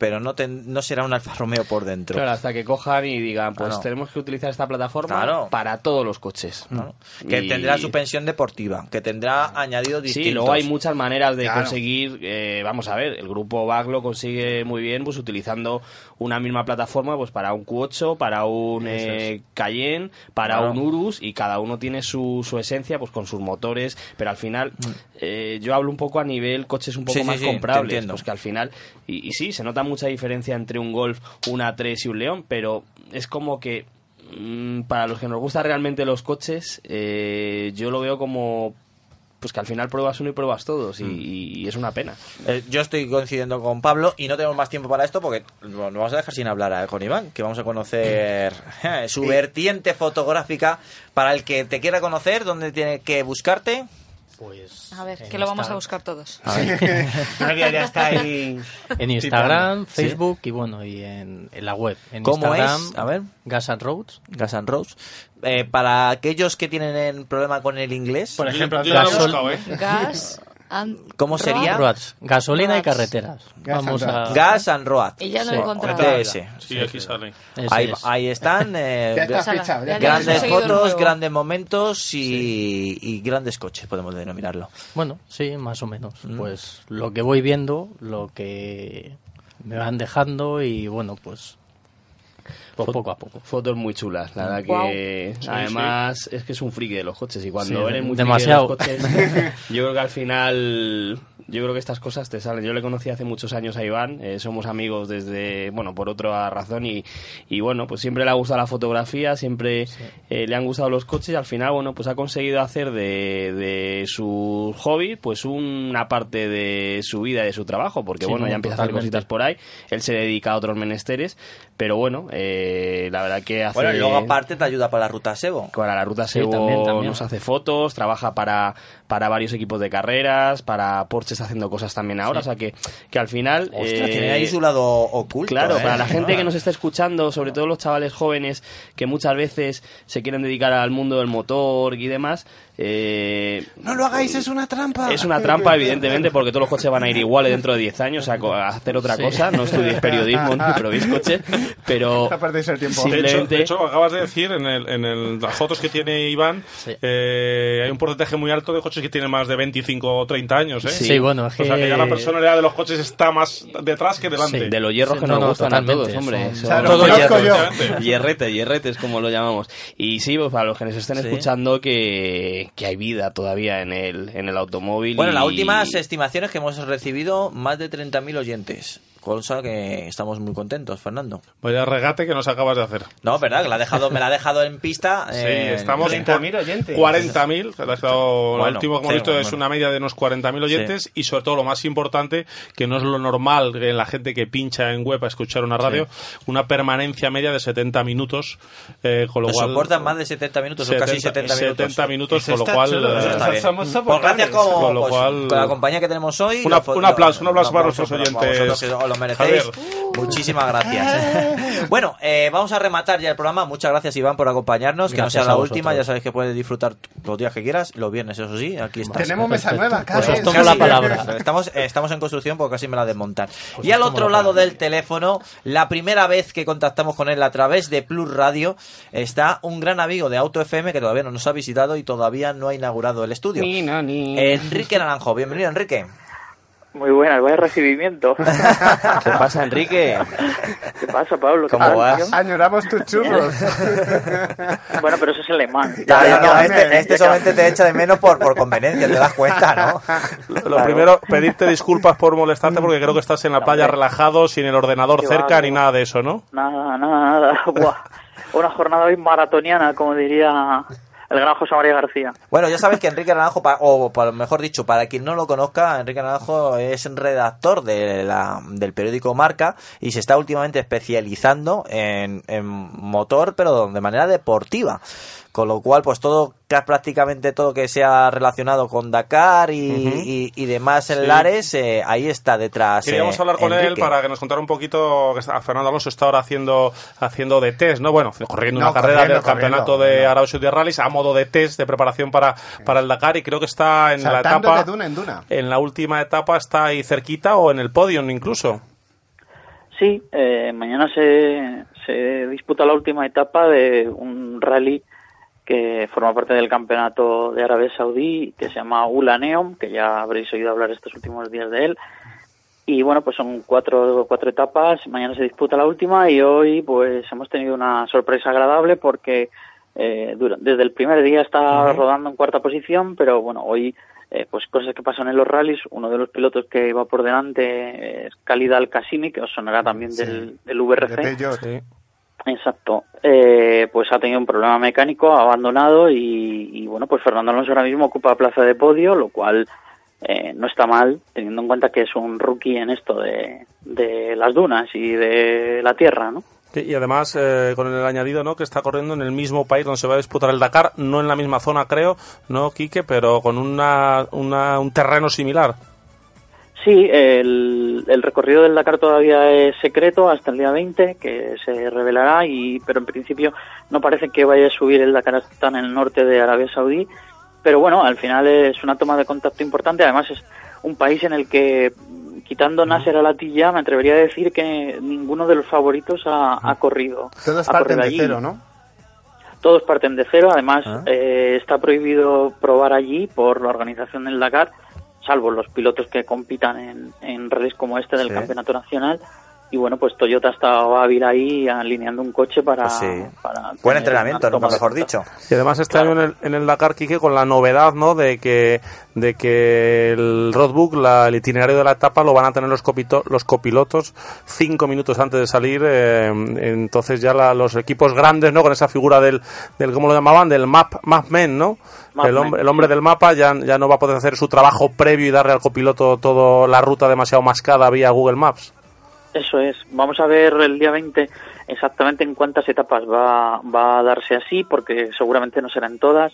Pero no, ten- no será un Alfa Romeo por dentro. Claro, hasta que cojan y digan, pues Claro. tenemos que utilizar esta plataforma Claro. para todos los coches. Claro. Que Y- tendrá su pensión deportiva, que tendrá añadidos distintos. Sí, luego hay muchas maneras de Claro. conseguir, eh, vamos a ver, el grupo BAG lo consigue muy bien, pues utilizando una misma plataforma, pues para un Q8, para un eh, Cayenne, para Claro. un Urus, y cada uno tiene su, su esencia, pues con sus motores, pero al final eh, yo hablo un poco a nivel coches un poco Mm. Sí, sí, más sí, comprables, entiendo. pues que al final, y, y sí, se nota mucha diferencia entre un Golf, un A3 y un León, pero es como que mm, para los que nos gustan realmente los coches, eh, yo lo veo como pues que al final pruebas uno y pruebas todos y, y es una pena. Eh, yo estoy coincidiendo con Pablo y no tenemos más tiempo para esto porque nos vamos a dejar sin hablar a- con Iván, que vamos a conocer eh, su vertiente fotográfica. Para el que te quiera conocer, ¿dónde tiene que buscarte? Pues A ver, que lo vamos a Insta- buscar todos. A ver. Ya, está ahí. En Instagram, Sí. Facebook y bueno, y en, en la web. En ¿Cómo Instagram, es? A ver. Gas and Roads. Gas and Rose. Eh, para aquellos que tienen el problema con el inglés, Por ejemplo, Yo ya lo he Gasol- buscado, ¿eh? Gas ¿Cómo sería? Roads. Gasolina y Roads. carreteras. Gas and Vamos a... Roads. Gas and Road. Y ya no Sí. he encontrado. DS. Sí, aquí sale. Ahí, es. ahí están. eh, Ya está fichado, ya grandes fotos, grandes momentos y, y grandes coches, podemos denominarlo. Bueno, sí, más o menos. Mm. Pues lo que voy viendo, lo que me van dejando y bueno, pues, pues poco a poco. Fotos muy chulas, la verdad que Sí, además es que es un friki de los coches y cuando Sí, eres muy demasiado. friki de los coches, yo creo que al final yo creo que estas cosas te salen. Yo le conocí hace muchos años a Iván, eh, somos amigos desde, bueno, por otra razón y, y bueno, pues siempre le ha gustado la fotografía, siempre eh, le han gustado los coches y al final, bueno, pues ha conseguido hacer de, de su hobby pues una parte de su vida y de su trabajo, porque Sí, bueno, no, ya empieza a hacer cositas por ahí, él se dedica a otros menesteres, pero bueno, eh, la verdad que hace... Bueno, y luego aparte te ayuda para la ruta Sebo. Para la ruta Sí, Sebo también, también. nos hace fotos, trabaja para, para varios equipos de carreras, para Porsche está haciendo cosas también ahora, o sea que, que al final... Ostras, eh, tiene ahí su lado oculto. Claro, ¿eh? para la gente que nos está escuchando, sobre todo los chavales jóvenes que muchas veces se quieren dedicar al mundo del motor y demás, eh, No lo hagáis, es una trampa. es una trampa, evidentemente, porque todos los coches van a ir iguales dentro de 10 años a, hacer otra Sí. cosa. No estudiéis periodismo ni probéis coches, pero el tiempo. De hecho, simplemente... de hecho, acabas de decir en, el, en el- las fotos que tiene Iván, eh, hay un porcentaje muy alto de coches que tienen más de 25 o 30 años. ¿eh? Sí. Sí, bueno, es O sea que ya la que- personalidad de los coches está más detrás que delante. de los hierros Sí, que no, nos no, gustan a todos, hombre. son- Son Claro, todo lo conozco hierros. yo. Hierrete, hierretes, como lo llamamos. Y sí, pues para los que nos estén Sí. escuchando, que, que hay vida todavía en el, en el automóvil. Bueno, y- las últimas estimaciones que hemos recibido, más de 30.000 oyentes. Cosa que estamos muy contentos, Fernando. Vaya regate que nos acabas de hacer. No, verdad, que la ha dejado, me la ha dejado en pista. Sí, eh, estamos en 30.000 oyentes. 40.000. que dado- Bueno, lo último que hemos sí, visto es bueno. una media de unos 40.000 oyentes y sobre todo lo más importante, que no es lo normal en la gente que pincha en web a escuchar una radio, una permanencia media de 70 minutos, eh, con lo cual... soportan más de 70 minutos, o casi 70 minutos. 70 minutos, con lo cual... eh. Somos Pues gracias como, Con lo pues, cual- con la compañía que tenemos hoy. Una- lo- un aplauso, un aplauso para un aplauso nuestros oyentes. Lo merecéis. Javier. Muchísimas gracias. bueno, eh, vamos a rematar ya el programa. Muchas gracias, Iván, por acompañarnos. que no sea la última. Ya sabéis que puedes disfrutar los días que quieras. Los viernes, eso sí. Aquí está. Tenemos mesa nueva, Pues os tomo la palabra. Estamos, eh, estamos en construcción porque casi me la desmontan. y al otro lado del teléfono, la primera vez que contactamos con él a través de Plus Radio, está un gran amigo de Auto FM que todavía no nos ha visitado y todavía no ha inaugurado el estudio. Ni, no, ni. Enrique Naranjo, bienvenido Enrique. Muy buenas, buen recibimiento. ¿Qué pasa, Enrique? ¿Qué pasa, Pablo? ¿Qué ¿Cómo tal, vas? tío? Añoramos tus churros. Bueno, pero eso es alemán. Ya, Ya, no, ya, este, este solamente te echa de menos por, por conveniencia, te das cuenta, ¿no? Lo Claro. primero, pedirte disculpas por molestarte porque creo que estás en la playa relajado, sin el ordenador Qué cerca va, ni nada de eso, ¿no? Nada, nada, nada. Buah. Una jornada hoy maratoniana, como diría el gran José María García. Bueno, ya sabes que Enrique Naranjo, o para, mejor dicho, para quien no lo conozca, Enrique Naranjo es redactor de la, del periódico Marca y se está últimamente especializando en, en motor, pero de manera deportiva. Con lo cual, pues todo, ca- prácticamente todo que sea relacionado con Dakar y, y- y demás Sí. enlares, eh, ahí está detrás. Queríamos eh, hablar con él para que nos contara un poquito, que Fernando Alonso está ahora haciendo, haciendo de test, ¿no? Bueno, corriendo No, una carrera corriendo, del campeonato de Saudí de Rallys a modo de test de preparación para, para el Dakar y creo que está en la etapa, de duna en duna. en la última etapa está ahí cerquita o en el podium incluso. Sí, eh, mañana se, se disputa la última etapa de un rally que forma parte del campeonato de Arabia Saudí, que se llama Ula Neom, que ya habréis oído hablar estos últimos días de él. Y bueno, pues son cuatro, cuatro etapas, mañana se disputa la última y hoy pues hemos tenido una sorpresa agradable porque eh, dura- desde el primer día está rodando en cuarta posición, pero bueno, hoy eh, pues cosas que pasan en los rallies, uno de los pilotos que iba por delante es Khalid Al-Qasimi, que os sonará también Sí. del, del VRC. De Peugeot. Sí. Exacto. Eh, pues ha tenido un problema mecánico, ha abandonado y, bueno, pues Fernando Alonso ahora mismo ocupa plaza de podio, lo cual eh, no está mal, teniendo en cuenta que es un rookie en esto de, de las dunas y de la tierra, ¿no? Y además, eh, con el añadido, ¿no? Que está corriendo en el mismo país donde se va a disputar el Dakar, no en la misma zona, creo, ¿no, Quique? Pero con una, una- un terreno similar. Sí, el, el recorrido del Dakar todavía es secreto hasta el día 20, que se revelará, y, pero en principio no parece que vaya a subir el Dakar hasta en el norte de Arabia Saudí. Pero bueno, al final es una toma de contacto importante. Además, es un país en el que, quitando Nasser Al-Attiyah, me atrevería a decir que ninguno de los favoritos ha, ha corrido. Todos parten de allí. cero, ¿no? Todos parten de cero. Además, Ah. eh, está prohibido probar allí por la organización del Dakar, salvo los pilotos que compitan en, en rallies como este del Sí. Campeonato Nacional. Y bueno, pues Toyota está hábil ahí alineando un coche para. Pues sí. para Buen entrenamiento, de mejor dicho. Y además este año en el, en el Dakar, Quique, con la novedad, ¿no? De que, de que el roadbook, la- el itinerario de la etapa, lo van a tener los, copito- los copilotos cinco minutos antes de salir. eh, entonces ya la- los equipos grandes, ¿no? Con esa figura del, del ¿cómo lo llamaban? Del map, mapman, ¿no? El hombre, el hombre del mapa ya, ya no va a poder hacer su trabajo previo y darle al copiloto toda la ruta demasiado mascada vía Google Maps. Eso es. Vamos a ver el día 20 exactamente en cuántas etapas va, va a darse así, porque seguramente no serán todas.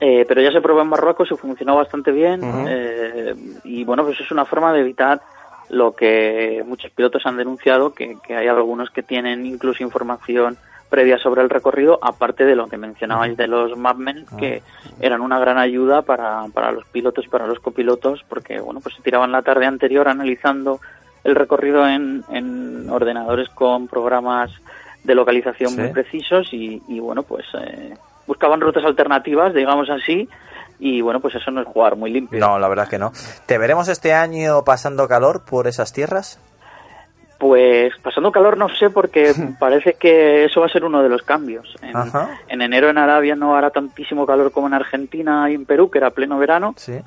Eh, pero ya se probó en Marruecos y funcionó bastante bien. Eh, y bueno, pues es una forma de evitar lo que muchos pilotos han denunciado, que, que hay algunos que tienen incluso información previa sobre el recorrido, aparte de lo que mencionabais de los mapmen, que eran una gran ayuda para, para los pilotos y para los copilotos, porque bueno, pues se tiraban la tarde anterior analizando el recorrido en, en ordenadores con programas de localización Sí. muy precisos y, y, bueno, pues eh, buscaban rutas alternativas, digamos así, y bueno, pues eso no es jugar muy limpio. No, la verdad es que no. ¿Te veremos este año pasando calor por esas tierras? Pues pasando calor no sé porque parece que eso va a ser uno de los cambios. En, en enero en Arabia no hará tantísimo calor como en Argentina y en Perú, que era pleno verano, Sí.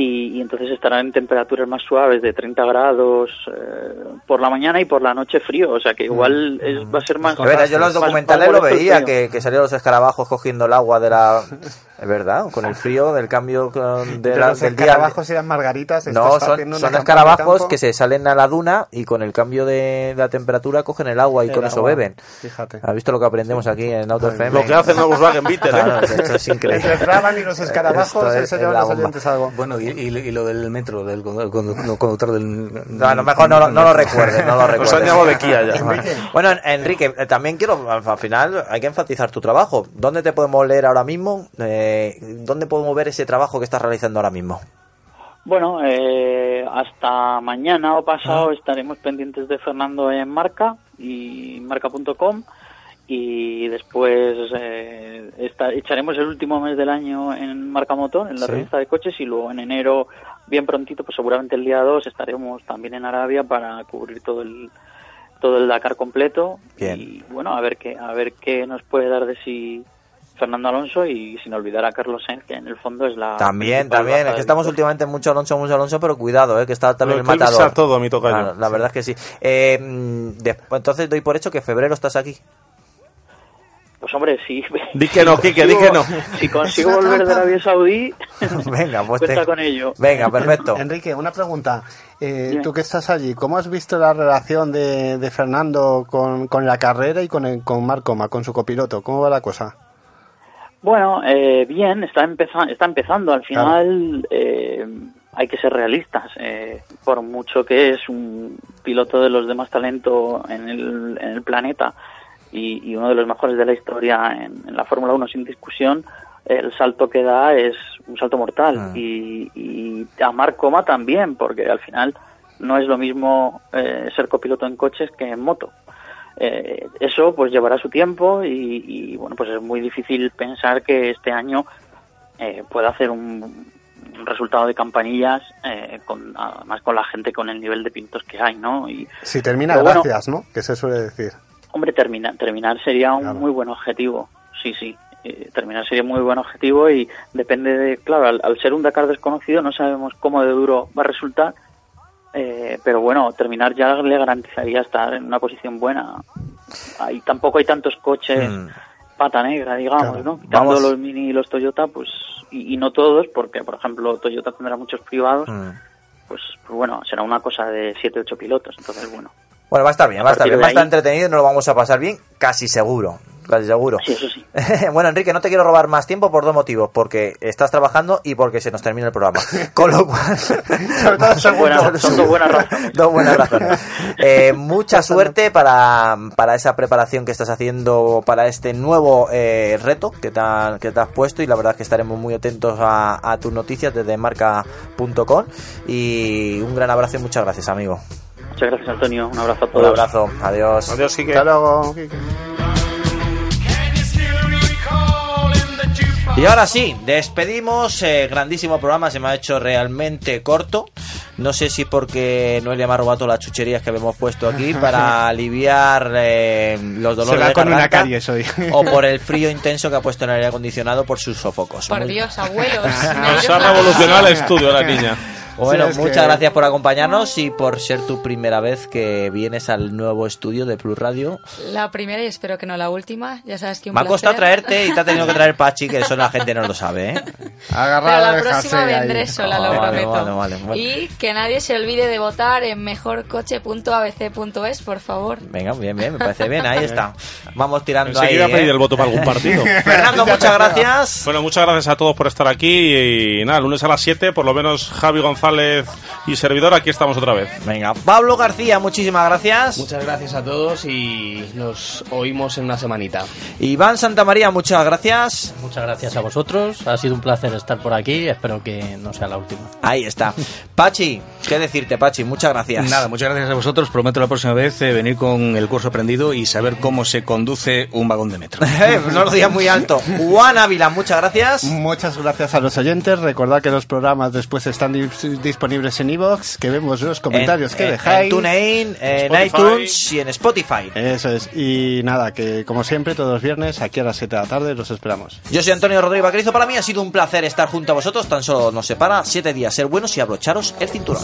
Y, y entonces estarán en temperaturas más suaves de 30 grados eh, por la mañana y por la noche frío, o sea que igual es- va a ser más... Es verdad, yo en los documentales más lo veía, que, que salían los escarabajos cogiendo el agua de la... Es verdad, con el frío del cambio de la- los del día... escarabajos eran margaritas. No, son, son escarabajos que se salen a la duna y con el cambio de la temperatura cogen el agua y El con eso agua, beben. Fíjate. ¿Has visto lo que aprendemos aquí en Auto FM? Lo que hace el Volkswagen Beetle, ¿eh? Claro, esto es increíble. Entre Brabham y los escarabajos, Esto es eso llevan los oyentes algo. Bueno, y, y- y lo del metro, del condu- condu- conductor del... No, a lo mejor no, lo- no lo recuerdes, no lo recuerdes. Nos han llamado de Kia ya. Bueno, en- Enrique, eh, también quiero, al al final, hay que enfatizar tu trabajo. ¿Dónde te podemos leer ahora mismo? Eh, ¿Dónde podemos ver ese trabajo que estás realizando ahora mismo? Bueno, eh, hasta mañana o Ah. pasado estaremos pendientes de Fernando en Marca y marca.com y después eh, esta- echaremos el último mes del año en Marca Motor, en la Sí. revista de coches y luego en enero, bien prontito, pues seguramente el día 2 estaremos también en Arabia para cubrir todo el todo el Dakar completo Bien. y bueno, a ver qué a ver qué nos puede dar de sí Fernando Alonso y sin olvidar a Carlos Sainz, que en el fondo es la También, también. Es que estamos últimamente mucho Alonso, mucho Alonso, pero cuidado, eh, que está también Lo el matador. todo, mi tocayo. Claro, la verdad es que sí. Eh, después, entonces doy por hecho que febrero estás aquí. Pues hombre, sí. Di que no, si di que no. Si consigo volver de. Arabia Saudí, Venga, pues cuenta te- con ello. Venga, perfecto. Enrique, una pregunta. Eh, tú que estás allí, ¿cómo has visto la relación de, de Fernando con, con la carrera y con, el, con Marcoma, con su copiloto? ¿Cómo va la cosa? Bueno, eh, bien, está, empeza- está empezando. Al final eh, hay que ser realistas. eh, por mucho que es un piloto de los de más talento en el, en el planeta y, y uno de los mejores de la historia en, en la Fórmula 1 sin discusión, el salto que da es un salto mortal. Ah. Y, y a Marc Coma también, porque al final no es lo mismo eh, ser copiloto en coches que en moto. Eh, eso pues llevará su tiempo y, y, bueno pues es muy difícil pensar que este año eh, pueda hacer un, un resultado de campanillas eh, con además con la gente con el nivel de pintos que hay no y Si termina, bueno, gracias, ¿no? Que se suele decir. Hombre, termina, terminar sería un Claro. muy buen objetivo. Sí, sí. Eh, terminar sería un muy buen objetivo y depende de, claro, al, al ser un Dakar desconocido no sabemos cómo de duro va a resultar, eh, pero bueno, terminar ya le garantizaría estar en una posición buena. Ahí tampoco hay tantos coches Mm. pata negra, digamos, Claro. ¿no? Quitando Vamos. los Mini y los Toyota, pues, y, y no todos, porque por ejemplo Toyota tendrá muchos privados, Mm. pues, pues bueno, será una cosa de 7 8 pilotos, entonces bueno. Bueno, va a estar bien, va a estar bien, va a estar entretenido y nos lo vamos a pasar bien, casi seguro. Casi seguro. Sí, eso sí. bueno, Enrique, no te quiero robar más tiempo por dos motivos. Porque estás trabajando y porque se nos termina el programa. Con lo cual... Son buenas- son dos buenas razones. Dos buenas razones. Eh, mucha suerte para, para esa preparación que estás haciendo para este nuevo eh, reto que te, ha- que te has puesto y la verdad es que estaremos muy atentos a, a tus noticias desde marca.com y un gran abrazo y muchas gracias, amigo. Muchas gracias, Antonio. Un abrazo a Un todos. abrazo, adiós. Adiós, Quique. Hasta luego, Quique. Y ahora sí, despedimos. eh, grandísimo programa, se me ha hecho realmente corto. No sé si porque Noelia me ha robado todas las chucherías que habíamos puesto aquí para aliviar eh, los Se dolores va de con una caries hoy. o por el frío intenso que ha puesto en el aire acondicionado por sus sofocos. Por Muy- Dios, abuelos. Nos ha revolucionado el estudio la niña. Bueno, Sí, muchas que- gracias por acompañarnos y por ser tu primera vez que vienes al nuevo estudio de Plus Radio. La primera y espero que no la última. Ya sabes que un Me ha costado placer. traerte y te ha tenido que traer Pachi, que eso la gente no lo sabe, ¿eh? Pero la próxima vendré sola, lo Ah, vale, prometo. vale, vale, bueno. Y que nadie se olvide de votar en mejorcoche.abc.es, por favor. Venga, bien, bien, me parece bien, ahí está. Vamos tirando ahí. Enseguida ¿eh? pedir el voto para algún partido. Fernando, muchas gracias. Bueno, muchas gracias a todos por estar aquí y nada, lunes a las 7, por lo menos Javi González y servidor, aquí estamos otra vez. Venga, Pablo García, muchísimas gracias. Muchas gracias a todos y nos oímos en una semanita. Iván Santamaría, muchas gracias. Muchas gracias a vosotros. Ha sido un placer estar por aquí. Espero que no sea la última. Ahí está. Pachi, ¿qué decirte, Pachi? Muchas gracias. Nada, muchas gracias a vosotros. Prometo la próxima vez eh, venir con el curso aprendido y saber cómo se conduce un vagón de metro. Eh, no lo digas muy alto. Juan Ávila, muchas gracias. Muchas gracias a los oyentes. Recordad que los programas después están dis- disponibles en iVoox, que vemos los comentarios En- que en- dejáis. En TuneIn, en Spotify. iTunes y en Spotify. Eso es. Y nada, que como siempre, todos los viernes, aquí a las 7 de la tarde, los esperamos. Yo soy Antonio Rodríguez Vaquerizo. Para mí ha sido un placer estar junto a vosotros. Tan solo nos separa siete días. Ser buenos y abrocharos el cinturón.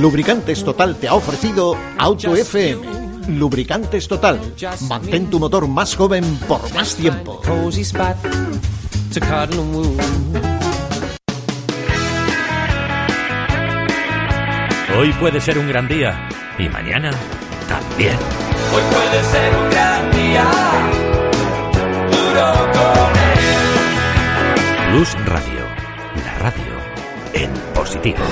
Lubricantes Total te ha ofrecido Auto FM. Lubricantes Total. Mantén tu motor más joven por más tiempo. Hoy puede ser un gran día y mañana también. Hoy puede ser un gran día. Duro con él. Plus Radio, la radio en positivo.